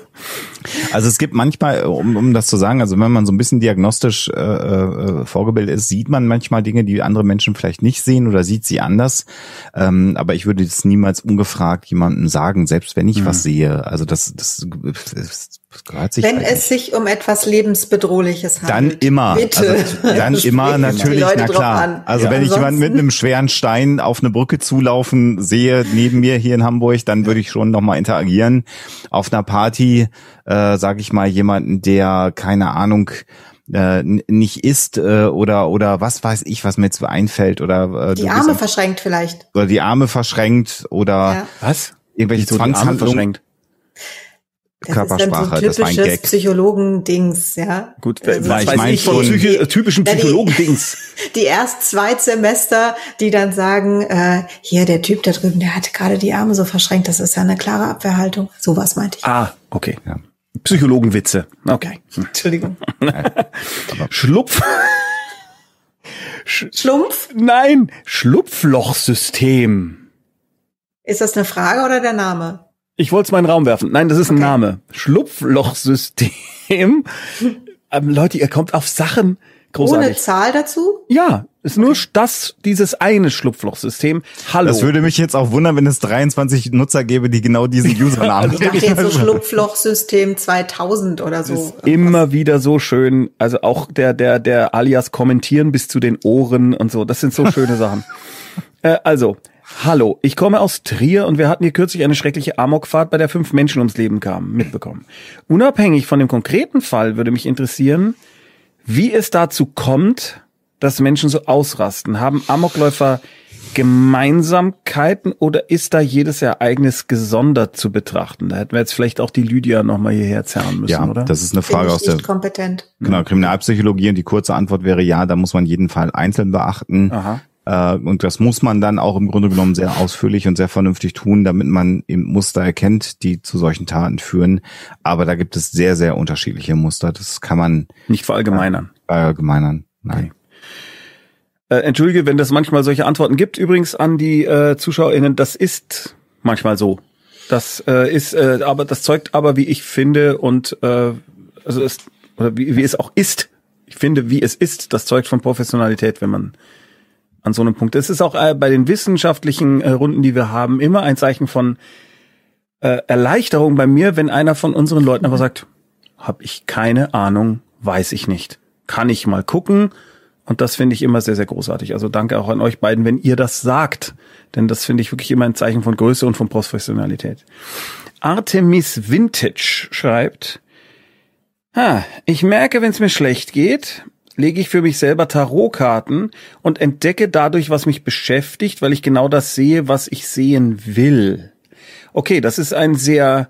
Also es gibt manchmal, um, um das zu sagen, also wenn man so ein bisschen diagnostisch äh, äh, vorgebildet ist, sieht man manchmal Dinge, die andere Menschen vielleicht nicht sehen oder sieht sie anders. Ähm, aber ich würde das niemals ungefragt jemandem sagen, selbst wenn ich was sehe. Also das, das, das. Wenn es sich um etwas lebensbedrohliches dann handelt. immer, Bitte. also dann immer (laughs) natürlich, Leute na klar. an. Also Ja. wenn ich jemanden mit einem schweren Stein auf eine Brücke zulaufen sehe, neben mir hier in Hamburg, dann würde ich schon nochmal interagieren. Auf einer Party, äh, sage ich mal, jemanden, der, keine Ahnung, äh, nicht isst äh, oder oder was weiß ich, was mir jetzt einfällt oder äh, Die Arme bist- verschränkt vielleicht. oder die Arme verschränkt oder Ja. Was? irgendwelche Zwangshandlungen. Das Körpersprache, ist dann so ein das war ein typisches Gag. Psychologen-Dings, ja. Gut, Also was ich weiß ich von äh, typischen Ja, die- Psychologen-Dings. (laughs) Die erst zwei Semester, die dann sagen, äh, hier, der Typ da drüben, der hatte gerade die Arme so verschränkt, das ist ja eine klare Abwehrhaltung. Sowas meinte ich. Ah, okay. Ja. Psychologenwitze. Okay. Entschuldigung. (laughs) Schlupf. Schlumpf? Nein, Schlupflochsystem. Ist das eine Frage oder der Name? Ich wollte es mal in den Raum werfen. Nein, das ist ein Okay. Name. Schlupflochsystem. (laughs) ähm, Leute, ihr kommt auf Sachen. Ohne Großartig. Zahl dazu? Ja, ist nur das, dieses eine Schlupflochsystem. Hallo. Das würde mich jetzt auch wundern, wenn es 23 Nutzer gäbe, die genau diesen (laughs) Usernamen Ich dachte jetzt so Schlupflochsystem 2000 oder so. ist immer wieder so schön. Also auch der, der, der alias kommentieren bis zu den Ohren und so. Das sind so schöne Sachen. (laughs) Äh, also, hallo, ich komme aus Trier und wir hatten hier kürzlich eine schreckliche Amokfahrt, bei der fünf Menschen ums Leben kamen, mitbekommen. Unabhängig von dem konkreten Fall würde mich interessieren, wie es dazu kommt, dass Menschen so ausrasten. Haben Amokläufer Gemeinsamkeiten oder ist da jedes Ereignis gesondert zu betrachten? Da hätten wir jetzt vielleicht auch die Lydia nochmal hierher zerren müssen, Ja, oder? das ist eine Frage aus der kompetent. genau, Kriminalpsychologie und die kurze Antwort wäre ja, da muss man jeden Fall einzeln beachten. Aha. Äh, und das muss man dann auch im Grunde genommen sehr ausführlich und sehr vernünftig tun, damit man eben Muster erkennt, die zu solchen Taten führen. Aber da gibt es sehr, sehr unterschiedliche Muster. Das kann man Nicht verallgemeinern. allgemeinern. Nein. Okay. Äh, Entschuldige, wenn das manchmal solche Antworten gibt. Übrigens an die äh, ZuschauerInnen, das ist manchmal so. Das äh, ist, äh, aber das zeugt aber, wie ich finde, und äh, also es, oder wie, wie es auch ist. Ich finde, wie es ist, das zeugt von Professionalität, wenn man an so einem Punkt. Es ist auch äh, bei den wissenschaftlichen äh, Runden, die wir haben, immer ein Zeichen von äh, Erleichterung bei mir, wenn einer von unseren Leuten aber sagt, habe ich keine Ahnung, weiß ich nicht. Kann ich mal gucken. Und das finde ich immer sehr, sehr großartig. Also danke auch an euch beiden, wenn ihr das sagt. Denn das finde ich wirklich immer ein Zeichen von Größe und von Professionalität. Artemis Vintage schreibt, ha, ich merke, wenn es mir schlecht geht, lege ich für mich selber Tarotkarten und entdecke dadurch, was mich beschäftigt, weil ich genau das sehe, was ich sehen will. Okay, das ist ein sehr,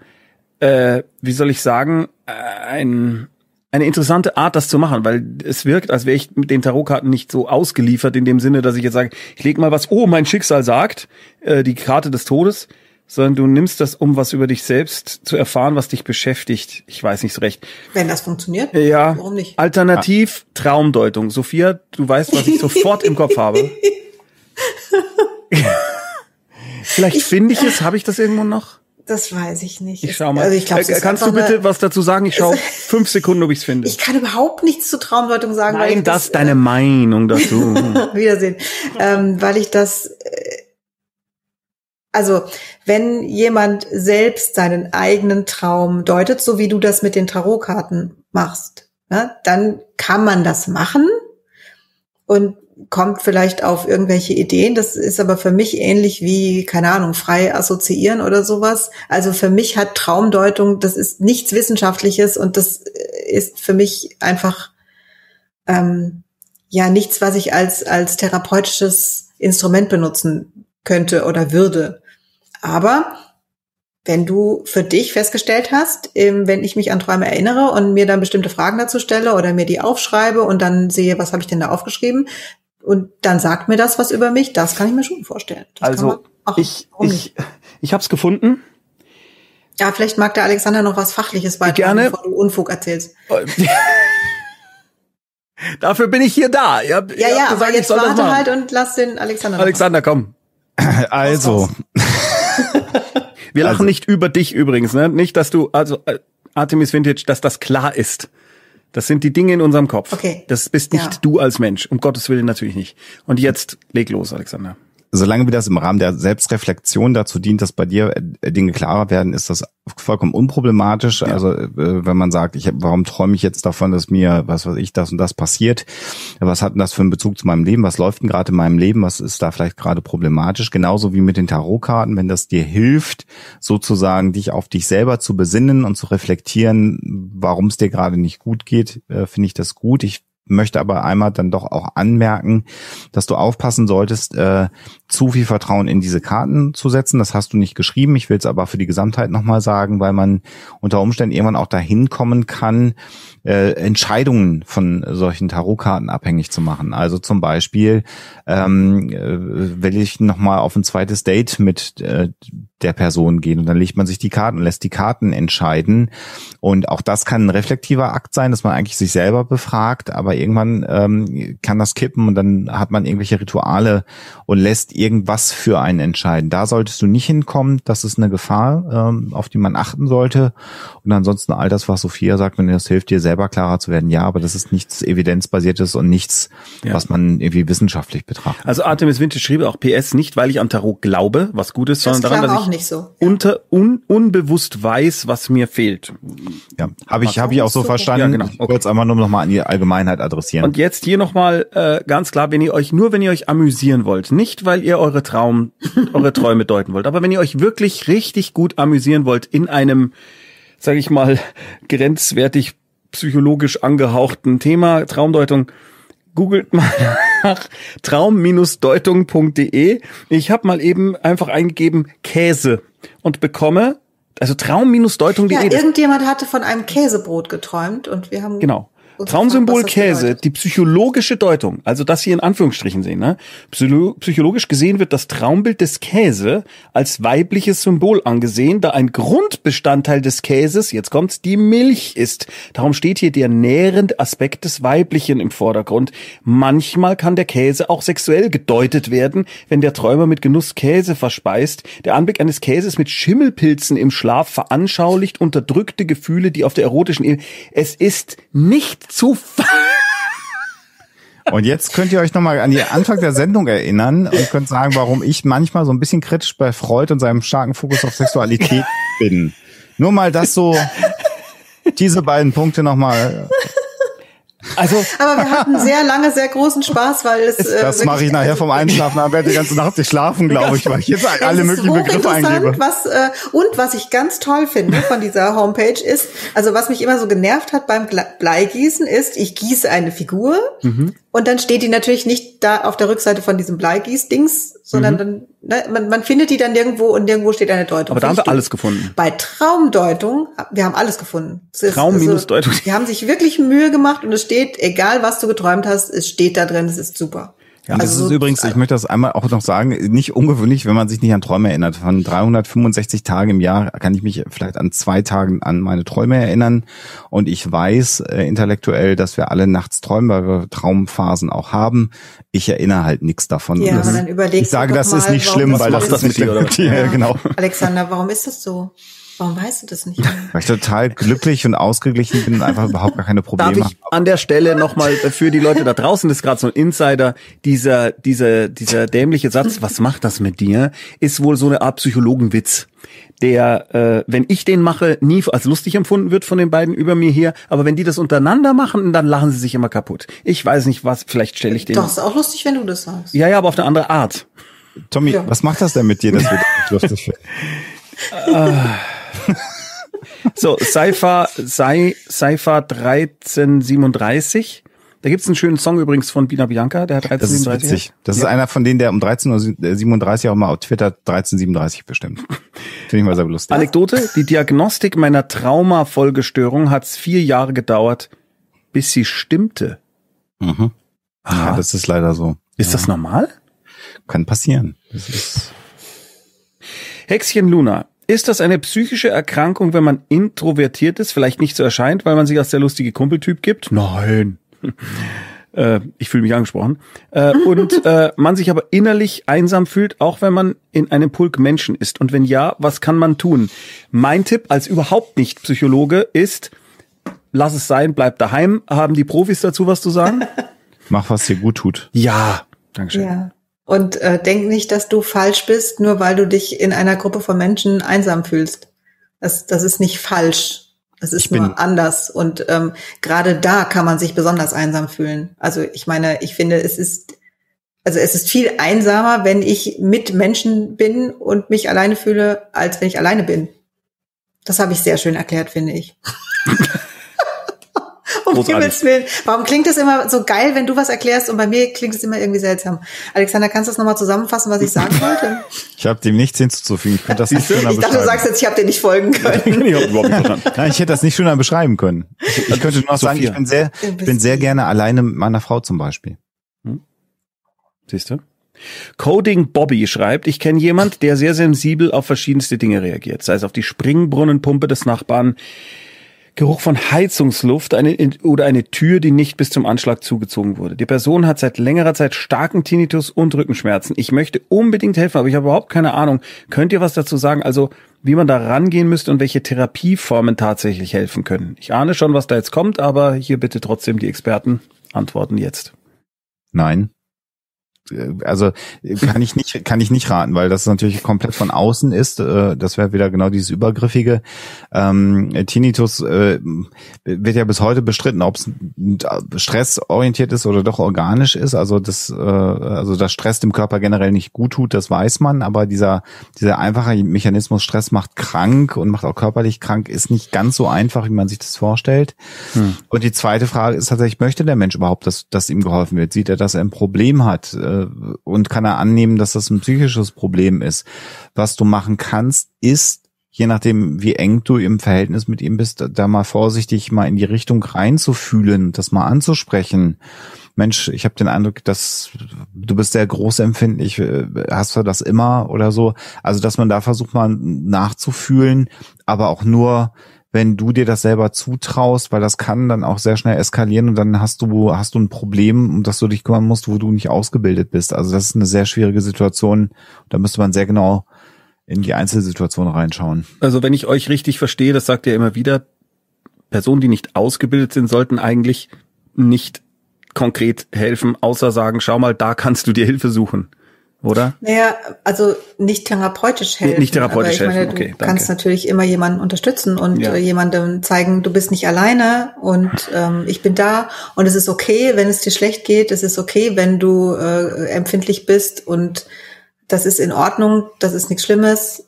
äh, wie soll ich sagen, äh, ein eine interessante Art, das zu machen, weil es wirkt, als wäre ich mit den Tarotkarten nicht so ausgeliefert in dem Sinne, dass ich jetzt sage, ich lege mal was, oh, mein Schicksal sagt, äh, die Karte des Todes, sondern du nimmst das, um was über dich selbst zu erfahren, was dich beschäftigt. Ich weiß nicht so recht. Wenn das funktioniert, ja. warum nicht? Alternativ Traumdeutung. Sophia, du weißt, was ich sofort im Kopf habe. (laughs) Vielleicht finde ich es, habe ich das irgendwo noch? Das weiß ich nicht. Ich schau mal. Also ich glaub, äh, kannst du bitte was dazu sagen? Ich schaue fünf Sekunden, ob ich es finde. Ich kann überhaupt nichts zur Traumdeutung sagen. Nein, das, ist deine äh, Meinung dazu. (laughs) Wiedersehen. Ähm, weil ich das, äh, also wenn jemand selbst seinen eigenen Traum deutet, so wie du das mit den Tarotkarten machst, ne, dann kann man das machen. Und kommt vielleicht auf irgendwelche Ideen. Das ist aber für mich ähnlich wie, keine Ahnung, frei assoziieren oder sowas. Also für mich hat Traumdeutung, das ist nichts Wissenschaftliches und das ist für mich einfach ähm, ja nichts, was ich als, als therapeutisches Instrument benutzen könnte oder würde. Aber wenn du für dich festgestellt hast, wenn ich mich an Träume erinnere und mir dann bestimmte Fragen dazu stelle oder mir die aufschreibe und dann sehe, was habe ich denn da aufgeschrieben, und dann sagt mir das was über mich, das kann ich mir schon vorstellen. Das also auch, ich, ich, ich habe es gefunden. Ja, vielleicht mag der Alexander noch was Fachliches beitragen, bevor du Unfug erzählst. (laughs) Dafür bin ich hier da. Ihr ja, ihr ja, aber jetzt warte halt und lass den Alexander. Alexander, komm. (clears throat) Also. Wir lachen also. nicht über dich übrigens, ne? Nicht, dass du, also äh, Artemis Vintage, dass das klar ist. Das sind die Dinge in unserem Kopf. Okay. Das bist nicht ja. du als Mensch. Um Gottes Willen natürlich nicht. Und jetzt leg los, Alexander solange wie das im Rahmen der Selbstreflexion dazu dient, dass bei dir äh, Dinge klarer werden, ist das vollkommen unproblematisch. Ja. Also äh, wenn man sagt, ich, warum träume ich jetzt davon, dass mir, was weiß ich, das und das passiert? Was hat denn das für einen Bezug zu meinem Leben? Was läuft denn gerade in meinem Leben? Was ist da vielleicht gerade problematisch? Genauso wie mit den Tarotkarten, wenn das dir hilft, sozusagen dich auf dich selber zu besinnen und zu reflektieren, warum es dir gerade nicht gut geht, äh, finde ich das gut. Ich möchte aber einmal dann doch auch anmerken, dass du aufpassen solltest, äh, zu viel Vertrauen in diese Karten zu setzen. Das hast du nicht geschrieben. Ich will es aber für die Gesamtheit nochmal sagen, weil man unter Umständen irgendwann auch dahin kommen kann, äh, Entscheidungen von solchen Tarotkarten abhängig zu machen. Also zum Beispiel ähm, äh, will ich nochmal auf ein zweites Date mit äh, der Person gehen und dann legt man sich die Karten und lässt die Karten entscheiden. Und auch das kann ein reflektiver Akt sein, dass man eigentlich sich selber befragt, aber irgendwann ähm, kann das kippen und dann hat man irgendwelche Rituale und lässt irgendwas für einen entscheiden. Da solltest du nicht hinkommen. Das ist eine Gefahr, ähm, auf die man achten sollte. Und ansonsten all das, was Sophia sagt, wenn dir das hilft, dir selber klarer zu werden, ja, aber das ist nichts evidenzbasiertes und nichts, ja. was man irgendwie wissenschaftlich betrachtet. Also Artemis Winter schrieb auch PS nicht, weil ich an Tarot glaube, was gut ist, sondern daran, dass ich nicht so. unter un, unbewusst weiß, was mir fehlt. Ja, habe ich habe ich auch so verstanden. Ja, genau. Okay. Ich wollte es einfach nur noch mal an die Allgemeinheit adressieren. Und jetzt hier noch mal äh, ganz klar, wenn ihr euch nur wenn ihr euch amüsieren wollt, nicht weil ihr eure Traum eure Träume deuten wollt, aber wenn ihr euch wirklich richtig gut amüsieren wollt in einem sage ich mal grenzwertig psychologisch angehauchten Thema Traumdeutung, googelt mal nach traum-deutung.de. Ich habe mal eben einfach eingegeben Käse und bekomme also traum-deutung.de. Ja, irgendjemand hatte von einem Käsebrot geträumt und wir haben Genau. Traumsymbol Käse, die psychologische Deutung, also das hier in Anführungsstrichen sehen, ne? psychologisch gesehen wird das Traumbild des Käse als weibliches Symbol angesehen, da ein Grundbestandteil des Käses, jetzt kommt's, die Milch ist. Darum steht hier der nährende Aspekt des Weiblichen im Vordergrund. Manchmal kann der Käse auch sexuell gedeutet werden, wenn der Träumer mit Genuss Käse verspeist. Der Anblick eines Käses mit Schimmelpilzen im Schlaf veranschaulicht unterdrückte Gefühle, die auf der erotischen Ebene. Es ist nicht zu Und jetzt könnt ihr euch nochmal an die Anfang der Sendung erinnern und könnt sagen, warum ich manchmal so ein bisschen kritisch bei Freud und seinem starken Fokus auf Sexualität bin. Nur mal das so, diese beiden Punkte nochmal also, (laughs) aber wir hatten sehr lange, sehr großen Spaß, weil es. Äh, das mache ich nachher vom Einschlafen, aber werde die ganze Nacht nicht schlafen, glaube ich, weil ich jetzt alle möglichen Begriffe eingebe. Was, äh, und was ich ganz toll finde von dieser Homepage ist, also was mich immer so genervt hat beim Bleigießen ist, ich gieße eine Figur mhm. Und dann steht die natürlich nicht da auf der Rückseite von diesem Bleigieß-Dings, sondern mhm. dann, ne, man, man findet die dann irgendwo und nirgendwo steht eine Deutung. Aber da haben wir alles gefunden. Bei Traumdeutung, wir haben alles gefunden. Traum-Deutung. Also, die haben sich wirklich Mühe gemacht und es steht, egal was du geträumt hast, es steht da drin, es ist super. Ja, also das ist übrigens, ich möchte das einmal auch noch sagen, nicht ungewöhnlich, wenn man sich nicht an Träume erinnert. Von 365 Tagen im Jahr kann ich mich vielleicht an zwei Tagen an meine Träume erinnern. Und ich weiß äh, intellektuell, dass wir alle nachts träumen, weil wir Traumphasen auch haben. Ich erinnere halt nichts davon. Ja, das, dann überlegt ich sage, das mal, ist nicht schlimm, weil das, das mit dir, oder? (laughs) Ja, genau. Alexander, warum ist das so? Warum weißt du das nicht? (laughs) Weil ich total glücklich und ausgeglichen bin und einfach überhaupt gar keine Probleme Darf ich an der Stelle nochmal für die Leute da draußen, das ist gerade so ein Insider, dieser, dieser, dieser dämliche Satz, was macht das mit dir, ist wohl so eine Art Psychologenwitz der, äh, wenn ich den mache, nie als lustig empfunden wird von den beiden über mir hier. Aber wenn die das untereinander machen, dann lachen sie sich immer kaputt. Ich weiß nicht was, vielleicht stelle ich den. Doch, ist auch lustig, wenn du das sagst. Ja, ja, aber auf eine andere Art. Tommy, ja. was macht das denn mit dir, dass wir das lustig finden? (laughs) (laughs) so, Saifa, Sai, Saifa 1337. Da gibt's einen schönen Song übrigens von Bina Bianca, der hat 1337. Das ist witzig. Das ja. ist einer von denen, der um 13.37 Uhr auch mal auf Twitter 1337 bestimmt. (laughs) Finde ich mal sehr lustig. Anekdote, die Diagnostik meiner Traumafolgestörung hat's vier Jahre gedauert, bis sie stimmte. Mhm. Ja, das ist leider so. Ist ja. das normal? Kann passieren. Das ist Hexchen Luna, ist das eine psychische Erkrankung, wenn man introvertiert ist, vielleicht nicht so erscheint, weil man sich als der lustige Kumpeltyp gibt? Nein. (laughs) äh, ich fühle mich angesprochen. Äh, und (laughs) äh, man sich aber innerlich einsam fühlt, auch wenn man in einem Pulk Menschen ist. Und wenn ja, was kann man tun? Mein Tipp als überhaupt nicht Psychologe ist, lass es sein, bleib daheim. Haben die Profis dazu was zu sagen? (laughs) Mach, was dir gut tut. Ja, Dankeschön. Ja. Und äh, denk nicht, dass du falsch bist, nur weil du dich in einer Gruppe von Menschen einsam fühlst. Das, das ist nicht falsch. Das ist nur anders. Und ähm, gerade da kann man sich besonders einsam fühlen. Also ich meine, ich finde, es ist, also es ist viel einsamer, wenn ich mit Menschen bin und mich alleine fühle, als wenn ich alleine bin. Das habe ich sehr schön erklärt, finde ich. Himmels Willen. Warum klingt das immer so geil, wenn du was erklärst und bei mir klingt es immer irgendwie seltsam? Alexander, kannst du das nochmal zusammenfassen, was ich sagen (laughs) wollte? Ich habe dem nichts hinzuzufügen. Ich, könnte das nicht schöner ich dachte, du sagst jetzt, ich habe dir nicht folgen (laughs) können. ich überhaupt nicht verstanden. Nein, ich hätte das nicht schöner beschreiben können. Ich, ich könnte nur noch sagen, ich bin sehr, bin sehr gerne alleine mit meiner Frau zum Beispiel. Hm? Siehst du? Coding Bobby schreibt, ich kenne jemand, der sehr sensibel auf verschiedenste Dinge reagiert, sei es auf die Springbrunnenpumpe des Nachbarn, Geruch von Heizungsluft eine, oder eine Tür, die nicht bis zum Anschlag zugezogen wurde. Die Person hat seit längerer Zeit starken Tinnitus und Rückenschmerzen. Ich möchte unbedingt helfen, aber ich habe überhaupt keine Ahnung. Könnt ihr was dazu sagen? Also, wie man da rangehen müsste und welche Therapieformen tatsächlich helfen können? Ich ahne schon, was da jetzt kommt, aber hier bitte trotzdem die Experten antworten jetzt. Nein also kann ich nicht kann ich nicht raten, weil das natürlich komplett von außen ist. Äh, das wäre wieder genau dieses übergriffige. Ähm, Tinnitus äh, wird ja bis heute bestritten, ob es stressorientiert ist oder doch organisch ist. Also das äh, also dass Stress dem Körper generell nicht gut tut, das weiß man. Aber dieser dieser einfache Mechanismus Stress macht krank und macht auch körperlich krank ist nicht ganz so einfach, wie man sich das vorstellt. Hm. Und die zweite Frage ist tatsächlich, möchte der Mensch überhaupt, dass, dass ihm geholfen wird? Sieht er, dass er ein Problem hat? Äh, und kann er annehmen, dass das ein psychisches Problem ist. Was du machen kannst, ist, je nachdem, wie eng du im Verhältnis mit ihm bist, da mal vorsichtig mal in die Richtung reinzufühlen, das mal anzusprechen. Mensch, ich habe den Eindruck, dass du bist sehr großempfindlich, äh, hast du das immer oder so? Also, dass man da versucht mal nachzufühlen, aber auch nur wenn du dir das selber zutraust, weil das kann dann auch sehr schnell eskalieren und dann hast du, hast du ein Problem, um das du dich kümmern musst, wo du nicht ausgebildet bist. Also das ist eine sehr schwierige Situation. Da müsste man sehr genau in die Einzelsituation reinschauen. Also wenn ich euch richtig verstehe, das sagt ihr immer wieder, Personen, die nicht ausgebildet sind, sollten eigentlich nicht konkret helfen, außer sagen, schau mal, da kannst du dir Hilfe suchen oder? Naja, also nicht therapeutisch helfen. Nicht therapeutisch helfen, okay, Du kannst natürlich immer jemanden unterstützen und ja. Äh, jemandem zeigen, du bist nicht alleine und (laughs) ähm, ich bin da und es ist okay, wenn es dir schlecht geht, es ist okay, wenn du äh, empfindlich bist und das ist in Ordnung, das ist nichts Schlimmes,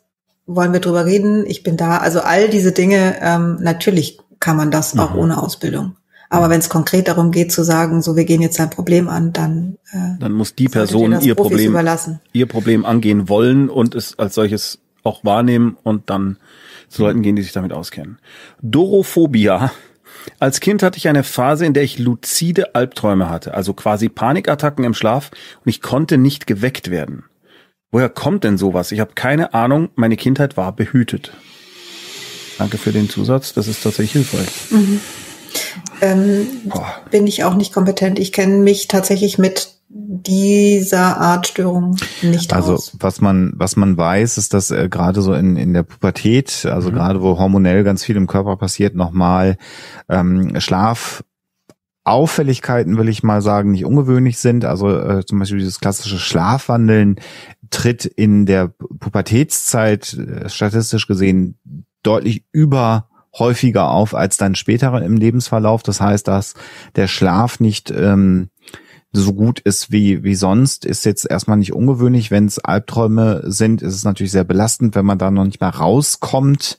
wollen wir drüber reden, ich bin da. Also all diese Dinge, ähm, natürlich kann man das mhm. auch ohne Ausbildung. Aber wenn es konkret darum geht zu sagen, so wir gehen jetzt ein Problem an, dann äh, dann muss die Person ihr Profis Problem überlassen. ihr Problem angehen wollen und es als solches auch wahrnehmen und dann zu Leuten gehen, die sich damit auskennen. Dorophobia. Als Kind hatte ich eine Phase, in der ich luzide Albträume hatte, also quasi Panikattacken im Schlaf und ich konnte nicht geweckt werden. Woher kommt denn sowas? Ich habe keine Ahnung, meine Kindheit war behütet. Danke für den Zusatz, das ist tatsächlich hilfreich. Mhm. Ähm, bin ich auch nicht kompetent. Ich kenne mich tatsächlich mit dieser Art Störung nicht also, aus. Also was man was man weiß, ist, dass äh, gerade so in in der Pubertät, also mhm. gerade wo hormonell ganz viel im Körper passiert, nochmal ähm, Schlaf Auffälligkeiten, will ich mal sagen, nicht ungewöhnlich sind. Also äh, zum Beispiel dieses klassische Schlafwandeln tritt in der Pubertätszeit äh, statistisch gesehen deutlich über häufiger auf als dann später im Lebensverlauf. Das heißt, dass der Schlaf nicht ähm, so gut ist wie, wie sonst, ist jetzt erstmal nicht ungewöhnlich. Wenn es Albträume sind, ist es natürlich sehr belastend, wenn man da noch nicht mehr rauskommt.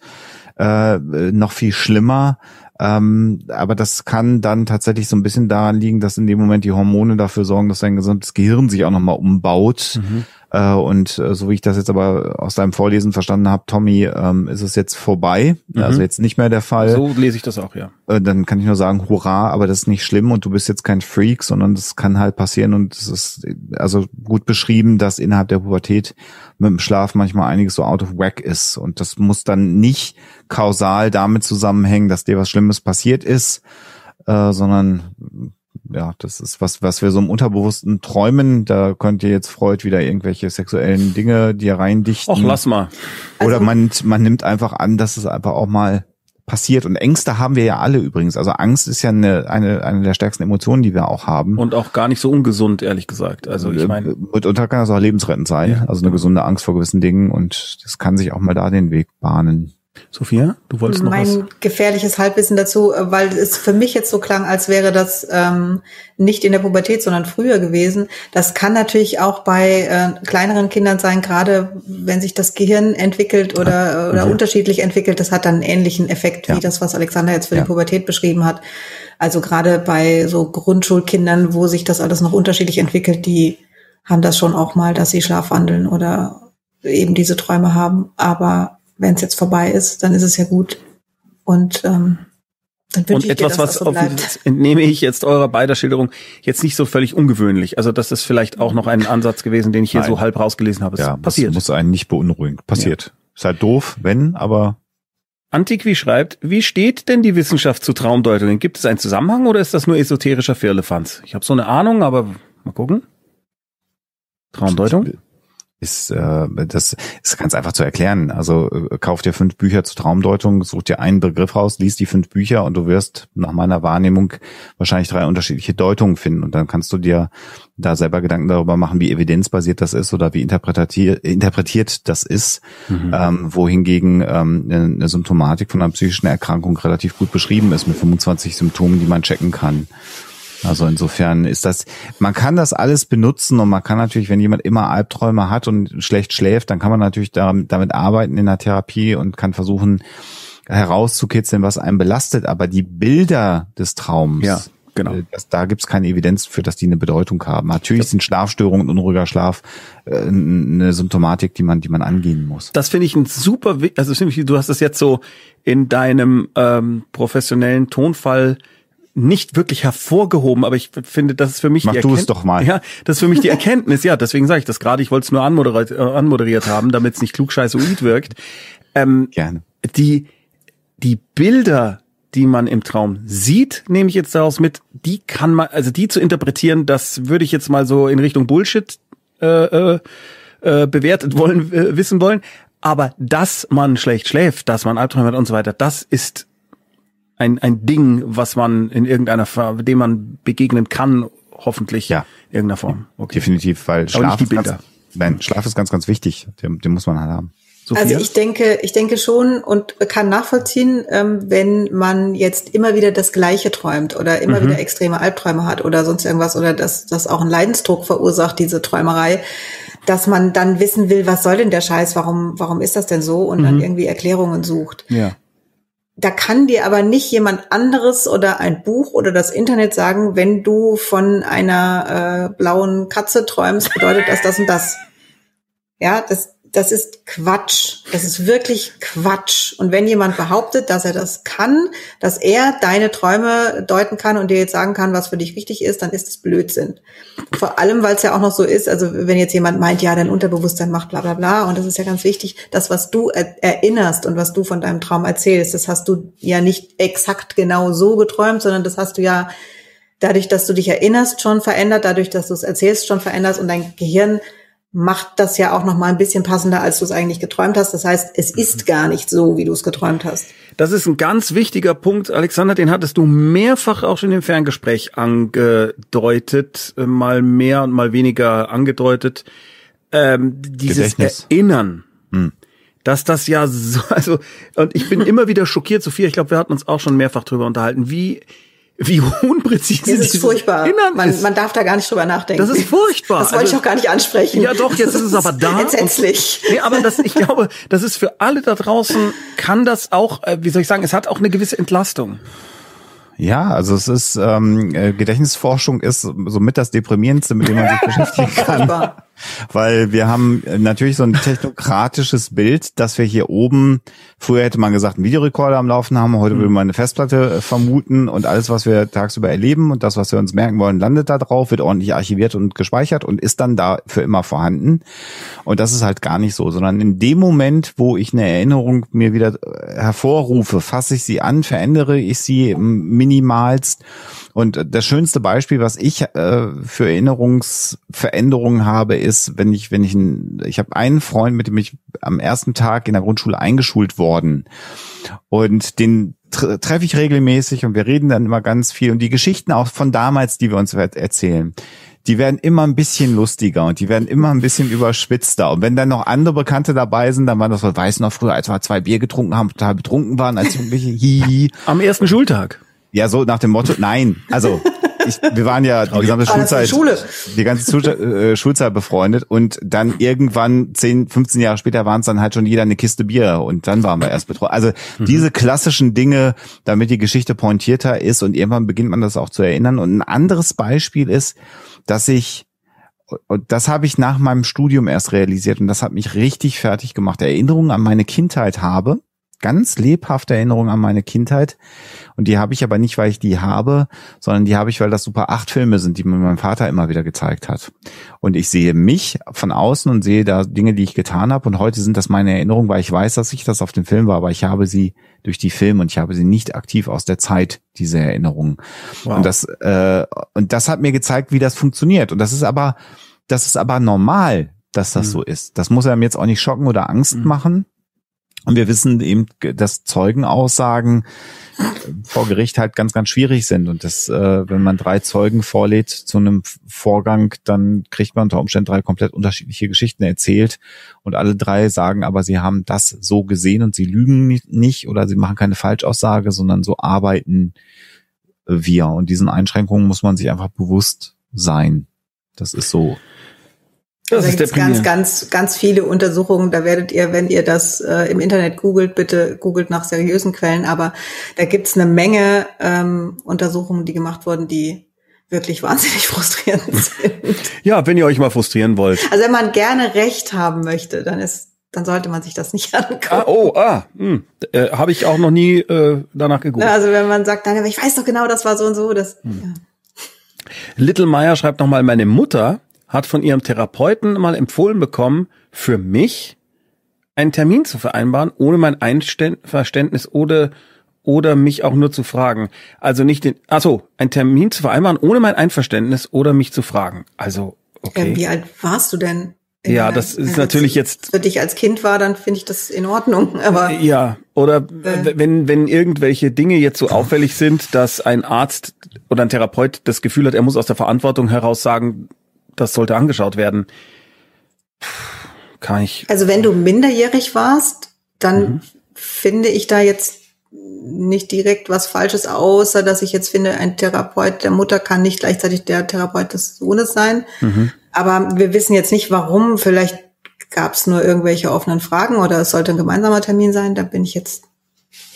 Äh, noch viel schlimmer. Ähm, aber das kann dann tatsächlich so ein bisschen daran liegen, dass in dem Moment die Hormone dafür sorgen, dass dein gesamtes Gehirn sich auch nochmal umbaut. Mhm. Äh, und äh, so wie ich das jetzt aber aus deinem Vorlesen verstanden habe, Tommy, ähm, ist es jetzt vorbei. Mhm. Also jetzt nicht mehr der Fall. So lese ich das auch, ja. Äh, dann kann ich nur sagen, hurra, aber das ist nicht schlimm und du bist jetzt kein Freak, sondern das kann halt passieren und es ist also gut beschrieben, dass innerhalb der Pubertät mit dem Schlaf manchmal einiges so out of whack ist. Und das muss dann nicht kausal damit zusammenhängen, dass dir was Schlimmes passiert ist, äh, sondern ja, das ist was, was wir so im Unterbewussten träumen. Da könnt ihr jetzt Freud wieder irgendwelche sexuellen Dinge dir reindichten. Ach, lass mal. Oder also, man, man nimmt einfach an, dass es einfach auch mal passiert. Und Ängste haben wir ja alle übrigens. Also Angst ist ja eine, eine, eine der stärksten Emotionen, die wir auch haben. Und auch gar nicht so ungesund, ehrlich gesagt. Also ich meine. Mitunter kann das auch lebensrettend sein. Ja, also eine gesunde Angst vor gewissen Dingen. Und das kann sich auch mal da den Weg bahnen. Sophia, du wolltest noch mein was? Mein gefährliches Halbwissen dazu, äh, weil es für mich jetzt so klang, als wäre das ähm, nicht in der Pubertät, sondern früher gewesen. Das kann natürlich auch bei äh, kleineren Kindern sein, gerade wenn sich das Gehirn entwickelt oder, äh, oder mhm. unterschiedlich entwickelt. Das hat dann einen ähnlichen Effekt ja. wie das, was Alexander jetzt für ja. die Pubertät beschrieben hat. Also gerade bei so Grundschulkindern, wo sich das alles noch unterschiedlich entwickelt, die haben das schon auch mal, dass sie schlafwandeln oder eben diese Träume haben. Aber wenn es jetzt vorbei ist, dann ist es ja gut. Und ähm, dann und ich etwas, dir, was so (laughs) entnehme ich jetzt eurer beider Schilderung jetzt nicht so völlig ungewöhnlich. Also das ist vielleicht auch noch ein Ansatz gewesen, den ich hier Nein. so halb rausgelesen habe. Es ja, passiert. muss einen nicht beunruhigen. Passiert. Ja. Ist halt doof, wenn, aber Antiqui schreibt, wie steht denn die Wissenschaft zu Traumdeutungen? Gibt es einen Zusammenhang oder ist das nur esoterischer Firlefanz? Ich habe so eine Ahnung, aber mal gucken. Traumdeutung? Ist äh, das ist ganz einfach zu erklären. Also äh, kauf dir fünf Bücher zur Traumdeutung, such dir einen Begriff raus, lies die fünf Bücher und du wirst nach meiner Wahrnehmung wahrscheinlich drei unterschiedliche Deutungen finden und dann kannst du dir da selber Gedanken darüber machen, wie evidenzbasiert das ist oder wie interpretiert, interpretiert das ist, mhm. ähm, wohingegen ähm, eine Symptomatik von einer psychischen Erkrankung relativ gut beschrieben ist mit 25 Symptomen, die man checken kann. Also insofern ist das, man kann das alles benutzen und man kann natürlich, wenn jemand immer Albträume hat und schlecht schläft, dann kann man natürlich damit arbeiten in der Therapie und kann versuchen herauszukitzeln, was einen belastet. Aber die Bilder des Traums, ja. Genau. Äh, Das, da gibt es keine Evidenz für, dass die eine Bedeutung haben. Natürlich sind Schlafstörungen und unruhiger Schlaf äh, eine Symptomatik, die man, die man angehen muss. Das finde ich ein super, also du hast es jetzt so in deinem ähm, professionellen Tonfall nicht wirklich hervorgehoben, aber ich finde, das ist für mich Mach die Erkenntnis. doch mal. Ja, das ist für mich die Erkenntnis. Ja, deswegen sage ich das gerade. Ich wollte es nur anmoderiert, äh, anmoderiert haben, damit es nicht klugscheißoid wirkt. Ähm, Gerne. Die die Bilder, die man im Traum sieht, nehme ich jetzt daraus mit. Die kann man, also die zu interpretieren, das würde ich jetzt mal so in Richtung Bullshit äh, äh, äh bewertet wollen, äh, wissen wollen. Aber dass man schlecht schläft, dass man Albträume hat und so weiter, das ist ein, ein Ding, was man in irgendeiner Form, dem man begegnen kann, hoffentlich ja. in irgendeiner Form. Okay. Definitiv, weil Schlaf ist, ganz, nein, Schlaf ist ganz, ganz wichtig. Den, den muss man halt haben. Sophia? Also ich denke, ich denke schon und kann nachvollziehen, ähm, wenn man jetzt immer wieder das Gleiche träumt oder immer mhm. wieder extreme Albträume hat oder sonst irgendwas oder dass das auch einen Leidensdruck verursacht, diese Träumerei, dass man dann wissen will, was soll denn der Scheiß, warum, warum ist das denn so und mhm. dann irgendwie Erklärungen sucht. Ja da kann dir aber nicht jemand anderes oder ein Buch oder das Internet sagen, wenn du von einer äh, blauen Katze träumst, bedeutet das das und das. Ja, das, das ist Quatsch. Das ist wirklich Quatsch. Und wenn jemand behauptet, dass er das kann, dass er deine Träume deuten kann und dir jetzt sagen kann, was für dich wichtig ist, dann ist es Blödsinn. Vor allem, weil es ja auch noch so ist, also wenn jetzt jemand meint, ja, dein Unterbewusstsein macht bla bla bla, und das ist ja ganz wichtig, das, was du er erinnerst und was du von deinem Traum erzählst, das hast du ja nicht exakt genau so geträumt, sondern das hast du ja dadurch, dass du dich erinnerst, schon verändert, dadurch, dass du es erzählst, schon veränderst und dein Gehirn macht das ja auch noch mal ein bisschen passender, als du es eigentlich geträumt hast. Das heißt, es ist gar nicht so, wie du es geträumt hast. Das ist ein ganz wichtiger Punkt, Alexander, den hattest du mehrfach auch schon im Ferngespräch angedeutet, äh, mal mehr und mal weniger angedeutet. Ähm, dieses Gedächtnis. Erinnern. Hm. Dass das ja so, (laughs) also, und ich bin immer wieder schockiert, Sophia, ich glaube, wir hatten uns auch schon mehrfach drüber unterhalten, wie, wie unpräzise Das ist furchtbar. Man, ist. man darf da gar nicht drüber nachdenken. Das ist furchtbar. Das wollte Also- ich auch gar nicht ansprechen. Ja, doch, jetzt ist es aber (laughs) da. Entsetzlich. Und, nee, aber das, ich glaube, das ist für alle da draußen, kann das auch, äh, wie soll ich sagen, es hat auch eine gewisse Entlastung. Ja, also es ist ähm, äh, Gedächtnisforschung ist somit das deprimierendste, mit dem man sich (laughs) beschäftigen kann, Furchtbar. Weil wir haben natürlich so ein technokratisches Bild, dass wir hier oben früher hätte man gesagt einen Videorekorder am Laufen haben, heute würde man eine Festplatte äh, vermuten und alles, was wir tagsüber erleben und das, was wir uns merken wollen, landet da drauf, wird ordentlich archiviert und gespeichert und ist dann da für immer vorhanden. Und das ist halt gar nicht so, sondern in dem Moment, wo ich eine Erinnerung mir wieder äh, hervorrufe, fasse ich sie an, verändere ich sie minimalst. Und äh, das schönste Beispiel, was ich äh, für Erinnerungsveränderungen habe, ist, wenn ich, wenn ich, ein, ich habe einen Freund, mit dem ich am ersten Tag in der Grundschule eingeschult worden und den tre- treffe ich regelmäßig und wir reden dann immer ganz viel und die Geschichten auch von damals, die wir uns er- erzählen, die werden immer ein bisschen lustiger und die werden immer ein bisschen überspitzter. Und wenn dann noch andere Bekannte dabei sind, dann war das weiß noch früher, als wir zwei Bier getrunken haben, total betrunken waren, als Jugendliche, hihi. Am ersten Schultag. Ja, so nach dem Motto, nein, also ich, wir waren ja die gesamte Schulzeit, Schule? die ganze Schulzeit, äh, Schulzeit befreundet und dann irgendwann 10, 15 Jahre später waren es dann halt schon jeder eine Kiste Bier und dann waren wir erst betroffen. Also diese klassischen Dinge, damit die Geschichte pointierter ist und irgendwann beginnt man das auch zu erinnern. Und ein anderes Beispiel ist, dass ich und das habe ich nach meinem Studium erst realisiert und das hat mich richtig fertig gemacht. Erinnerungen an meine Kindheit habe, ganz lebhafte Erinnerungen an meine Kindheit. Und die habe ich aber nicht, weil ich die habe, sondern die habe ich, weil das Super 8 Filme sind, die mir mein Vater immer wieder gezeigt hat. Und ich sehe mich von außen und sehe da Dinge, die ich getan habe. Und heute sind das meine Erinnerungen, weil ich weiß, dass ich das auf dem Film war, aber ich habe sie durch die Filme und ich habe sie nicht aktiv aus der Zeit, diese Erinnerungen. Wow. Und das, äh, und das hat mir gezeigt, wie das funktioniert. Und das ist aber, das ist aber normal, dass das Mhm. so ist. Das muss einem jetzt auch nicht schocken oder Angst Mhm. machen. Und wir wissen eben, dass Zeugenaussagen vor Gericht halt ganz, ganz schwierig sind. Und das, äh, wenn man drei Zeugen vorlädt zu einem Vorgang, dann kriegt man unter Umständen drei komplett unterschiedliche Geschichten erzählt. Und alle drei sagen aber, sie haben das so gesehen und sie lügen nicht- nicht oder sie machen keine Falschaussage, sondern so arbeiten wir. Und diesen Einschränkungen muss man sich einfach bewusst sein. Das ist so. Das da deprimierend. ganz, ganz, ganz viele Untersuchungen. Da werdet ihr, wenn ihr das äh, im Internet googelt, bitte googelt nach seriösen Quellen. Aber da gibt's eine Menge ähm, Untersuchungen, die gemacht wurden, die wirklich (laughs) wahnsinnig frustrierend sind. Ja, wenn ihr euch mal frustrieren wollt. Also wenn man gerne Recht haben möchte, dann ist, dann sollte man sich das nicht (laughs) angucken. Ah, oh, ah, hm. äh, habe ich auch noch nie äh, danach gegoogelt. Ne, Also wenn man sagt, nein, aber ich weiß doch genau, das war so und so, das. Hm. Ja. Little Meyer schreibt nochmal, meine Mutter hat von ihrem Therapeuten mal empfohlen bekommen, für mich einen Termin zu vereinbaren, ohne mein Einverständnis oder oder mich auch nur zu fragen. Also nicht den, also einen Termin zu vereinbaren, ohne mein Einverständnis oder mich zu fragen. Also, okay. Ja, wie alt warst du denn? Ja, das ist natürlich jetzt- Für dich als Kind war, dann finde ich das in Ordnung. (laughs) Aber Ja, oder Äh. wenn, wenn irgendwelche Dinge jetzt so auffällig sind, dass ein Arzt oder ein Therapeut das Gefühl hat, er muss aus der Verantwortung heraus sagen, das sollte angeschaut werden. Kann ich. Also wenn du minderjährig warst, dann Mhm. finde ich da jetzt nicht direkt was Falsches, außer dass ich jetzt finde, ein Therapeut der Mutter kann nicht gleichzeitig der Therapeut des Sohnes sein. Mhm. Aber wir wissen jetzt nicht warum. Vielleicht gab es nur irgendwelche offenen Fragen oder es sollte ein gemeinsamer Termin sein. Da bin ich jetzt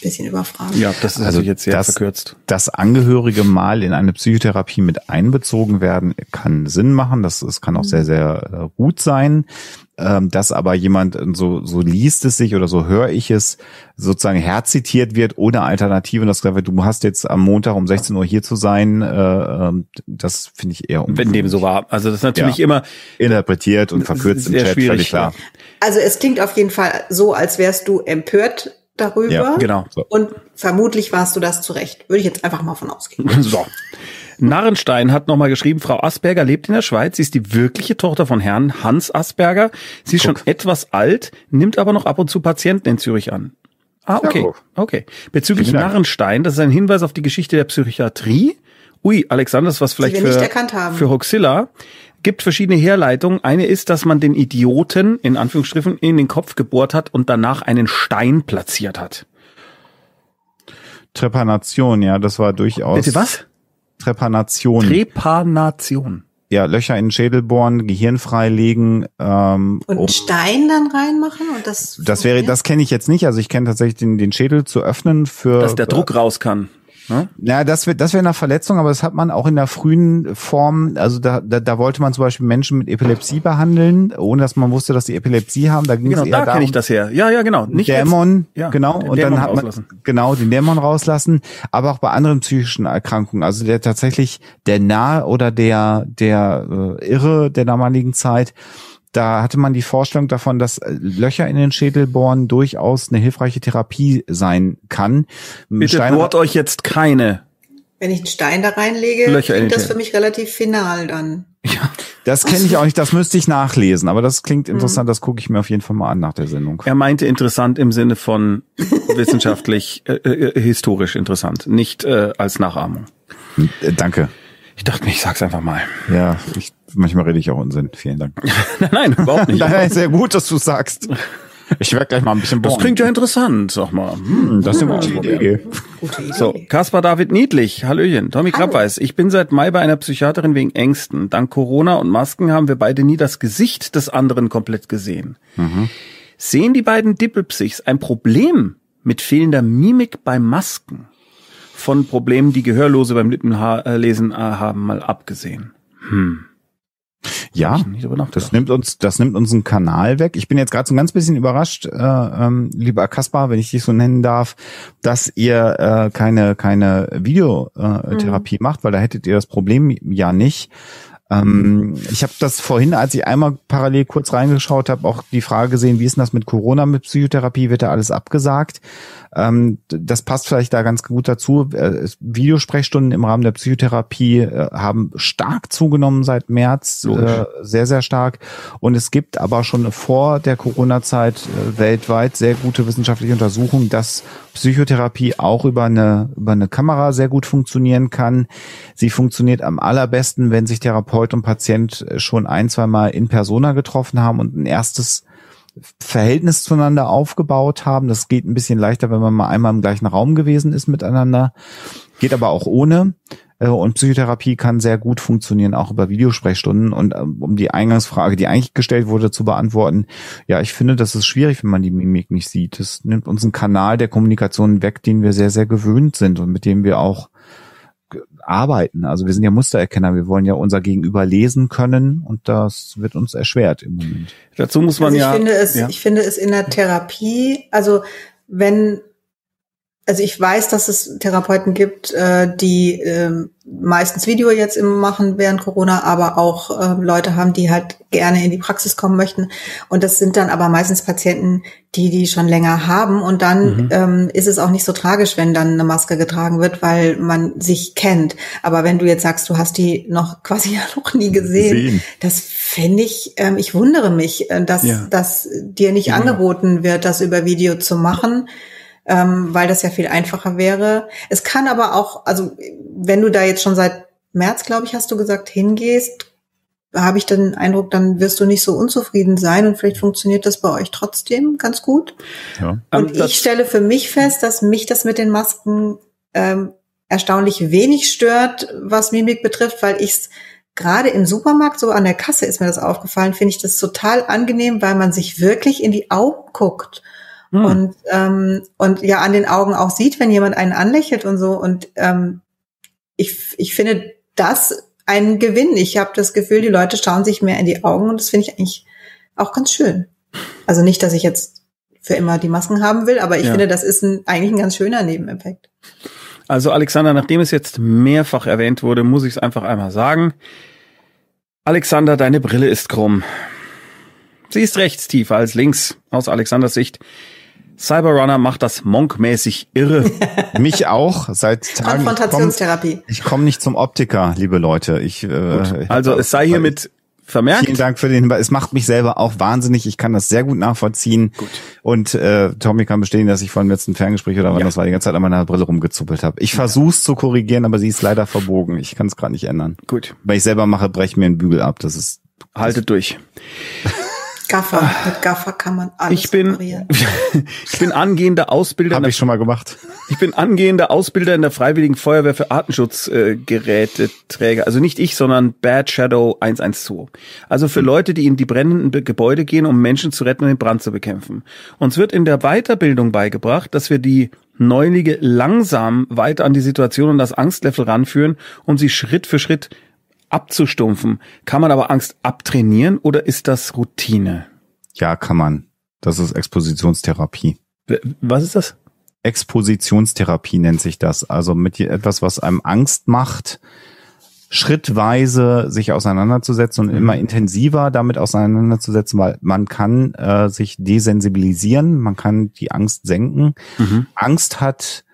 bisschen überfragt. Ja, das ist also jetzt sehr das, verkürzt. Das Angehörige mal in eine Psychotherapie mit einbezogen werden, kann Sinn machen. Das, das kann auch mhm. sehr, sehr äh, gut sein. Ähm, dass aber jemand, so, so liest es sich oder so höre ich es, sozusagen herzitiert wird ohne Alternative. Und das gesagt du hast jetzt am Montag um 16 Uhr hier zu sein, äh, ähm, das finde ich eher Wenn dem so war. Also das ist natürlich ja. immer interpretiert und verkürzt im Chat, völlig klar. Also es klingt auf jeden Fall so, als wärst du empört darüber. Ja, genau. So. Und vermutlich warst du das zurecht. Würde ich jetzt einfach mal von ausgehen. (laughs) So. Narrenstein hat nochmal geschrieben, Frau Asperger lebt in der Schweiz. Sie ist die wirkliche Tochter von Herrn Hans Asperger. Sie ist Guck. schon etwas alt, nimmt aber noch ab und zu Patienten in Zürich an. Ah, okay. Okay. Bezüglich Narrenstein, das ist ein Hinweis auf die Geschichte der Psychiatrie. Ui, Alexander, das was vielleicht für, für Hoxilla gibt verschiedene Herleitungen. Eine ist, dass man den Idioten in Anführungsstrichen in den Kopf gebohrt hat und danach einen Stein platziert hat. Trepanation, ja, das war durchaus. Bitte was? Trepanation. Trepanation. Ja, Löcher in den Schädel bohren, Gehirn freilegen. Ähm, und um, Stein dann reinmachen und das. Das wäre, das kenne ich jetzt nicht. Also ich kenne tatsächlich den, den Schädel zu öffnen für. Dass der Druck raus kann. Ne? Ja, das wäre das wäre eine Verletzung, aber das hat man auch in der frühen Form, also da, da, da wollte man zum Beispiel Menschen mit Epilepsie behandeln, ohne dass man wusste, dass die Epilepsie haben. Da ging genau, es eher da kenne ich das her. Ja, ja, genau. Nicht Dämon, jetzt, ja, genau. Und dann hat man rauslassen. genau den Dämon rauslassen, aber auch bei anderen psychischen Erkrankungen. Also der tatsächlich der Nahe oder der der äh, Irre der damaligen Zeit da hatte man die Vorstellung davon, dass äh, Löcher in den Schädel bohren durchaus eine hilfreiche Therapie sein kann. Bitte Stein bohrt euch jetzt keine. Wenn ich einen Stein da reinlege, Löcher klingt das für mich relativ final dann. Ja. Das kenne ich auch nicht, das müsste ich nachlesen, aber das klingt mhm. interessant, das gucke ich mir auf jeden Fall mal an nach der Sendung. Er meinte interessant im Sinne von (laughs) wissenschaftlich, äh, äh, historisch interessant, nicht äh, als Nachahmung. Äh, danke. Ich dachte mir, ich sag's einfach mal. Ja, ich manchmal rede ich auch Unsinn. Vielen Dank. nein, (laughs) nein, überhaupt nicht. (laughs) nein, sehr gut, dass du sagst. Ich werde gleich mal ein bisschen bohren. Das klingt ja interessant, sag mal. Hm, das ist eine gute Idee. So, Kaspar David Niedlich, Hallöchen. Tommy Klappweiß, ich bin seit Mai bei einer Psychiaterin wegen Ängsten. Dank Corona und Masken haben wir beide nie das Gesicht des anderen komplett gesehen. Mhm. Sehen die beiden Dippelpsichs ein Problem mit fehlender Mimik bei Masken? Von Problemen, die Gehörlose beim Lippenlesen äh, haben, mal abgesehen. Hm. Ja, das nimmt uns, das nimmt uns einen Kanal weg. Ich bin jetzt gerade so ein ganz bisschen überrascht, äh, ähm, lieber Kaspar, wenn ich dich so nennen darf, dass ihr äh, keine keine Videotherapie mhm. macht, weil da hättet ihr das Problem ja nicht. Ähm, ich habe das vorhin, als ich einmal parallel kurz reingeschaut habe, auch die Frage gesehen, wie ist denn das mit Corona, mit Psychotherapie, wird da alles abgesagt? Ähm, das passt vielleicht da ganz gut dazu. Äh, Videosprechstunden im Rahmen der Psychotherapie äh, haben stark zugenommen seit März, äh, sehr, sehr stark. Und es gibt aber schon vor der Corona-Zeit äh, weltweit sehr gute wissenschaftliche Untersuchungen, dass Psychotherapie auch über eine, über eine Kamera sehr gut funktionieren kann. Sie funktioniert am allerbesten, wenn sich Therapeut und Patient schon ein, zwei Mal in Persona getroffen haben und ein erstes Verhältnis zueinander aufgebaut haben. Das geht ein bisschen leichter, wenn man mal einmal im gleichen Raum gewesen ist miteinander. Geht aber auch ohne. Äh, und Psychotherapie kann sehr gut funktionieren, auch über Videosprechstunden. Und ähm, um die Eingangsfrage, die eigentlich gestellt wurde, zu beantworten, ja, ich finde, das ist schwierig, wenn man die Mimik nicht sieht. Das nimmt uns einen Kanal der Kommunikation weg, den wir sehr, sehr gewöhnt sind und mit dem wir auch arbeiten. Also wir sind ja Mustererkenner, wir wollen ja unser Gegenüber lesen können und das wird uns erschwert im Moment. Dazu muss man also ich ja. Finde es, ja. Ich finde es in der Therapie, also wenn also ich weiß, dass es Therapeuten gibt, äh, die äh, meistens Video jetzt immer machen während Corona, aber auch äh, Leute haben, die halt gerne in die Praxis kommen möchten. Und das sind dann aber meistens Patienten, die die schon länger haben. Und dann mhm. ähm, ist es auch nicht so tragisch, wenn dann eine Maske getragen wird, weil man sich kennt. Aber wenn du jetzt sagst, du hast die noch (laughs) quasi ja noch nie gesehen, Sehen. das finde ich, ähm, ich wundere mich, äh, dass, ja. dass dir nicht ja. angeboten wird, das über Video zu machen ähm, weil das ja viel einfacher wäre. Es kann aber auch, also wenn du da jetzt schon seit März, glaube ich, hast du gesagt, hingehst, habe ich den Eindruck, dann wirst du nicht so unzufrieden sein und vielleicht funktioniert das bei euch trotzdem ganz gut. Ja. Und um, ich stelle für mich fest, dass mich das mit den Masken ähm, erstaunlich wenig stört, was Mimik betrifft, weil ich es gerade im Supermarkt, so an der Kasse ist mir das aufgefallen, finde ich das total angenehm, weil man sich wirklich in die Augen guckt Hm. Und, ähm, und ja, an den Augen auch sieht, wenn jemand einen anlächelt und so. Und ähm, ich, ich finde das ein Gewinn. Ich habe das Gefühl, die Leute schauen sich mehr in die Augen und das finde ich eigentlich auch ganz schön. Also nicht, dass ich jetzt für immer die Masken haben will, aber ich ja. finde, das ist ein, eigentlich ein ganz schöner Nebeneffekt. Also Alexander, nachdem es jetzt mehrfach erwähnt wurde, muss ich es einfach einmal sagen. Alexander, deine Brille ist krumm. Sie ist rechts tiefer als links, aus Alexanders Sicht. Cyberrunner macht das monkmäßig irre. (laughs) Mich auch seit Tagen. Konfrontationstherapie. Ich komme komm nicht zum Optiker, liebe Leute. Ich, äh, also es sei hiermit vermerkt. Vielen Dank für den Hinweis. Es macht mich selber auch wahnsinnig. Ich kann das sehr gut nachvollziehen. Gut. Und äh, Tommy kann bestätigen, dass ich vor dem letzten Ferngespräch oder wann ja. das war, die ganze Zeit an meiner Brille rumgezuppelt habe. Ich versuch's zu korrigieren, aber sie ist leider verbogen. Ich kann es gerade nicht ändern. Gut. Weil ich selber mache, breche mir einen Bügel ab. Das ist. Haltet das durch. (laughs) Gaffer. Mit Gaffer kann man alles ich bin, (laughs) ich bin angehender Ausbilder. Habe ich schon mal gemacht. Ich bin angehender Ausbilder in der Freiwilligen Feuerwehr für Artenschutzgeräteträger. Äh, also nicht ich, sondern Bad Shadow 112. Also für Leute, die in die brennenden Gebäude gehen, um Menschen zu retten und den Brand zu bekämpfen. Uns wird in der Weiterbildung beigebracht, dass wir die Neulinge langsam weiter an die Situation und das Angstlevel ranführen, um sie Schritt für Schritt abzustumpfen. Kann man aber Angst abtrainieren oder ist das Routine? Ja, kann man. Das ist Expositionstherapie. Was ist das? Expositionstherapie nennt sich das. Also mit etwas, was einem Angst macht, schrittweise sich auseinanderzusetzen und mhm. immer intensiver damit auseinanderzusetzen, weil man kann äh, sich desensibilisieren, man kann die Angst senken. Mhm. Angst hat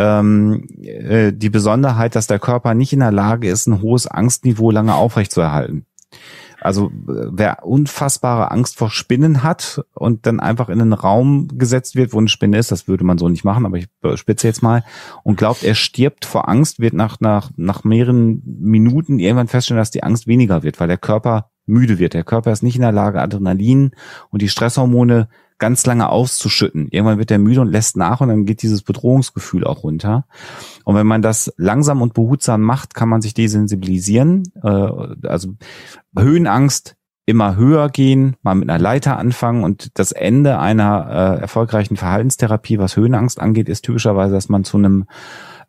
ähm, äh, die Besonderheit, dass der Körper nicht in der Lage ist, ein hohes Angstniveau lange aufrechtzuerhalten. Also äh, wer unfassbare Angst vor Spinnen hat und dann einfach in einen Raum gesetzt wird, wo eine Spinne ist, das würde man so nicht machen, aber ich spitze jetzt mal, und glaubt, er stirbt vor Angst, wird nach, nach, nach mehreren Minuten irgendwann feststellen, dass die Angst weniger wird, weil der Körper müde wird. Der Körper ist nicht in der Lage, Adrenalin und die Stresshormone ganz lange auszuschütten. Irgendwann wird er müde und lässt nach und dann geht dieses Bedrohungsgefühl auch runter. Und wenn man das langsam und behutsam macht, kann man sich desensibilisieren. Äh, also Höhenangst immer höher gehen, mal mit einer Leiter anfangen und das Ende einer äh, erfolgreichen Verhaltenstherapie, was Höhenangst angeht, ist typischerweise, dass man zu einem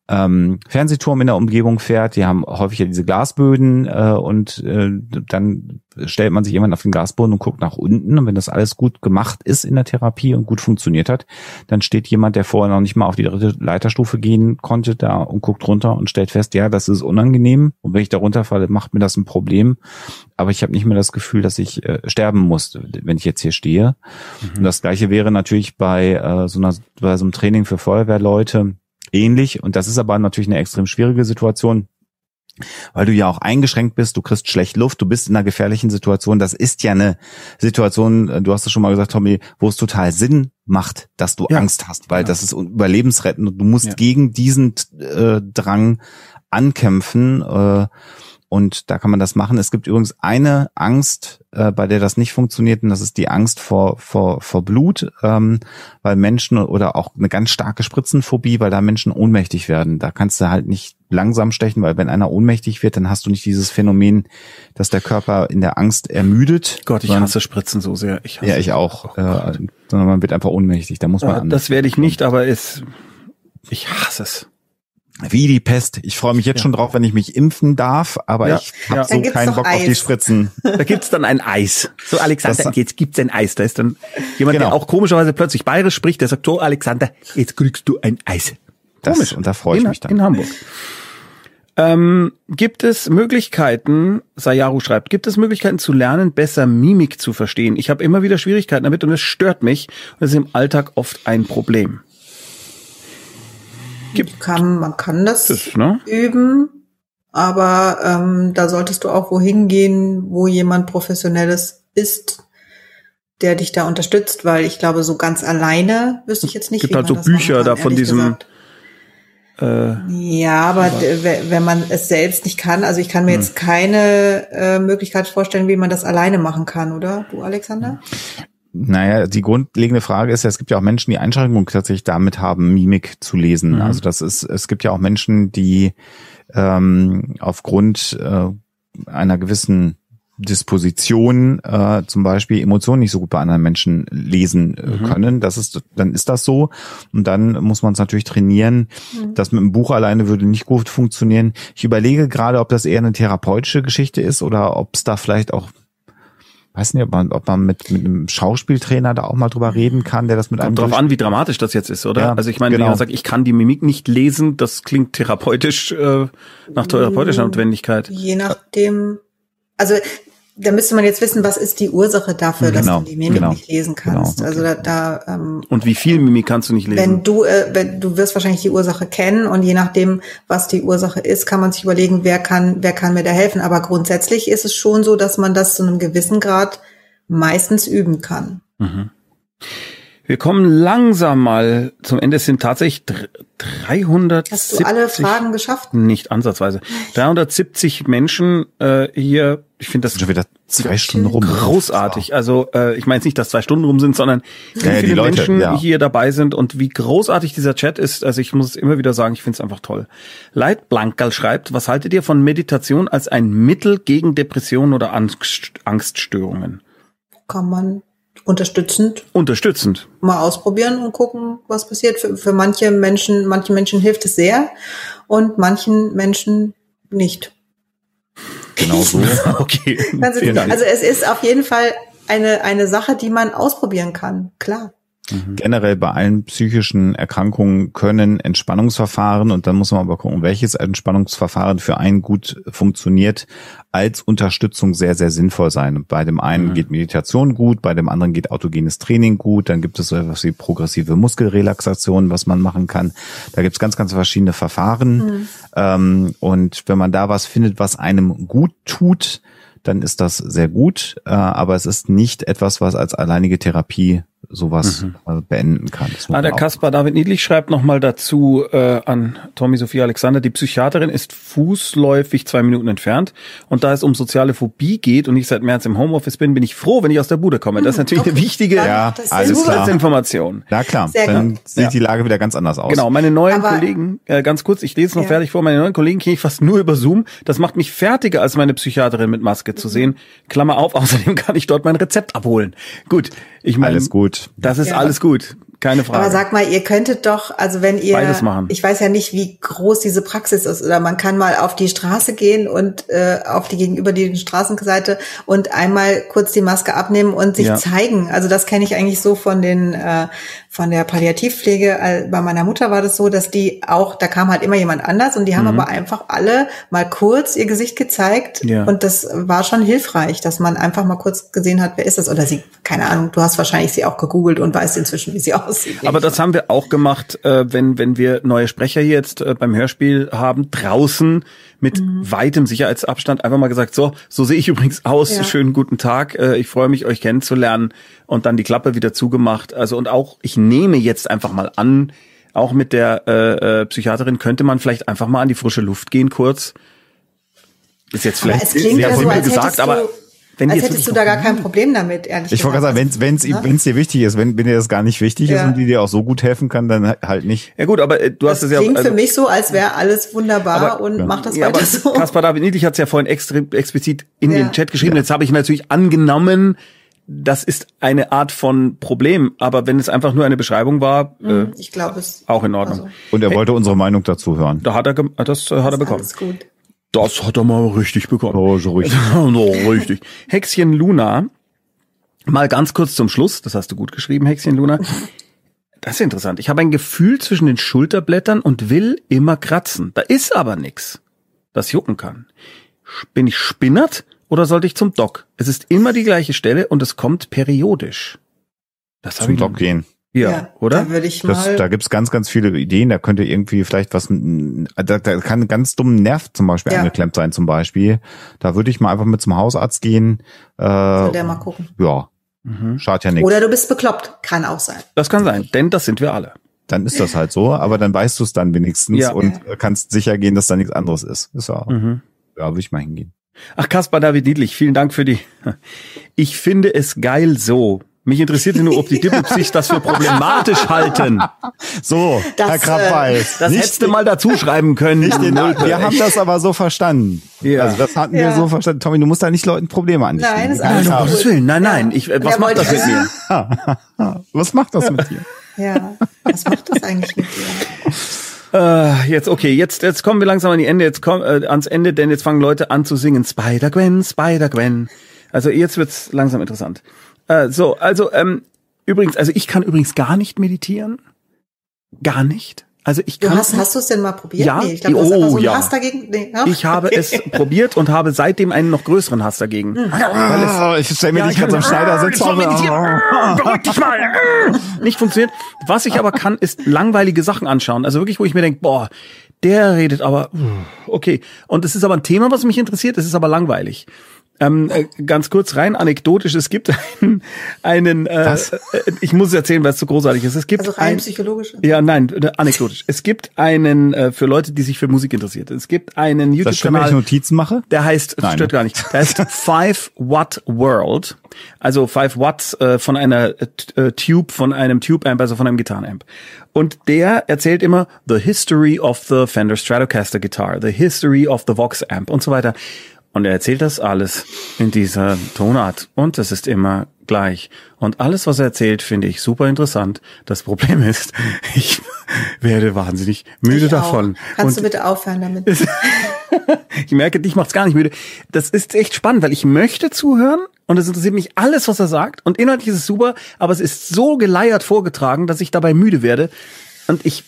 ähm, Fernsehturm in der Umgebung fährt. Die haben häufig ja diese Glasböden äh, und äh, dann stellt man sich jemand auf den Glasboden und guckt nach unten. Und wenn das alles gut gemacht ist in der Therapie und gut funktioniert hat, dann steht jemand, der vorher noch nicht mal auf die dritte Leiterstufe gehen konnte, da und guckt runter und stellt fest, ja, das ist unangenehm. Und wenn ich da runterfalle, macht mir das ein Problem. Aber ich habe nicht mehr das Gefühl, dass ich äh, sterben muss, wenn ich jetzt hier stehe. Mhm. Und das gleiche wäre natürlich bei äh, so einer bei so einem Training für Feuerwehrleute ähnlich. Und das ist aber natürlich eine extrem schwierige Situation, weil du ja auch eingeschränkt bist, du kriegst schlecht Luft, du bist in einer gefährlichen Situation. Das ist ja eine Situation, äh, du hast es schon mal gesagt, Tommy, wo es total Sinn macht, dass du ja. Angst hast, weil ja. das ist überlebensrettend und du musst ja. gegen diesen äh, Drang ankämpfen. Äh, und da kann man das machen. Es gibt übrigens eine Angst, äh, bei der das nicht funktioniert, und das ist die Angst vor, vor, vor Blut, ähm, weil Menschen oder auch eine ganz starke Spritzenphobie, weil da Menschen ohnmächtig werden. Da kannst du halt nicht langsam stechen, weil wenn einer ohnmächtig wird, dann hast du nicht dieses Phänomen, dass der Körper in der Angst ermüdet. Gott, ich hasse Spritzen so sehr. Ich ja, ich auch. Oh äh, sondern man wird einfach ohnmächtig. Da muss man. Äh, das werde ich nicht, aber es, ich hasse es. Wie die Pest. Ich freue mich jetzt ja. schon drauf, wenn ich mich impfen darf, aber ja. ich habe ja. so keinen Bock Eis. auf die Spritzen. (laughs) Da gibt's dann ein Eis. So Alexander, das, jetzt gibt's ein Eis. Da ist dann jemand, genau. der auch komischerweise plötzlich bayerisch spricht, der sagt, so Alexander, jetzt kriegst du ein Eis. Das, Komisch. Und da freue ich in, mich dann. In Hamburg. Ähm, gibt es Möglichkeiten, Sayaru schreibt, gibt es Möglichkeiten zu lernen, besser Mimik zu verstehen? Ich habe immer wieder Schwierigkeiten damit und es stört mich und es ist im Alltag oft ein Problem. Gibt, kann, man kann das, das ne? üben, aber ähm, da solltest du auch wohin gehen, wo jemand Professionelles ist, der dich da unterstützt, weil ich glaube, so ganz alleine wüsste ich jetzt nicht. Es gibt halt so Bücher kann, da von diesem. Äh, ja, aber wenn man es selbst nicht kann, also ich kann mir hm. jetzt keine äh, Möglichkeit vorstellen, wie man das alleine machen kann, oder du, Alexander? Naja, die grundlegende Frage ist ja, es gibt ja auch Menschen, die Einschränkungen tatsächlich damit haben, Mimik zu lesen. Mhm. Also das ist, es gibt ja auch Menschen, die ähm, aufgrund äh, einer gewissen Disposition äh, zum Beispiel Emotionen nicht so gut bei anderen Menschen lesen äh, Mhm. können. Das ist, dann ist das so. Und dann muss man es natürlich trainieren. Mhm. Das mit dem Buch alleine würde nicht gut funktionieren. Ich überlege gerade, ob das eher eine therapeutische Geschichte ist oder ob es da vielleicht auch weiß nicht, ob man, ob man mit, mit einem Schauspieltrainer da auch mal drüber reden kann, der das mit einem Kommt drauf an, wie dramatisch das jetzt ist, oder? Ja, also ich meine, wenn genau. jemand sagt, ich kann die Mimik nicht lesen, das klingt therapeutisch äh, nach therapeutischer Notwendigkeit. Je nachdem, also da müsste man jetzt wissen, was ist die Ursache dafür, dass Genau, du die Mimik genau, nicht lesen kannst. genau, Also da, da ähm, Und wie viel Mimik kannst du nicht lesen? wenn du, äh, wenn du wirst wahrscheinlich die Ursache kennen und je nachdem, was die Ursache ist, kann man sich überlegen, wer kann, wer kann mir da helfen. Aber grundsätzlich ist es schon so, dass man das zu einem gewissen Grad meistens üben kann. Wir kommen langsam mal zum Ende. Es sind tatsächlich dr- 370. Hast du alle Fragen geschafft? Nicht ansatzweise. 370 Menschen äh, hier. Ich finde das schon wieder zwei Stunden rum. großartig. Also äh, ich meine jetzt nicht, dass zwei Stunden rum sind, sondern wie Ja, viele Leute, Menschen ja. hier dabei sind und wie großartig dieser Chat ist. Also ich muss es immer wieder sagen, ich finde es einfach toll. Leitblankerl schreibt, was haltet ihr von Meditation als ein Mittel gegen Depressionen oder Angst, Angststörungen? Kann man unterstützend Unterstützend. mal ausprobieren und gucken, was passiert. Für, für manche Menschen, manche Menschen hilft es sehr und manchen Menschen nicht. Genau so. (laughs) Okay. Also, also es ist auf jeden Fall eine, eine Sache, die man ausprobieren kann. Klar. Generell bei allen psychischen Erkrankungen können Entspannungsverfahren, und dann muss man aber gucken, welches Entspannungsverfahren für einen gut funktioniert, als Unterstützung sehr, sehr sinnvoll sein. Bei dem einen Mhm. geht Meditation gut, bei dem anderen geht autogenes Training gut, dann gibt es so etwas wie progressive Muskelrelaxation, was man machen kann. Da gibt es ganz, ganz verschiedene Verfahren. Ähm, und wenn man da was findet, was einem gut tut, dann ist das sehr gut, äh, aber es ist nicht etwas, was als alleinige Therapie sowas äh, beenden kann. Ah, der Kaspar David Niedlich schreibt nochmal dazu äh, an Tommy Sophie Alexander, die Psychiaterin ist fußläufig zwei Minuten entfernt und da es um soziale Phobie geht und ich seit März im Homeoffice bin, bin ich froh, wenn ich aus der Bude komme. Das ist natürlich eine okay. wichtige Ja. Zusatzinformation. Na klar, Sehr dann gut. sieht Ja. die Lage wieder ganz anders aus. Genau, meine neuen Aber- Kollegen, äh, ganz kurz, ich lese noch Ja. fertig vor, meine neuen Kollegen kenne ich fast nur über Zoom. Das macht mich fertiger, als meine Psychiaterin mit Maske Mhm. zu sehen. Klammer auf, (laughs) außerdem kann ich dort mein Rezept abholen. Gut, ich meine, Alles gut. Das ist Ja. alles gut, keine Frage. Aber sag mal, ihr könntet doch, also wenn ihr, Beides machen. ich weiß ja nicht, wie groß diese Praxis ist, oder man kann mal auf die Straße gehen und äh, auf die gegenüberliegende Straßenseite und einmal kurz die Maske abnehmen und sich Ja. zeigen. Also das kenne ich eigentlich so von den äh, von der Palliativpflege. Äh, Bei meiner Mutter war das so, dass die auch, da kam halt immer jemand anders und die Mhm. haben aber einfach alle mal kurz ihr Gesicht gezeigt Ja. und das war schon hilfreich, dass man einfach mal kurz gesehen hat, wer ist das oder sie, keine Ahnung, du hast wahrscheinlich sie auch gegoogelt und weißt inzwischen, wie sie (laughs) aussieht. Aber das haben wir auch gemacht, äh, wenn, wenn wir neue Sprecher hier jetzt äh, beim Hörspiel haben, draußen mit Mhm. weitem Sicherheitsabstand einfach mal gesagt, so, so sehe ich übrigens aus, Ja. schönen guten Tag, äh, ich freue mich, euch kennenzulernen und dann die Klappe wieder zugemacht. Also und auch, ich nehme jetzt einfach mal an, auch mit der äh, äh, Psychiaterin könnte man vielleicht einfach mal an die frische Luft gehen kurz. Ist jetzt vielleicht sehr ja so, gesagt, aber wenn als hättest du da gar kein Problem damit, ehrlich Ich wollte gerade sagen, wenn es Ne? dir wichtig ist, wenn, wenn dir das gar nicht wichtig ist Ja. und die dir auch so gut helfen kann, dann halt nicht. Ja gut, aber äh, du hast Das es ja klingt also, für mich so, als wäre alles wunderbar Aber- und Ja. macht das Ja, weiter aber so. Kaspar David Niedlich hat es ja vorhin extra, explizit in Ja. den Chat geschrieben. Jetzt habe ich natürlich angenommen, das ist eine Art von Problem. Aber wenn es einfach nur eine Beschreibung war, äh, Ich glaube es. auch in Ordnung. Also, Und er wollte unsere Meinung dazu hören. Da hat er, das äh, hat er bekommen. Alles gut. Das hat er mal richtig bekommen. Oh, so richtig. (laughs) no, richtig. Hexchen Luna, mal ganz kurz zum Schluss, das hast du gut geschrieben, Hexchen Luna. Das ist interessant. Ich habe ein Gefühl zwischen den Schulterblättern und will immer kratzen. Da ist aber nix, das jucken kann. Bin ich spinnert oder sollte ich zum Doc? Es ist immer die gleiche Stelle und es kommt periodisch. Das habe Zum Doc gehen. Ja, oder? Da würde ich Das, mal. da gibt's ganz, ganz viele Ideen. Da könnte irgendwie vielleicht was, da, da kann ein ganz dummen Nerv zum Beispiel Ja. angeklemmt sein zum Beispiel. Da würde ich mal einfach mit zum Hausarzt gehen. Äh, soll der mal gucken. ja, Mhm. schadet ja nichts. Oder du bist bekloppt. Kann auch sein. Das kann sein, denn das sind wir alle. Dann ist das halt so, aber dann weißt du es dann wenigstens Ja. und kannst sicher gehen, dass da nichts anderes ist. Ist ja, Mhm. ja würde ich mal hingehen. Ach, Kaspar David Niedlich, vielen Dank für die. Ich finde es geil so. Mich interessiert nur, ob die (laughs) Dippelpsichs das für problematisch halten. So, Das, Herr äh, Krabbeis. Das nicht hättest du mal dazu schreiben können. nicht den, wir haben das aber so verstanden. Ja. Also das hatten wir Ja. so verstanden. Tommy, du musst da nicht Leuten Probleme an dich Nein, schieben. ist Nein, alles gut. Gottes Willen. Nein, nein. Ja. Ich, äh, was macht das mit mir? (laughs) Was macht das mit dir? Ja, was macht das eigentlich mit dir? Äh, jetzt, okay, jetzt, jetzt kommen wir langsam an die Ende, jetzt kommen äh, ans Ende, denn jetzt fangen Leute an zu singen. Spider-Gwen, Spider-Gwen. Also jetzt wird's langsam interessant. Äh, so, also, ähm, übrigens, also ich kann übrigens gar nicht meditieren. Gar nicht. Also ich Du kann. hast, hast du es denn mal probiert? Ja. Nee, ich glaube, du hast Oh, so einen ja. Hass dagegen. Nee, ja? ich habe es probiert und habe seitdem einen noch größeren Hass dagegen. Hm. Oh, ich stelle mir Ja, dich ich gerade so am kann- Schneider sitzen. soll meditieren. Beruhig dich mal. Nicht funktioniert. Was ich aber kann, ist langweilige Sachen anschauen. Also wirklich, wo ich mir denke, boah, der redet aber, okay. Und es ist aber ein Thema, was mich interessiert. Es ist aber langweilig. Ähm, äh, ganz kurz rein anekdotisch, es gibt einen, einen äh, Was? äh, ich muss es erzählen, weil es so großartig ist. Es gibt Also rein ein, psychologisch. ja, nein, äh, anekdotisch. Es gibt einen, äh, für Leute, die sich für Musik interessiert, es gibt einen wenn ich YouTube-Kanal, Notizen mache? der heißt, das Nein, stört ne? gar nicht, der heißt Five Watt World. Also Five Watts äh, von einer äh, Tube, von einem Tube-Amp, also von einem Gitarrenamp. Und der erzählt immer the history of the Fender Stratocaster Guitar, the history of the Vox Amp und so weiter. Und er erzählt das alles in dieser Tonart. Und es ist immer gleich. Und alles, was er erzählt, finde ich super interessant. Das Problem (laughs) ist, ich werde wahnsinnig müde Ich auch. davon. Kannst Und du bitte aufhören damit? (laughs) ich merke, dich macht's gar nicht müde. Das ist echt spannend, weil ich möchte zuhören und es interessiert mich alles, was er sagt. Und inhaltlich ist es super, aber es ist so geleiert vorgetragen, dass ich dabei müde werde. Und ich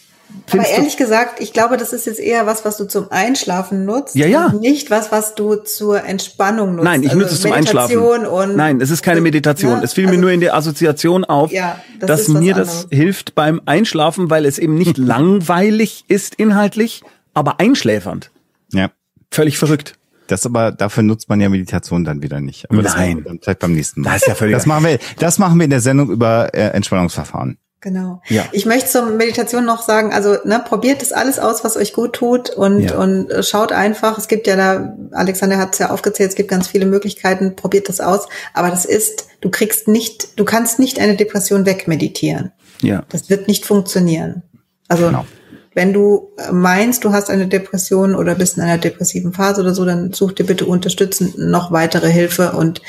Aber ehrlich gesagt, ich glaube, das ist jetzt eher was, was du zum Einschlafen nutzt. Ja, ja. Und nicht was, was du zur Entspannung nutzt. Nein, ich Also nutze es zum Meditation Einschlafen. Und, Nein, es ist keine Meditation. Ne? Es fiel mir Also- nur in der Assoziation auf, Ja, das dass mir das anderes. hilft beim Einschlafen, weil es eben nicht (laughs) langweilig ist inhaltlich, aber einschläfernd. Ja. Völlig verrückt. Das aber, dafür nutzt man ja Meditation dann wieder nicht. Aber das Nein. wir dann vielleicht beim nächsten Mal. Das ist ja völlig- Das machen wir, das machen wir in der Sendung über äh, Entspannungsverfahren. Genau. Ja. Ich möchte zur Meditation noch sagen, also ne, probiert das alles aus, was euch gut tut und, Ja. und äh, schaut einfach. Es gibt ja da, Alexander hat es ja aufgezählt, es gibt ganz viele Möglichkeiten, probiert das aus. Aber das ist, du kriegst nicht, du kannst nicht eine Depression wegmeditieren. Ja. Das wird nicht funktionieren. Also Genau. Wenn du meinst, du hast eine Depression oder bist in einer depressiven Phase oder so, dann such dir bitte unterstützend noch weitere Hilfe und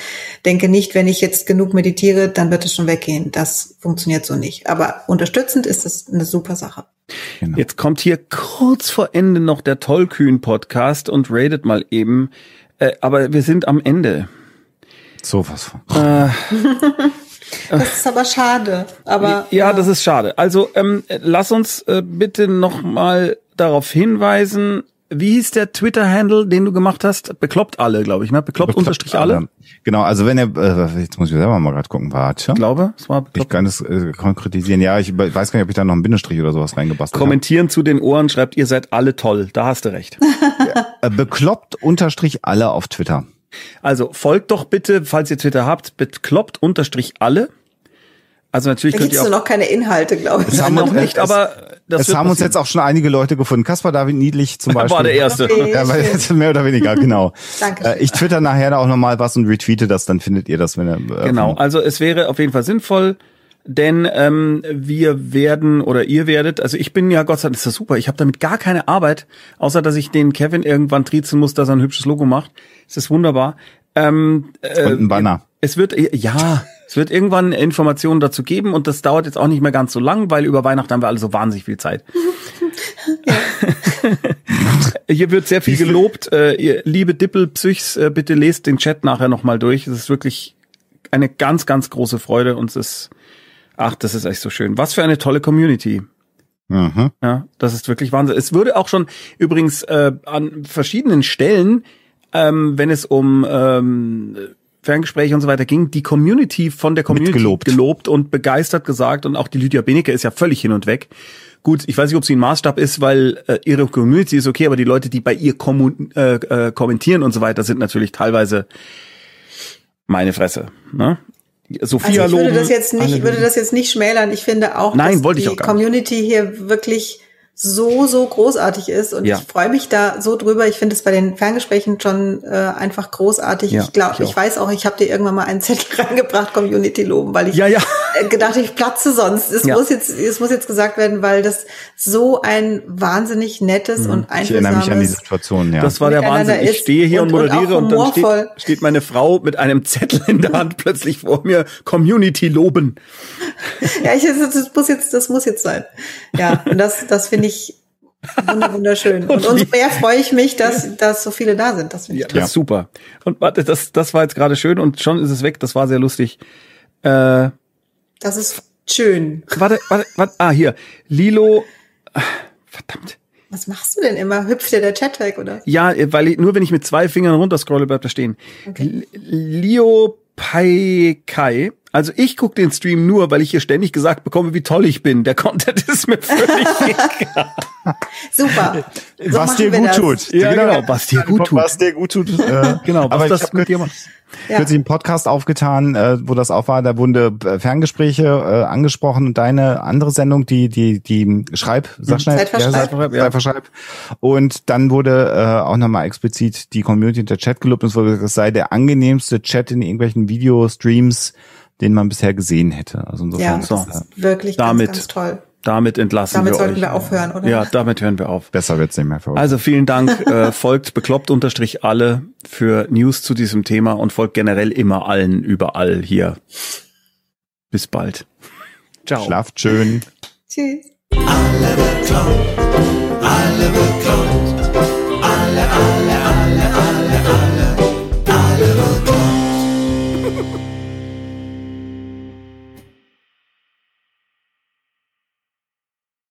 denke nicht, wenn ich jetzt genug meditiere, dann wird es schon weggehen. Das funktioniert so nicht. Aber unterstützend ist das eine super Sache. Genau. Jetzt kommt hier kurz vor Ende noch der Tollkühn-Podcast und rated mal eben. Äh, aber wir sind am Ende. So was von. (laughs) Das ist aber schade. Aber ja, das ist schade. Also ähm, lass uns äh, bitte noch mal darauf hinweisen. Wie hieß der Twitter-Handle, den du gemacht hast? Bekloppt alle, glaube ich, ne? Bekloppt, unterstrich alle. Genau, also wenn er, äh, jetzt muss ich selber mal gerade gucken, warte. Ich glaube, es war Ich bekloppt. kann es äh, konkretisieren. Ja, ich weiß gar nicht, ob ich da noch einen Bindestrich oder sowas reingebastelt habe. Kommentieren zu den Ohren, schreibt, ihr seid alle toll. Da hast du recht. (laughs) Äh, bekloppt unterstrich alle auf Twitter. Also folgt doch bitte, falls ihr Twitter habt, bekloppt unterstrich alle. Also natürlich da könnt ihr nur auch noch keine Inhalte, glaube ich. Es haben noch uns- nicht, aber das es haben uns passieren. jetzt auch schon einige Leute gefunden. Kaspar David Niedlich zum (laughs) Beispiel. war der erste. Okay. Ja, weil jetzt mehr oder weniger, (laughs) genau. Dankeschön. Äh, ich twitter nachher da auch nochmal was und retweete das, dann findet ihr das, wenn ihr. Äh, Genau, also es wäre auf jeden Fall sinnvoll, denn ähm, wir werden oder ihr werdet, also ich bin ja Gott sei Dank, ist das super, ich habe damit gar keine Arbeit, außer dass ich den Kevin irgendwann triezen muss, dass er ein hübsches Logo macht. Es ist wunderbar. Ähm, äh, Und ein Banner. Es wird, ja, es wird irgendwann Informationen dazu geben und das dauert jetzt auch nicht mehr ganz so lang, weil über Weihnachten haben wir alle so wahnsinnig viel Zeit. (laughs) Hier wird sehr viel gelobt. Äh, ihr liebe Dippelpsychs, äh, bitte lest den Chat nachher nochmal durch. Es ist wirklich eine ganz, ganz große Freude und es ist, ach, das ist echt so schön. Was für eine tolle Community. Mhm. Ja, das ist wirklich Wahnsinn. Es würde auch schon übrigens äh, an verschiedenen Stellen, ähm, wenn es um ähm, Ferngespräche und so weiter ging, die Community von der Community Mitgelobt. gelobt und begeistert gesagt und auch die Lydia Benecke ist ja völlig hin und weg. Gut, ich weiß nicht, ob sie ein Maßstab ist, weil äh, ihre Community ist okay, aber die Leute, die bei ihr äh, äh, kommentieren und so weiter, sind natürlich teilweise meine Fresse. Ne? Sophia Also ich würde das jetzt nicht, würde das jetzt nicht schmälern. Ich finde auch, Nein, dass die auch. Community hier wirklich so, so großartig ist und Ja. ich freue mich da so drüber. Ich finde es bei den Ferngesprächen schon äh, einfach großartig. Ja, ich glaube, ich ich, weiß auch, ich habe dir irgendwann mal einen Zettel (laughs) reingebracht, Community loben, weil ich Ja, ja. äh, gedacht, ich platze sonst. Es Ja. muss jetzt, es muss jetzt gesagt werden, weil das so ein wahnsinnig nettes und Ich erinnere mich an die Situation, ja. Das war der Wahnsinn. Ich stehe hier und, und- und moderiere auch und, dann steht, steht meine Frau mit einem Zettel in der Hand plötzlich vor mir. Community loben. Ja, ich, das, das muss jetzt, das muss jetzt sein. Ja, und das, das finde ich wunder- wunderschön. (laughs) Und umso mehr freue ich mich, dass, dass so viele da sind. Das finde Ja, ich das ist super. Und warte, das, das war jetzt gerade schön und schon ist es weg. Das war sehr lustig. Äh, Das ist schön. warte, warte, warte. Ah, hier. Lilo. ah, Verdammt. Was machst du denn immer? Hüpft dir der Chat weg, oder? Ja, weil ich, nur wenn ich mit zwei Fingern runterscrolle, bleibt er stehen. Okay. Leo Pai Kai. Also ich gucke den Stream nur, weil ich hier ständig gesagt bekomme, wie toll ich bin. Der Content (laughs) ist mir völlig (laughs) egal. Super. So was dir gut das. tut. Ja, genau, was dir gut tut. Was dir gut tut. Äh, (laughs) Genau, was aber das mit dir macht. Ja. kürzlich einen Podcast aufgetan, äh, wo das auch war, da wurden äh, Ferngespräche äh, angesprochen und deine andere Sendung, die, die, die Schreib, sag schnell, Zeitverschreib. heißt das? Zeitverschreib, ja. Zeitverschreib. Und dann wurde äh, auch nochmal explizit die Community und der Chat gelobt und es wurde gesagt, es sei der angenehmste Chat in irgendwelchen Videostreams, den man bisher gesehen hätte. Also insofern ja, das ist wirklich damit, ganz, ganz toll. Damit entlassen damit wir euch. Damit sollten wir aufhören, oder? Ja, damit hören wir auf. Besser wird's nicht mehr für euch. Also vielen Dank. (laughs) äh, folgt bekloppt unterstrich alle für News zu diesem Thema und folgt generell immer allen überall hier. Bis bald. (laughs) Ciao. Schlaft schön. Tschüss. Alle bekloppt, alle bekloppt, alle, alle.